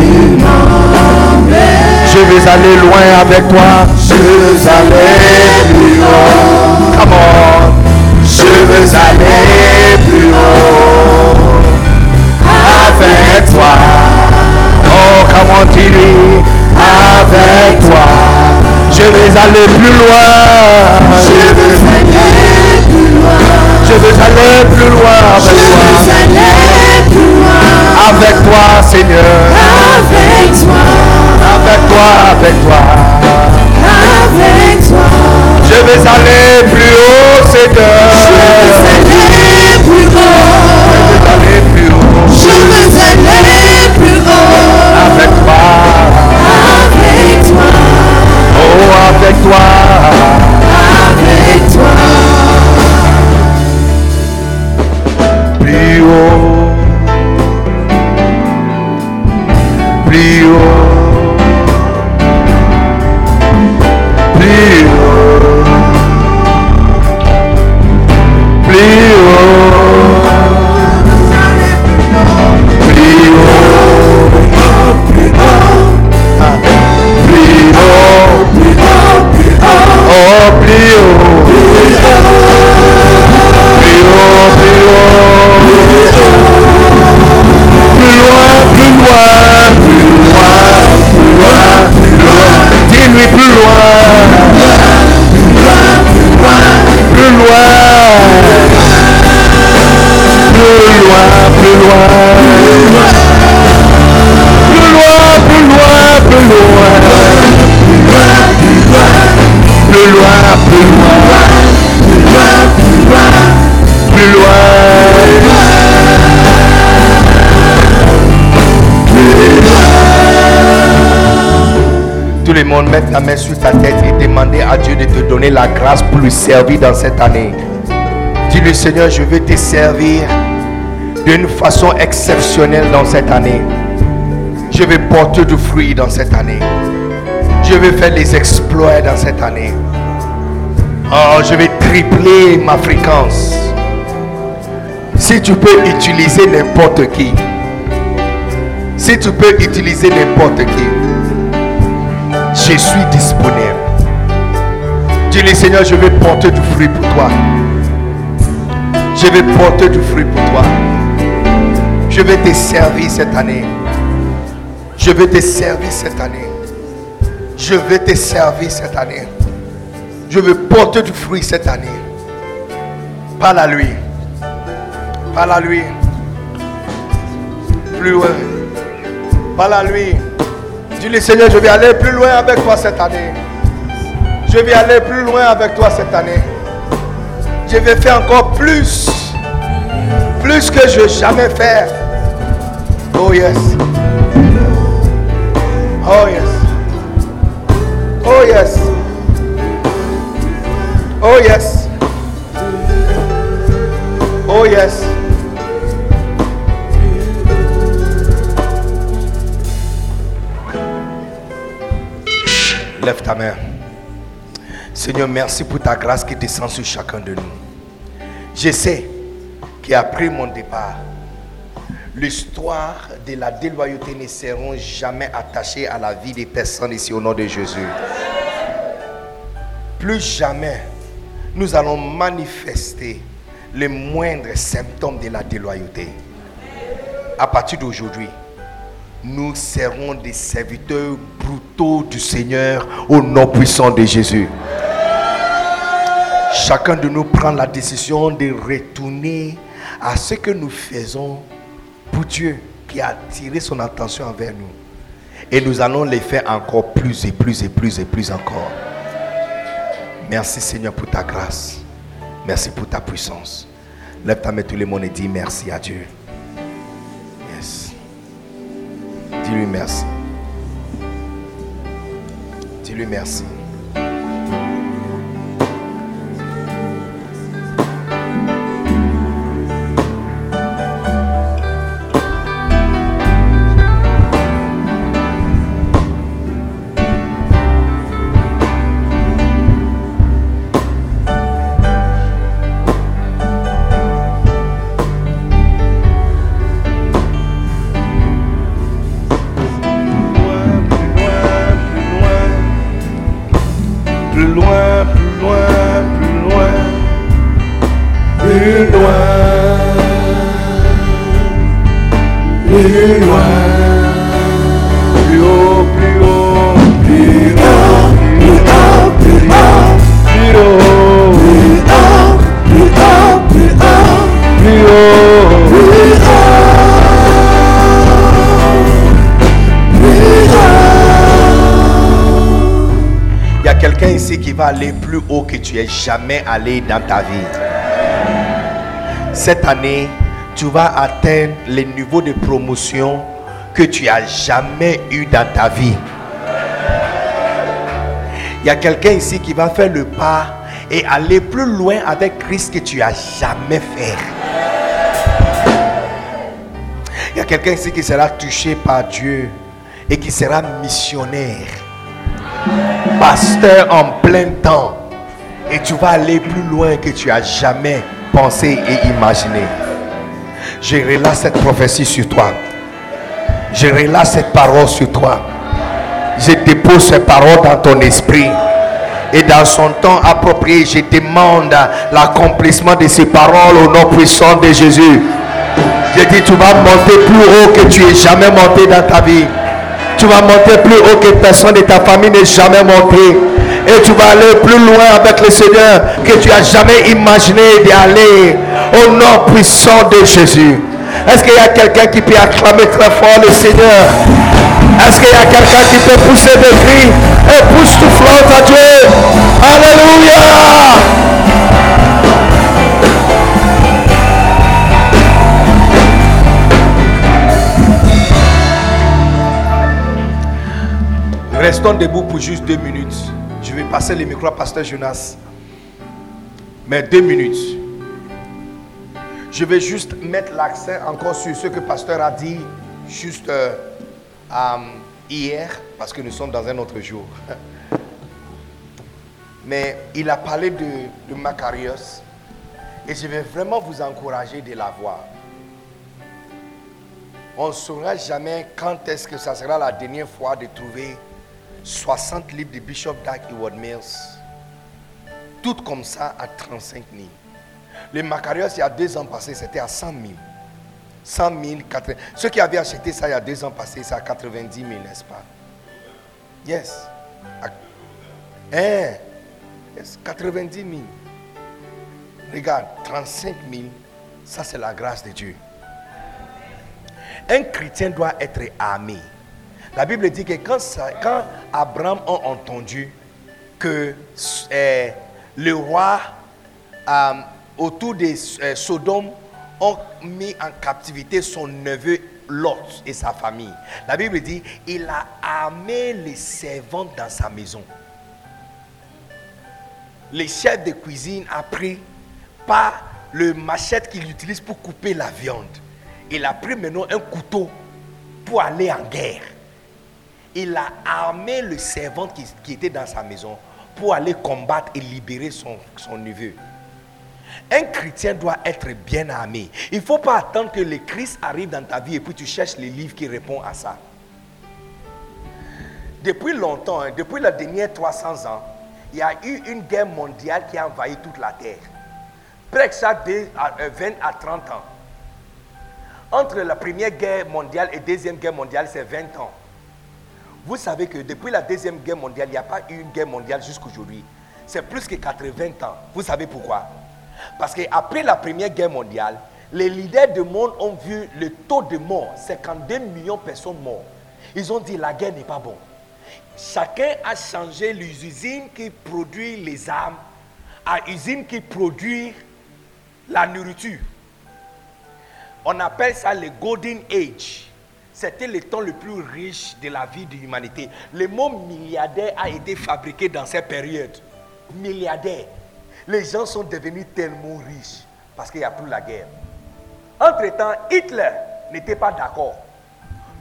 Je vais aller loin avec toi. Je veux aller plus haut. Come on. Je veux aller plus haut. Avec toi. Oh, come on, dis-lui. Avec toi. Je vais aller plus loin. Je veux aller plus loin. Je veux aller plus loin Je avec veux toi. aller plus loin Avec toi, Seigneur. avec toi, Avec toi, avec toi. avec toi. Je vais aller plus haut, Seigneur. Je veux aller plus haut, Je vais aller plus haut. je veux aller plus haut Avec toi. avec toi, Oh, avec toi. La grâce pour lui servir dans cette année. Dis-lui Seigneur, je veux te servir d'une façon exceptionnelle dans cette année. Je vais porter du fruit dans cette année. Je vais faire des exploits dans cette année. Oh, je vais tripler ma fréquence. Si tu peux utiliser n'importe qui, si tu peux utiliser n'importe qui, je suis disponible. Dis-le Seigneur, je vais porter du fruit pour toi. Je vais porter du fruit pour toi. Je vais te servir cette année. Je vais te servir cette année. Je vais te servir cette année. Je vais porter du fruit cette année. Parle à lui. Parle à lui. Plus loin. Parle à lui. Dis-lui Seigneur, je vais aller plus loin avec toi cette année. Je vais aller plus loin avec toi cette année. Je vais faire encore plus. Plus que je jamais fait. Oh yes. Oh yes. Oh yes. Oh yes. Oh yes. Seigneur, merci pour ta grâce qui descend sur chacun de nous. Je sais qu'après mon départ, l'histoire de la déloyauté ne seront jamais attachées à la vie des personnes ici au nom de Jésus. Plus jamais nous allons manifester les moindres symptômes de la déloyauté. À partir d'aujourd'hui, nous serons des serviteurs brutaux du Seigneur au nom puissant de Jésus. Chacun de nous prend la décision de retourner à ce que nous faisons pour Dieu qui a attiré son attention envers nous. Et nous allons les faire encore plus et plus et plus et plus encore. Merci Seigneur pour ta grâce. Merci pour ta puissance. Lève ta main tout le monde et dis merci à Dieu. Yes. Dis-lui merci. Dis-lui merci. Plus haut que tu es jamais allé dans ta vie. Cette année, tu vas atteindre les niveaux de promotion que tu as jamais eu dans ta vie. Il y a quelqu'un ici qui va faire le pas et aller plus loin avec Christ que tu as jamais fait. Il y a quelqu'un ici qui sera touché par Dieu et qui sera missionnaire pasteur en plein temps. Et tu vas aller plus loin que tu as jamais pensé et imaginé. Je relâche cette prophétie sur toi. Je relâche cette parole sur toi. Je dépose cette parole dans ton esprit. Et dans son temps approprié, je demande l'accomplissement de ces paroles au nom puissant de Jésus. Je dis, tu vas monter plus haut que tu es jamais monté dans ta vie. Tu vas monter plus haut que personne de ta famille n'est jamais monté. Et tu vas aller plus loin avec le Seigneur que tu as jamais imaginé d'aller. Au nom puissant de Jésus. Est-ce qu'il y a quelqu'un qui peut acclamer très fort le Seigneur? Est-ce qu'il y a quelqu'un qui peut pousser des cris? Et pousse tout flotte à Dieu Alléluia Restons debout pour juste deux minutes. Je vais passer le micro à Pasteur Jonas. Mais deux minutes. Je vais juste mettre l'accent encore sur ce que Pasteur a dit juste euh, hier, parce que nous sommes dans un autre jour. Mais il a parlé de, de Macarius et je vais vraiment vous encourager de la voir. On ne saura jamais quand est-ce que ça sera la dernière fois de trouver 60 livres de Bishop Dag Heward Mills. Tout comme ça à 35 000. Les Macarios, il y a deux ans passés, c'était à 100 000. 100 000, 80 Ceux qui avaient acheté ça il y a deux ans passés, c'est à 90 000, n'est-ce pas? Yes. Hein? Yes, 90 000. Regarde, 35 000, ça c'est la grâce de Dieu. Un chrétien doit être armé. La Bible dit que quand, Abraham a entendu que euh, le roi euh, autour de euh, Sodome ont mis en captivité son neveu Lot et sa famille. La Bible dit il a armé les servantes dans sa maison. les chefs de cuisine a pris pas le machette qu'il utilise pour couper la viande. Il a pris maintenant un couteau pour aller en guerre. Il a armé le servant qui, était dans sa maison pour aller combattre et libérer son, neveu. Un chrétien doit être bien armé. Il ne faut pas attendre que le Christ arrive dans ta vie et puis tu cherches les livres qui répondent à ça. Depuis longtemps, hein, depuis les derniers 300 ans, il y a eu une guerre mondiale qui a envahi toute la terre. Deux à- euh, 20 à 30 ans. Entre la première guerre mondiale et deuxième guerre mondiale, c'est 20 ans. Vous savez que depuis la deuxième guerre mondiale, il n'y a pas eu une guerre mondiale jusqu'aujourd'hui. C'est plus que 80 ans. Vous savez pourquoi? Parce qu'après la première guerre mondiale, les leaders du monde ont vu le taux de mort, 52 millions de personnes mortes. Ils ont dit la guerre n'est pas bon. Chacun a changé les usines qui produisent les armes à usines qui produisent la nourriture. On appelle ça le Golden Age. C'était le temps le plus riche de la vie de l'humanité. Le mot milliardaire a été fabriqué dans cette période. Milliardaire. Les gens sont devenus tellement riches parce qu'il n'y a plus la guerre. Entre-temps, Hitler n'était pas d'accord.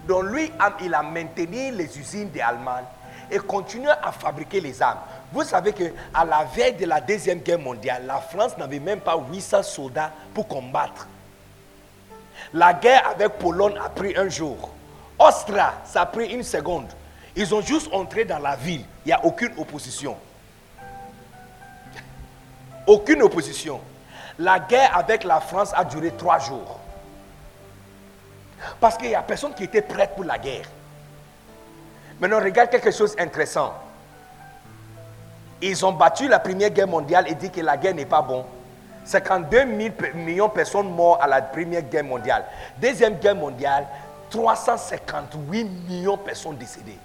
Donc lui, il a maintenu les usines des Allemands et continue à fabriquer les armes. Vous savez que à la veille de la Deuxième Guerre mondiale, la France n'avait même pas 800 soldats pour combattre. La guerre avec Pologne a pris un jour. Austria, ça a pris une seconde. Ils ont juste entré dans la ville. Il n'y a aucune opposition. Aucune opposition. La guerre avec la France a duré trois jours. Parce qu'il n'y a personne qui était prêt pour la guerre. Maintenant, regarde quelque chose d'intéressant. Ils ont battu la première guerre mondiale et dit que la guerre n'est pas bon. 52 000 pe- millions de personnes mortes à la première guerre mondiale. Deuxième guerre mondiale, 358 millions de personnes décédées.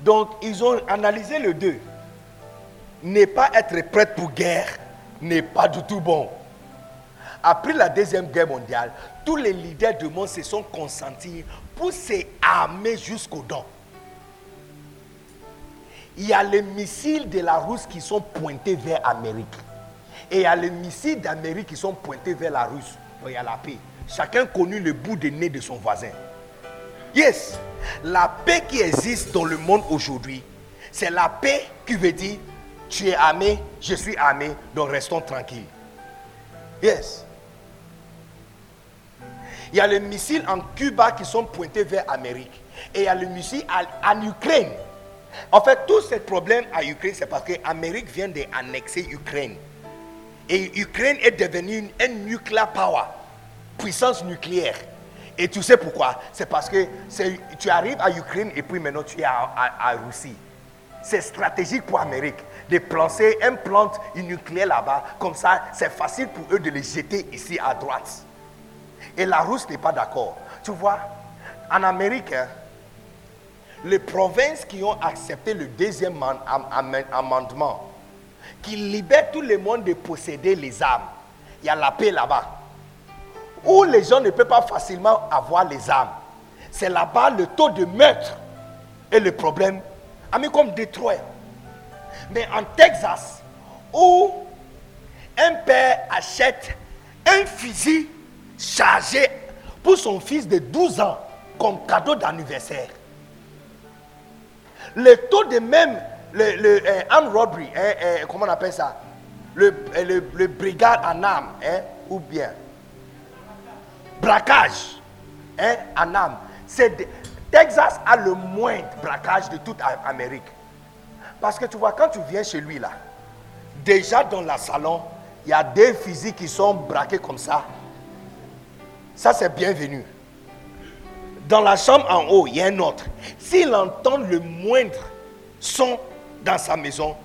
Donc, ils ont analysé le deux. Ne pas être prêt pour guerre n'est pas du tout bon. Après la Deuxième Guerre mondiale, tous les leaders du monde se sont consentis pour s'armer jusqu'aux dents. Il y a les missiles de la Russie qui sont pointés vers l'Amérique. Et il y a les missiles d'Amérique qui sont pointés vers la Russie. Donc il y a la paix. Chacun connu le bout de nez de son voisin. Yes, la paix qui existe dans le monde aujourd'hui, c'est la paix qui veut dire tu es armé, je suis armé, donc restons tranquilles. Yes. Il y a les missiles en Cuba qui sont pointés vers l'Amérique. Et il y a les missiles en Ukraine. En fait, tout ce problème à Ukraine, c'est parce que l'Amérique vient d'annexer Ukraine. Et Ukraine est devenue une, un nuclear power, puissance nucléaire. Et tu sais pourquoi? C'est parce que tu arrives à Ukraine et puis maintenant tu es à, à- Russie. C'est stratégique pour l'Amérique de planter un plante nucléaire là-bas. Comme ça, c'est facile pour eux de les jeter ici à droite. Et la Russie n'est pas d'accord. Tu vois, en Amérique, hein, les provinces qui ont accepté le deuxième am- am- am- amendement, qui libère tout le monde de posséder les armes, il y a la paix là-bas. Où les gens ne peuvent pas facilement avoir les armes. C'est là-bas le taux de meurtre et le problème. Amis comme Détroit. Mais en Texas, où un père achète un fusil chargé pour son fils de 12 ans comme cadeau d'anniversaire. Le taux de même, le, le euh, armed robbery, hein, euh, comment on appelle ça? Le, le, le brigade en armes, hein, ou bien braquage hein, en armes. Texas a le moins de braquage de toute Amérique. Parce que tu vois, quand tu viens chez lui là, déjà dans la salon, il y a des fusils qui sont braqués comme ça. Ça, c'est bienvenu. Dans la chambre en haut, il y a un autre. S'il entend le moindre son dans sa maison,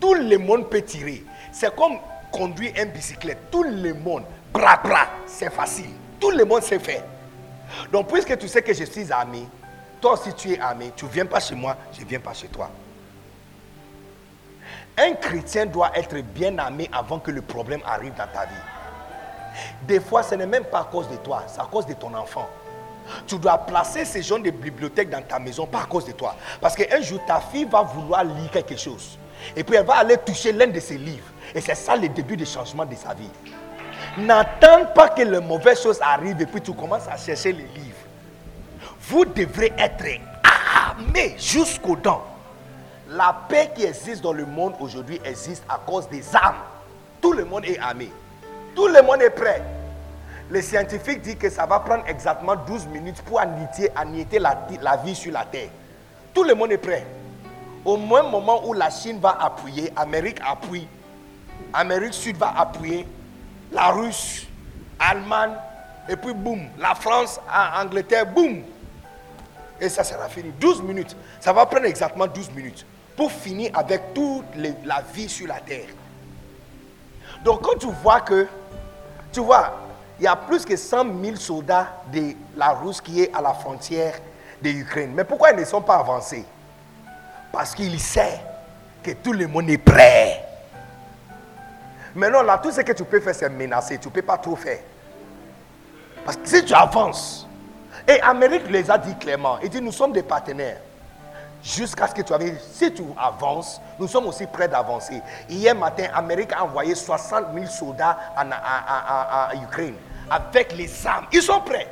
tout le monde peut tirer. C'est comme conduire une bicyclette. Tout le monde, bras, bras, c'est facile. Tout le monde sait faire. Donc, puisque tu sais que je suis armé, toi aussi tu es armé, tu ne viens pas chez moi, je ne viens pas chez toi. Un chrétien doit être bien armé avant que le problème arrive dans ta vie. Des fois, ce n'est même pas à cause de toi, c'est à cause de ton enfant. Tu dois placer ces gens de bibliothèque dans ta maison, pas à cause de toi. Parce qu'un jour, ta fille va vouloir lire quelque chose. Et puis, elle va aller toucher l'un de ses livres. Et c'est ça le début du changement de sa vie. N'attends pas que les mauvaises choses arrivent et puis tu commences à chercher les livres. Vous devrez être armés jusqu'aux dents. La paix qui existe dans le monde aujourd'hui existe à cause des armes. Tout le monde est armé. Tout le monde est prêt. Les scientifiques disent que ça va prendre exactement 12 minutes pour anéantir la, vie sur la terre. Tout le monde est prêt. Au même moment où la Chine va appuyer, Amérique appuie, Amérique Sud va appuyer, la Russe, Allemagne, et puis boum, la France, Angleterre, boum. Et ça sera fini. 12 minutes. Ça va prendre exactement 12 minutes pour finir avec toute la vie sur la terre. Donc quand tu vois que, tu vois, il y a plus que 100 000 soldats de la Russie qui est à la frontière de l'Ukraine. Mais pourquoi ils ne sont pas avancés? Parce qu'ils savent que tout le monde est prêt. Maintenant, là, tout ce que tu peux faire, c'est menacer. Tu ne peux pas trop faire. Parce que si tu avances, et Amérique les a dit clairement, il dit, nous sommes des partenaires. Jusqu'à ce que tu arrives, si tu avances, nous sommes aussi prêts d'avancer. Hier matin, Amérique a envoyé 60 000 soldats en, Ukraine avec les armes. Ils sont prêts.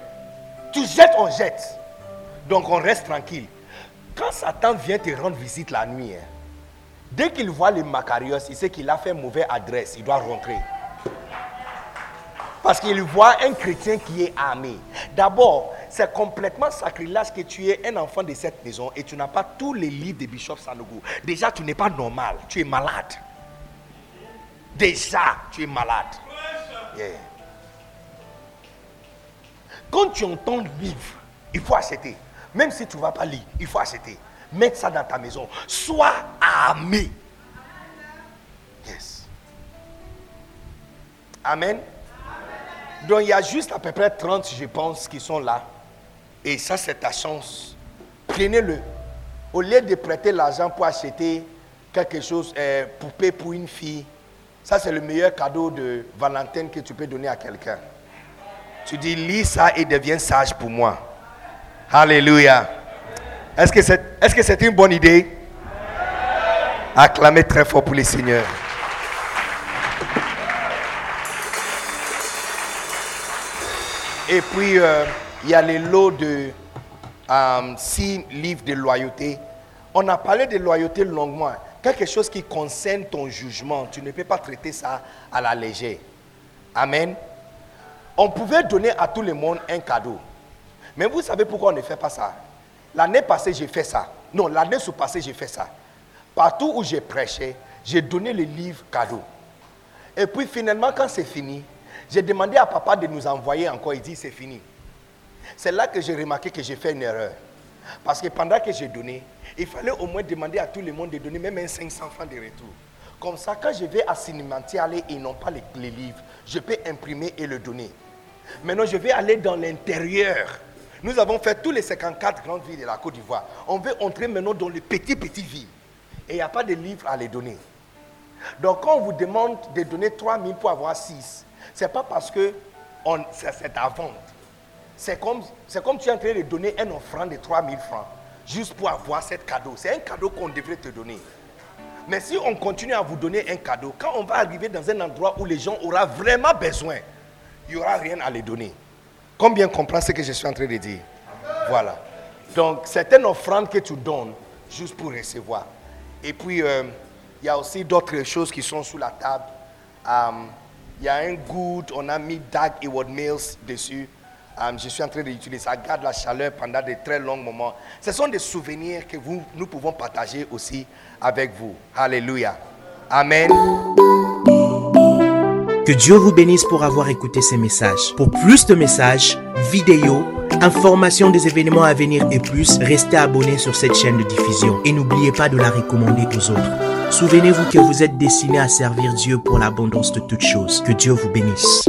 Tu jettes, on jette. Donc on reste tranquille. Quand Satan vient te rendre visite la nuit, hein, Dès qu'il voit les Macarios, il sait qu'il a fait mauvaise adresse, il doit rentrer. Parce qu'il voit un chrétien qui est armé. D'abord, c'est complètement sacrilège que tu es un enfant de cette maison et tu n'as pas tous les livres de Bishop Sanogo. Déjà, tu n'es pas normal, tu es malade. Déjà, tu es malade. Quand tu entends livre, il faut acheter. Même si tu ne vas pas lire, il faut acheter. Mets ça dans ta maison. Sois armé. Yes. Amen. Donc il y a juste à peu près 30, je pense, qui sont là. Et ça, c'est ta chance. Prenez-le. Au lieu de prêter l'argent pour acheter quelque chose, euh, poupée pour une fille, ça, c'est le meilleur cadeau de Valentine que tu peux donner à quelqu'un. Tu dis, lis ça et deviens sage pour moi. Alléluia. Est-ce que c'est est -ce une bonne idée? Acclamez très fort pour les seigneurs. Et puis, euh, il y a les lots de euh, six livres de loyauté. On a parlé de loyauté longuement. Quelque chose qui concerne ton jugement, tu ne peux pas traiter ça à la légère. Amen. On pouvait donner à tout le monde un cadeau. Mais vous savez pourquoi on ne fait pas ça? L'année passée, j'ai fait ça. Non, l'année sous-passée, j'ai fait ça. Partout où j'ai prêché, j'ai donné le livre cadeau. Et puis finalement, quand c'est fini, j'ai demandé à papa de nous envoyer encore. Il dit, c'est fini. C'est là que j'ai remarqué que j'ai fait une erreur. Parce que pendant que j'ai donné, il fallait au moins demander à tout le monde de donner même un 500 francs de retour. Comme ça, quand je vais à Cinémentier aller et non pas les, les livres, je peux imprimer et le donner. Maintenant, je vais aller dans l'intérieur nous avons fait tous les 54 grandes villes de la Côte d'Ivoire. On veut entrer maintenant dans les petites, petites villes. Et il n'y a pas de livres à les donner. Donc quand on vous demande de donner 3 000 pour avoir 6, ce n'est pas parce que c'est à vendre. C'est comme, comme tu es en train de donner un offrande de 3 000 francs juste pour avoir ce cadeau. C'est un cadeau qu'on devrait te donner. Mais si on continue à vous donner un cadeau, quand on va arriver dans un endroit où les gens auront vraiment besoin, il n'y aura rien à les donner. Combien comprend ce que je suis en train de dire? Voilà. Donc, c'est une offrande que tu donnes juste pour recevoir. Et puis, euh, il y a aussi d'autres choses qui sont sous la table. Um, il y a un good, on a mis Dag Eward Mills dessus. Um, je suis en train d'utiliser ça, garde la chaleur pendant de très longs moments. Ce sont des souvenirs que nous pouvons partager aussi avec vous. Alléluia. Amen. Que Dieu vous bénisse pour avoir écouté ces messages. Pour plus de messages, vidéos, informations des événements à venir et plus, restez abonné sur cette chaîne de diffusion et n'oubliez pas de la recommander aux autres. Souvenez-vous que vous êtes destiné à servir Dieu pour l'abondance de toutes choses. Que Dieu vous bénisse.